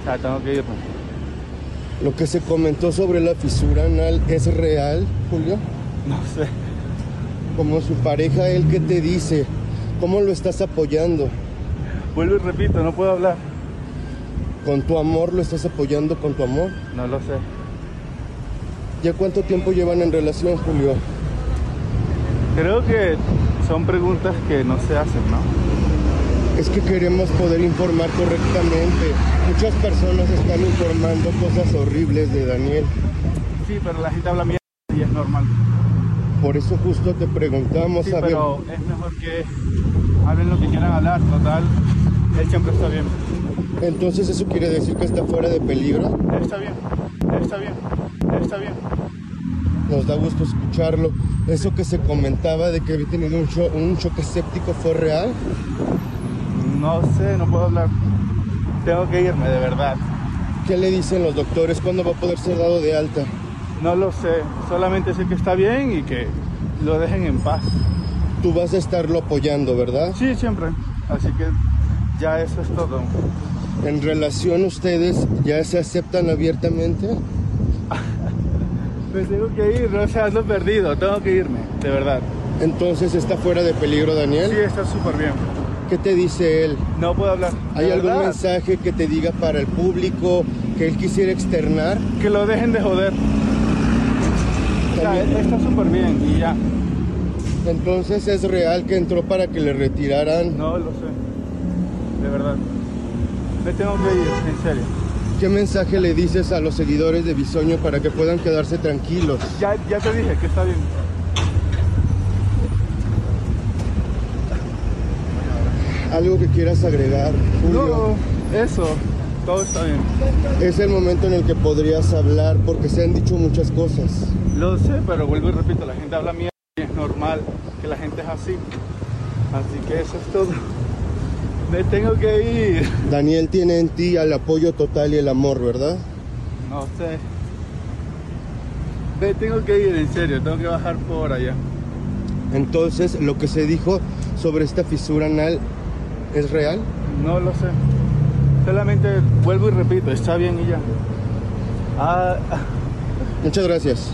Speaker 17: O sea, tengo que irme.
Speaker 16: ¿Lo que se comentó sobre la fisura anal es real, Julio?
Speaker 17: No sé.
Speaker 16: Como su pareja, él que te dice, ¿cómo lo estás apoyando?
Speaker 17: Vuelvo y repito, no puedo hablar.
Speaker 16: ¿Con tu amor lo estás apoyando con tu amor?
Speaker 17: No lo sé.
Speaker 16: ¿Ya cuánto tiempo llevan en relación, Julio?
Speaker 17: Creo que son preguntas que no se hacen, ¿no?
Speaker 16: Es que queremos poder informar correctamente. Muchas personas están informando cosas horribles de Daniel.
Speaker 17: Sí, pero la gente habla mierda y es normal.
Speaker 16: Por eso justo te preguntamos,
Speaker 17: Sí,
Speaker 16: a ver,
Speaker 17: pero es mejor que hablen lo que quieran hablar, total. Él siempre está bien.
Speaker 16: entonces eso quiere decir que está fuera de peligro.
Speaker 17: Está bien, está bien, está bien.
Speaker 16: Nos da gusto escucharlo. Eso que se comentaba de que había tenido un, cho- un choque séptico fue real.
Speaker 17: No sé, no puedo hablar. Tengo que irme, de verdad.
Speaker 16: ¿Qué le dicen los doctores? ¿Cuándo va a poder ser dado de alta?
Speaker 17: No lo sé, solamente sé que está bien y que lo dejen en paz.
Speaker 16: Tú vas a estarlo apoyando, ¿verdad?
Speaker 17: Sí, siempre. Así que ya eso es todo.
Speaker 16: En relación ustedes ya se aceptan abiertamente.
Speaker 17: Me tengo que ir, no sé, ando perdido, tengo que irme, de verdad.
Speaker 16: Entonces está fuera de peligro, Daniel.
Speaker 17: Sí, está súper bien.
Speaker 16: ¿Qué te dice él?
Speaker 17: No puedo hablar.
Speaker 16: ¿Hay
Speaker 17: ¿De
Speaker 16: algún
Speaker 17: verdad?
Speaker 16: mensaje que te diga para el público que él quisiera externar?
Speaker 17: Que lo dejen de joder. O sea, él está súper bien y ya.
Speaker 16: Entonces es real que entró para que le retiraran.
Speaker 17: No lo sé. De verdad. Me tengo que ir, en serio.
Speaker 16: ¿Qué mensaje le dices a los seguidores de Bisoño para que puedan quedarse tranquilos?
Speaker 17: Ya, ya te dije que está bien.
Speaker 16: Algo que quieras agregar, Julio.
Speaker 17: No, eso. Todo está bien.
Speaker 16: Es el momento en el que podrías hablar porque se han dicho muchas cosas.
Speaker 17: Lo sé, pero vuelvo y repito, la gente habla mierda y es normal que la gente es así. Así que eso es todo. Me tengo que ir.
Speaker 16: Daniel tiene en ti el apoyo total y el amor, ¿verdad?
Speaker 17: No sé. Me tengo que ir, en serio, tengo que bajar por allá.
Speaker 16: Entonces, lo que se dijo sobre esta fisura anal es real.
Speaker 17: No lo sé. Solamente vuelvo y repito, está bien y ya. Ah,
Speaker 16: Muchas gracias.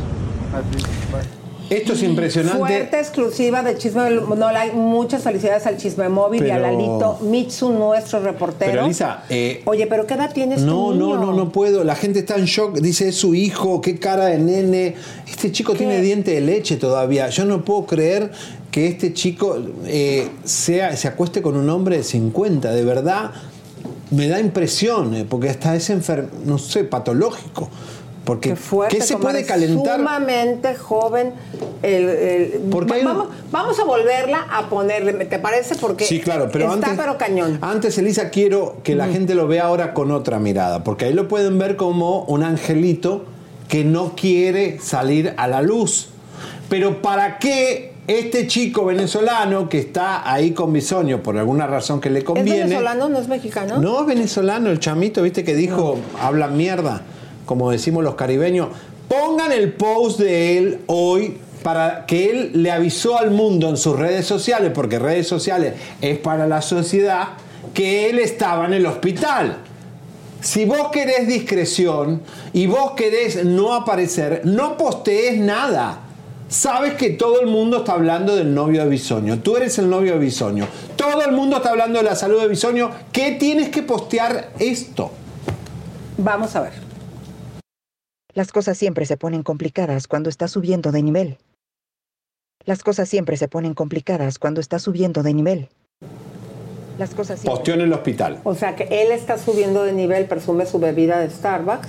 Speaker 17: a ti. Bye.
Speaker 2: Esto es impresionante.
Speaker 3: Fuerte exclusiva de Chisme No Like. Muchas felicidades al Chisme Móvil y a
Speaker 2: Pero-
Speaker 3: Lalito Mitsu, nuestro reportero.
Speaker 2: Pero Elisa, eh,
Speaker 3: Oye, pero ¿qué edad tienes
Speaker 2: no,
Speaker 3: tu niño?
Speaker 2: no, no, no puedo. La gente está en shock. Dice, es su hijo, qué cara de nene. Este chico tiene diente de leche todavía. Yo no puedo creer que este chico eh, sea, se acueste con un hombre de 50. De verdad, me da impresión, eh, porque hasta es enfer no sé, patológico. Porque,
Speaker 3: Qué fuerte,
Speaker 2: ¿qué se puede calentar?
Speaker 3: Sumamente joven. El, el-
Speaker 2: Porque un-
Speaker 3: vamos, vamos a volverla a ponerle, ¿te parece? Porque
Speaker 2: Sí, claro, pero
Speaker 3: está
Speaker 2: antes,
Speaker 3: pero cañón.
Speaker 2: antes, Elisa, quiero que la gente lo vea ahora con otra mirada, porque ahí lo pueden ver como un angelito que no quiere salir a la luz. Pero ¿para qué este chico venezolano que está ahí con Bisoño, por alguna razón que le
Speaker 3: ¿Es
Speaker 2: conviene...
Speaker 3: venezolano, no es mexicano?
Speaker 2: No, es venezolano, el chamito, viste que dijo, habla mierda, como decimos los caribeños. Pongan el post de él hoy para que él le avisó al mundo en sus redes sociales, porque redes sociales es para la sociedad, que él estaba en el hospital. Si vos querés discreción y vos querés no aparecer, no postees nada. Sabes que todo el mundo está hablando del novio de Bisoño. Tú eres el novio de Bisoño. Todo el mundo está hablando de la salud de Bisoño. ¿Qué tienes que postear esto?
Speaker 3: Vamos a ver.
Speaker 12: Las cosas siempre se ponen complicadas cuando estás subiendo de nivel. Las cosas siempre se ponen complicadas cuando estás subiendo de nivel. Las cosas siempre...
Speaker 2: Posteó en el hospital.
Speaker 3: O sea que él está subiendo de nivel, presume su bebida de Starbucks.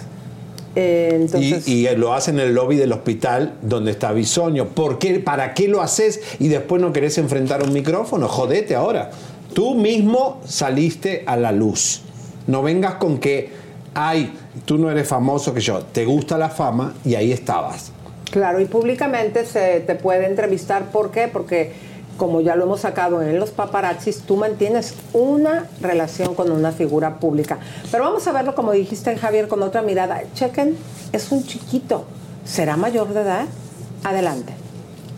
Speaker 3: Eh, entonces,
Speaker 2: Y, y lo hace en el lobby del hospital donde está Bisoño. ¿Por qué? ¿Para qué lo haces y después no querés enfrentar un micrófono? Jodete ahora. Tú mismo saliste a la luz. No vengas con que, ay, tú no eres famoso que yo. Te gusta la fama y ahí estabas.
Speaker 3: Claro, y públicamente se te puede entrevistar. ¿Por qué? Porque, como ya lo hemos sacado en los paparazzis, tú mantienes una relación con una figura pública. Pero vamos a verlo, como dijiste, Javier, con otra mirada. Chequen, es un chiquito. ¿Será mayor de edad? Adelante.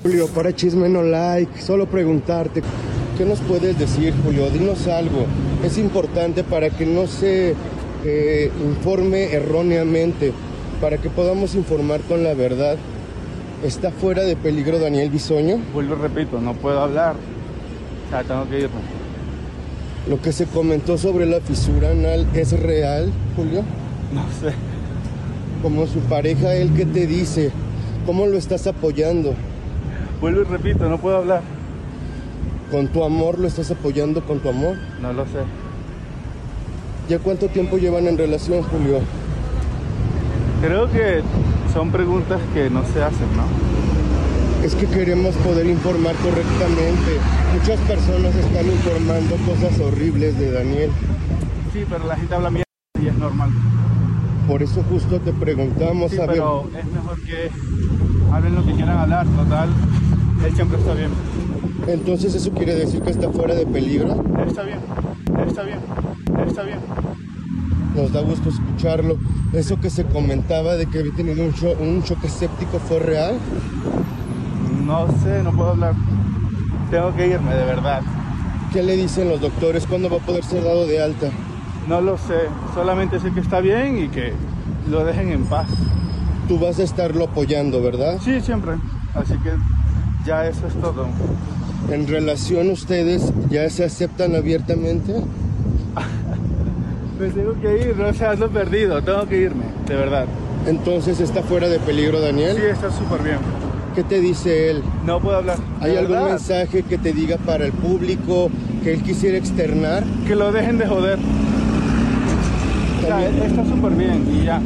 Speaker 16: Julio, para chisme no like, solo preguntarte, ¿qué nos puedes decir, Julio? Dinos algo. Es importante para que no se eh, informe erróneamente, para que podamos informar con la verdad. ¿Está fuera de peligro Daniel Bisoño?
Speaker 17: Vuelvo y repito, no puedo hablar. O sea, tengo que irme.
Speaker 16: ¿Lo que se comentó sobre la fisura anal es real, Julio?
Speaker 17: No sé.
Speaker 16: Como su pareja, él qué te dice, ¿cómo lo estás apoyando?
Speaker 17: Vuelvo y repito, no puedo hablar.
Speaker 16: ¿Con tu amor lo estás apoyando con tu amor?
Speaker 17: No lo sé.
Speaker 16: ¿Ya cuánto tiempo llevan en relación, Julio?
Speaker 17: Creo que son preguntas que no se hacen, ¿no?
Speaker 16: Es que queremos poder informar correctamente. Muchas personas están informando cosas horribles de Daniel.
Speaker 17: Sí, pero la gente habla mierda y es normal.
Speaker 16: Por eso justo te preguntamos,
Speaker 17: Sí,
Speaker 16: a ver,
Speaker 17: pero es mejor que hablen lo que quieran hablar, total. Él siempre está bien.
Speaker 16: Entonces eso quiere decir que está fuera de peligro.
Speaker 17: Está bien, está bien, está bien.
Speaker 16: Nos da gusto escucharlo. Eso que se comentaba de que había tenido un, cho- un choque séptico fue real.
Speaker 17: No sé, no puedo hablar. Tengo que irme, de verdad.
Speaker 16: ¿Qué le dicen los doctores? ¿Cuándo va a poder ser dado de alta?
Speaker 17: No lo sé, solamente sé que está bien y que lo dejen en paz.
Speaker 16: Tú vas a estarlo apoyando, ¿verdad?
Speaker 17: Sí, siempre. Así que ya eso es todo.
Speaker 16: En relación ustedes ya se aceptan abiertamente.
Speaker 17: Me tengo que ir, no sé, ando perdido, tengo que irme, de verdad.
Speaker 16: Entonces está fuera de peligro Daniel.
Speaker 17: Sí, está súper bien.
Speaker 16: ¿Qué te dice él?
Speaker 17: No puedo hablar.
Speaker 16: ¿Hay
Speaker 17: ¿De
Speaker 16: algún
Speaker 17: verdad?
Speaker 16: mensaje que te diga para el público que él quisiera externar?
Speaker 17: Que lo dejen de joder. O sea, él está súper bien y ya.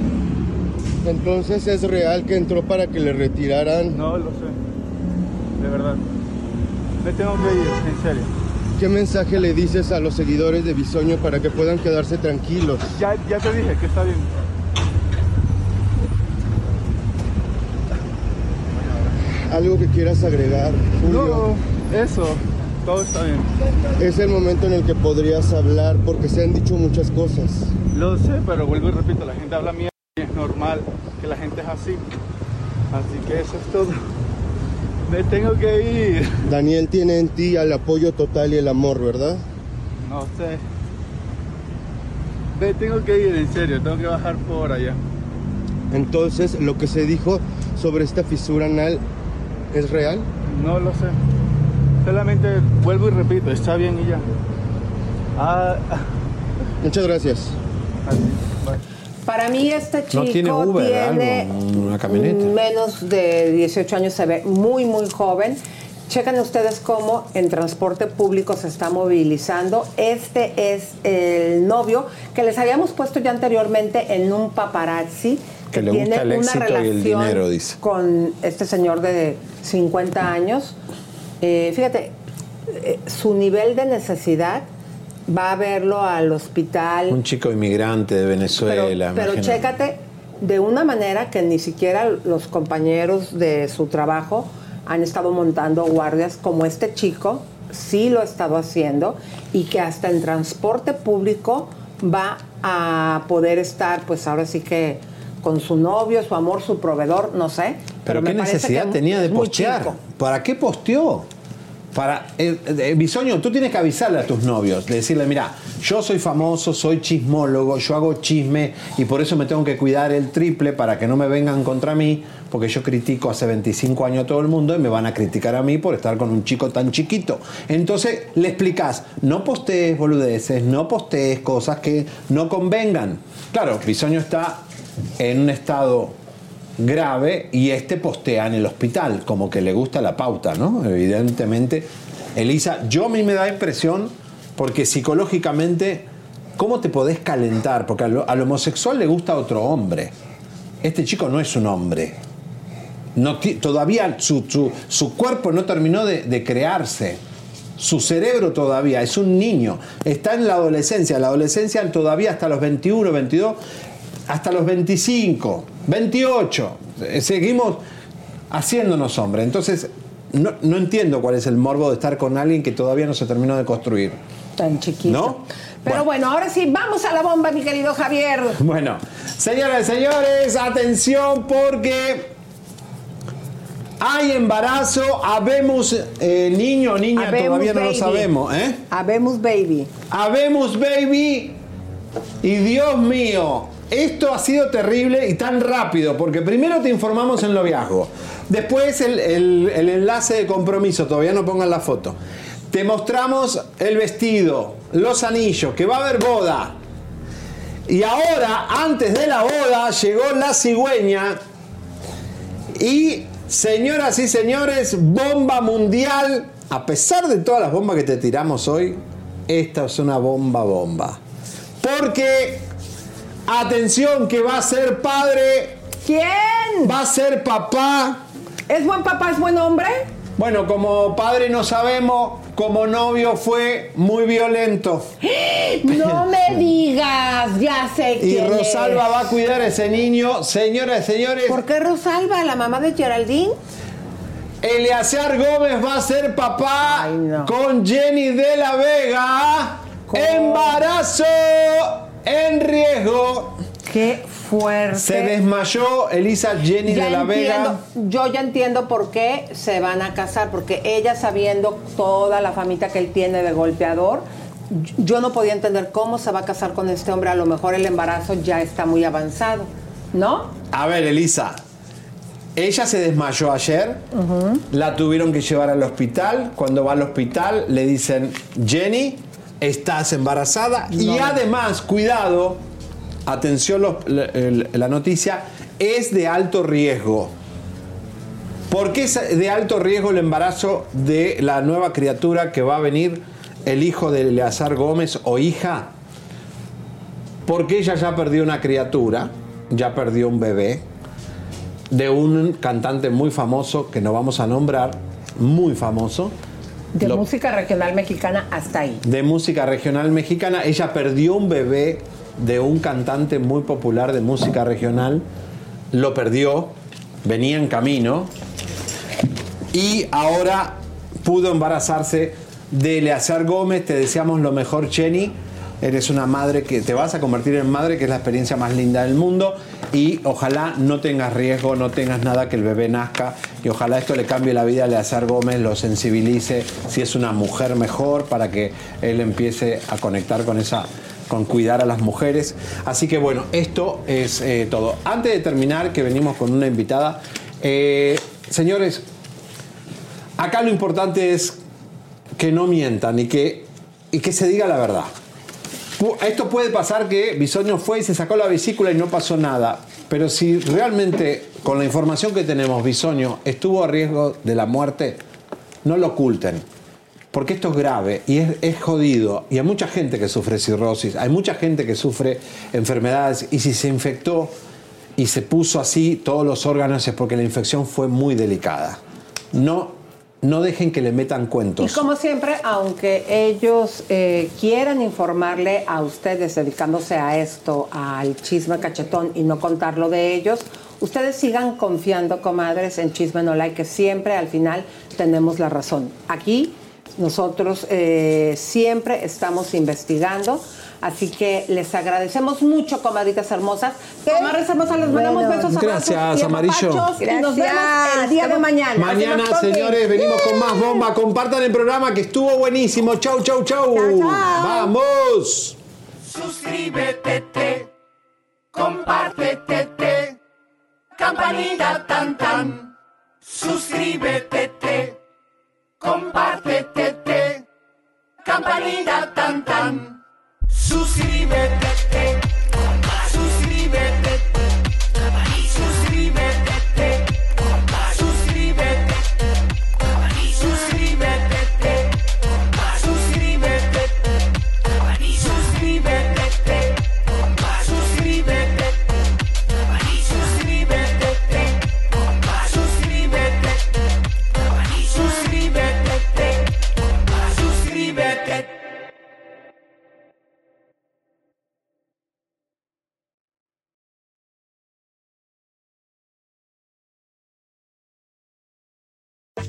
Speaker 16: Entonces es real que entró para que le retiraran.
Speaker 17: No lo sé, de verdad. Me tengo que ir, en serio.
Speaker 16: ¿Qué mensaje le dices a los seguidores de Bisoño para que puedan quedarse tranquilos?
Speaker 17: Ya, ya te dije que está bien.
Speaker 16: Algo que quieras agregar, Julio.
Speaker 17: No, eso, todo está bien.
Speaker 16: Es el momento en el que podrías hablar porque se han dicho muchas cosas.
Speaker 17: Lo sé, pero vuelvo y repito, la gente habla mierda y es normal que la gente es así. Así que eso es todo. Me tengo que ir.
Speaker 16: Daniel tiene en ti el apoyo total y el amor, ¿verdad?
Speaker 17: No sé. Me tengo que ir, en serio, tengo que bajar por allá.
Speaker 16: Entonces, lo que se dijo sobre esta fisura anal es real.
Speaker 17: No lo sé. Solamente vuelvo y repito, está bien y ya. Ah,
Speaker 16: Muchas gracias.
Speaker 3: Para mí este chico
Speaker 2: No tiene Uber,
Speaker 3: tiene
Speaker 2: algo, una camioneta.
Speaker 3: menos de 18 años, se ve muy, muy joven. Chequen ustedes cómo en transporte público se está movilizando. Este es el novio que les habíamos puesto ya anteriormente en un paparazzi
Speaker 2: Que le gusta el éxito y el dinero, dice.
Speaker 3: con este señor de 50 años. Eh, fíjate, eh, su nivel de necesidad va a verlo al hospital.
Speaker 2: Un chico inmigrante de Venezuela.
Speaker 3: Pero, pero chécate, de una manera que ni siquiera los compañeros de su trabajo han estado montando guardias como este chico, sí lo ha estado haciendo, y que hasta en transporte público va a poder estar, pues ahora sí que con su novio, su amor, su proveedor, no sé.
Speaker 2: Pero,
Speaker 3: me
Speaker 2: qué necesidad tenía de postear. ¿Para qué posteó? Para, eh, eh, Bisoño, tú tienes que avisarle a tus novios, de decirle, mira, yo soy famoso, soy chismólogo, yo hago chisme y por eso me tengo que cuidar el triple para que no me vengan contra mí, porque yo critico hace 25 años a todo el mundo y me van a criticar a mí por estar con un chico tan chiquito. Entonces le explicas, no postees boludeces, no postees cosas que no convengan. Claro, Bisoño está en un estado grave y este postea en el hospital, como que le gusta la pauta, ¿no? Evidentemente, Elisa, yo a mí me da impresión porque psicológicamente, ¿cómo te podés calentar? Porque al, al homosexual le gusta otro hombre. Este chico no es un hombre. Todavía su, su- su cuerpo no terminó de, de crearse. Su cerebro todavía es un niño. Está en la adolescencia. La adolescencia todavía hasta los 21, 22, hasta los 25, 28. Eh, Seguimos haciéndonos hombre. Entonces, no, no entiendo cuál es el morbo de estar con alguien que todavía no se terminó de construir.
Speaker 3: Tan chiquito.
Speaker 2: ¿No?
Speaker 3: Pero bueno, ahora sí, vamos a la bomba, mi querido Javier.
Speaker 2: Bueno, señoras y señores, atención porque hay embarazo, habemos eh, niño o niña,
Speaker 3: Habemos
Speaker 2: todavía no lo sabemos, ¿eh?
Speaker 3: Habemos baby.
Speaker 2: Habemos baby y Dios mío, esto ha sido terrible y tan rápido porque primero te informamos en noviazgo, después el, el- el enlace de compromiso, todavía no pongan la foto, te mostramos el vestido, los anillos, que va a haber boda. Y ahora, antes de la boda, llegó la cigüeña y, señoras y señores, bomba mundial. A pesar de todas las bombas que te tiramos hoy, esta es una bomba bomba. Porque, atención, que va a ser padre.
Speaker 3: ¿Quién?
Speaker 2: Va a ser papá.
Speaker 3: ¿Es buen papá, es buen hombre?
Speaker 2: Bueno, como padre no sabemos, como novio fue muy violento.
Speaker 3: No me digas, ya sé
Speaker 2: Y
Speaker 3: quién
Speaker 2: Rosalba
Speaker 3: es.
Speaker 2: va a cuidar a ese niño. Señoras y señores,
Speaker 3: ¿Por qué Rosalba, la mamá de Geraldine?
Speaker 2: Eleazar Gómez va a ser papá con Jenny de la Vega. Embarazo en riesgo.
Speaker 3: Qué fuerte.
Speaker 2: Se desmayó Elisa Jenny
Speaker 3: Ya
Speaker 2: de la Vega.
Speaker 3: yo ya entiendo por qué se van a casar, porque ella sabiendo toda la famita que él tiene de golpeador, yo no podía entender cómo se va a casar con este hombre, a lo mejor el embarazo ya está muy avanzado, ¿no?
Speaker 2: A ver, Elisa. Ella se desmayó ayer. La tuvieron que llevar al hospital. Cuando va al hospital le dicen, Jenny, estás embarazada. Y además, cuidado, atención la, la noticia, es de alto riesgo. ¿Por qué es de alto riesgo el embarazo de la nueva criatura que va a venir, el hijo de Eleazar Gómez o hija? Porque ella ya perdió una criatura, ya perdió un bebé, de un cantante muy famoso que no vamos a nombrar, muy famoso,
Speaker 3: De
Speaker 2: Lo-
Speaker 3: música regional mexicana hasta ahí.
Speaker 2: de música regional mexicana. Ella perdió un bebé de un cantante muy popular de música regional, lo perdió, venía en camino y ahora pudo embarazarse de Eleazar Gómez. Te deseamos lo mejor, Jenny. Eres una madre que te vas a convertir en madre, que es la experiencia más linda del mundo. Y ojalá no tengas riesgo, no tengas nada que el bebé nazca. Y ojalá esto le cambie la vida a Eleazar Gómez, lo sensibilice. Si es una mujer mejor, para que él empiece a conectar con esa con cuidar a las mujeres. Así que bueno, esto es eh, todo. Antes de terminar, que venimos con una invitada, eh, señores, acá lo importante es que no mientan y que, y que se diga la verdad. Esto puede pasar que Bisoño fue y se sacó la vesícula y no pasó nada. Pero si realmente, con la información que tenemos, Bisoño estuvo a riesgo de la muerte, no lo oculten. Porque esto es grave y es, es jodido. Y hay mucha gente que sufre cirrosis, hay mucha gente que sufre enfermedades. Y si se infectó y se puso así todos los órganos es porque la infección fue muy delicada. No, no dejen que le metan
Speaker 3: Y
Speaker 2: cuentos.
Speaker 3: como siempre, aunque ellos eh, quieran informarle a ustedes dedicándose a esto, al chisme cachetón y no contarlo de ellos, ustedes sigan confiando, comadres, en Chisme No Like, que siempre al final tenemos la razón. Aquí nosotros eh, siempre estamos investigando. Así que les agradecemos mucho, comadritas hermosas. Comadres hermosas, les mandamos
Speaker 2: Bueno,
Speaker 3: besos, abrazos
Speaker 2: gracias,
Speaker 3: y
Speaker 2: Amarillo.
Speaker 3: apapachos, Y nos vemos el día de
Speaker 2: Gracias.
Speaker 3: mañana.
Speaker 2: Mañana, señores, venimos con más bomba. Compartan el programa que estuvo buenísimo. Chau, chau, chau. Vamos.
Speaker 18: Suscríbete, te, compártete, te, campanita tan tan. Suscríbete, te, compártete, te, campanita tan tan. Suscríbete, te, suscríbete,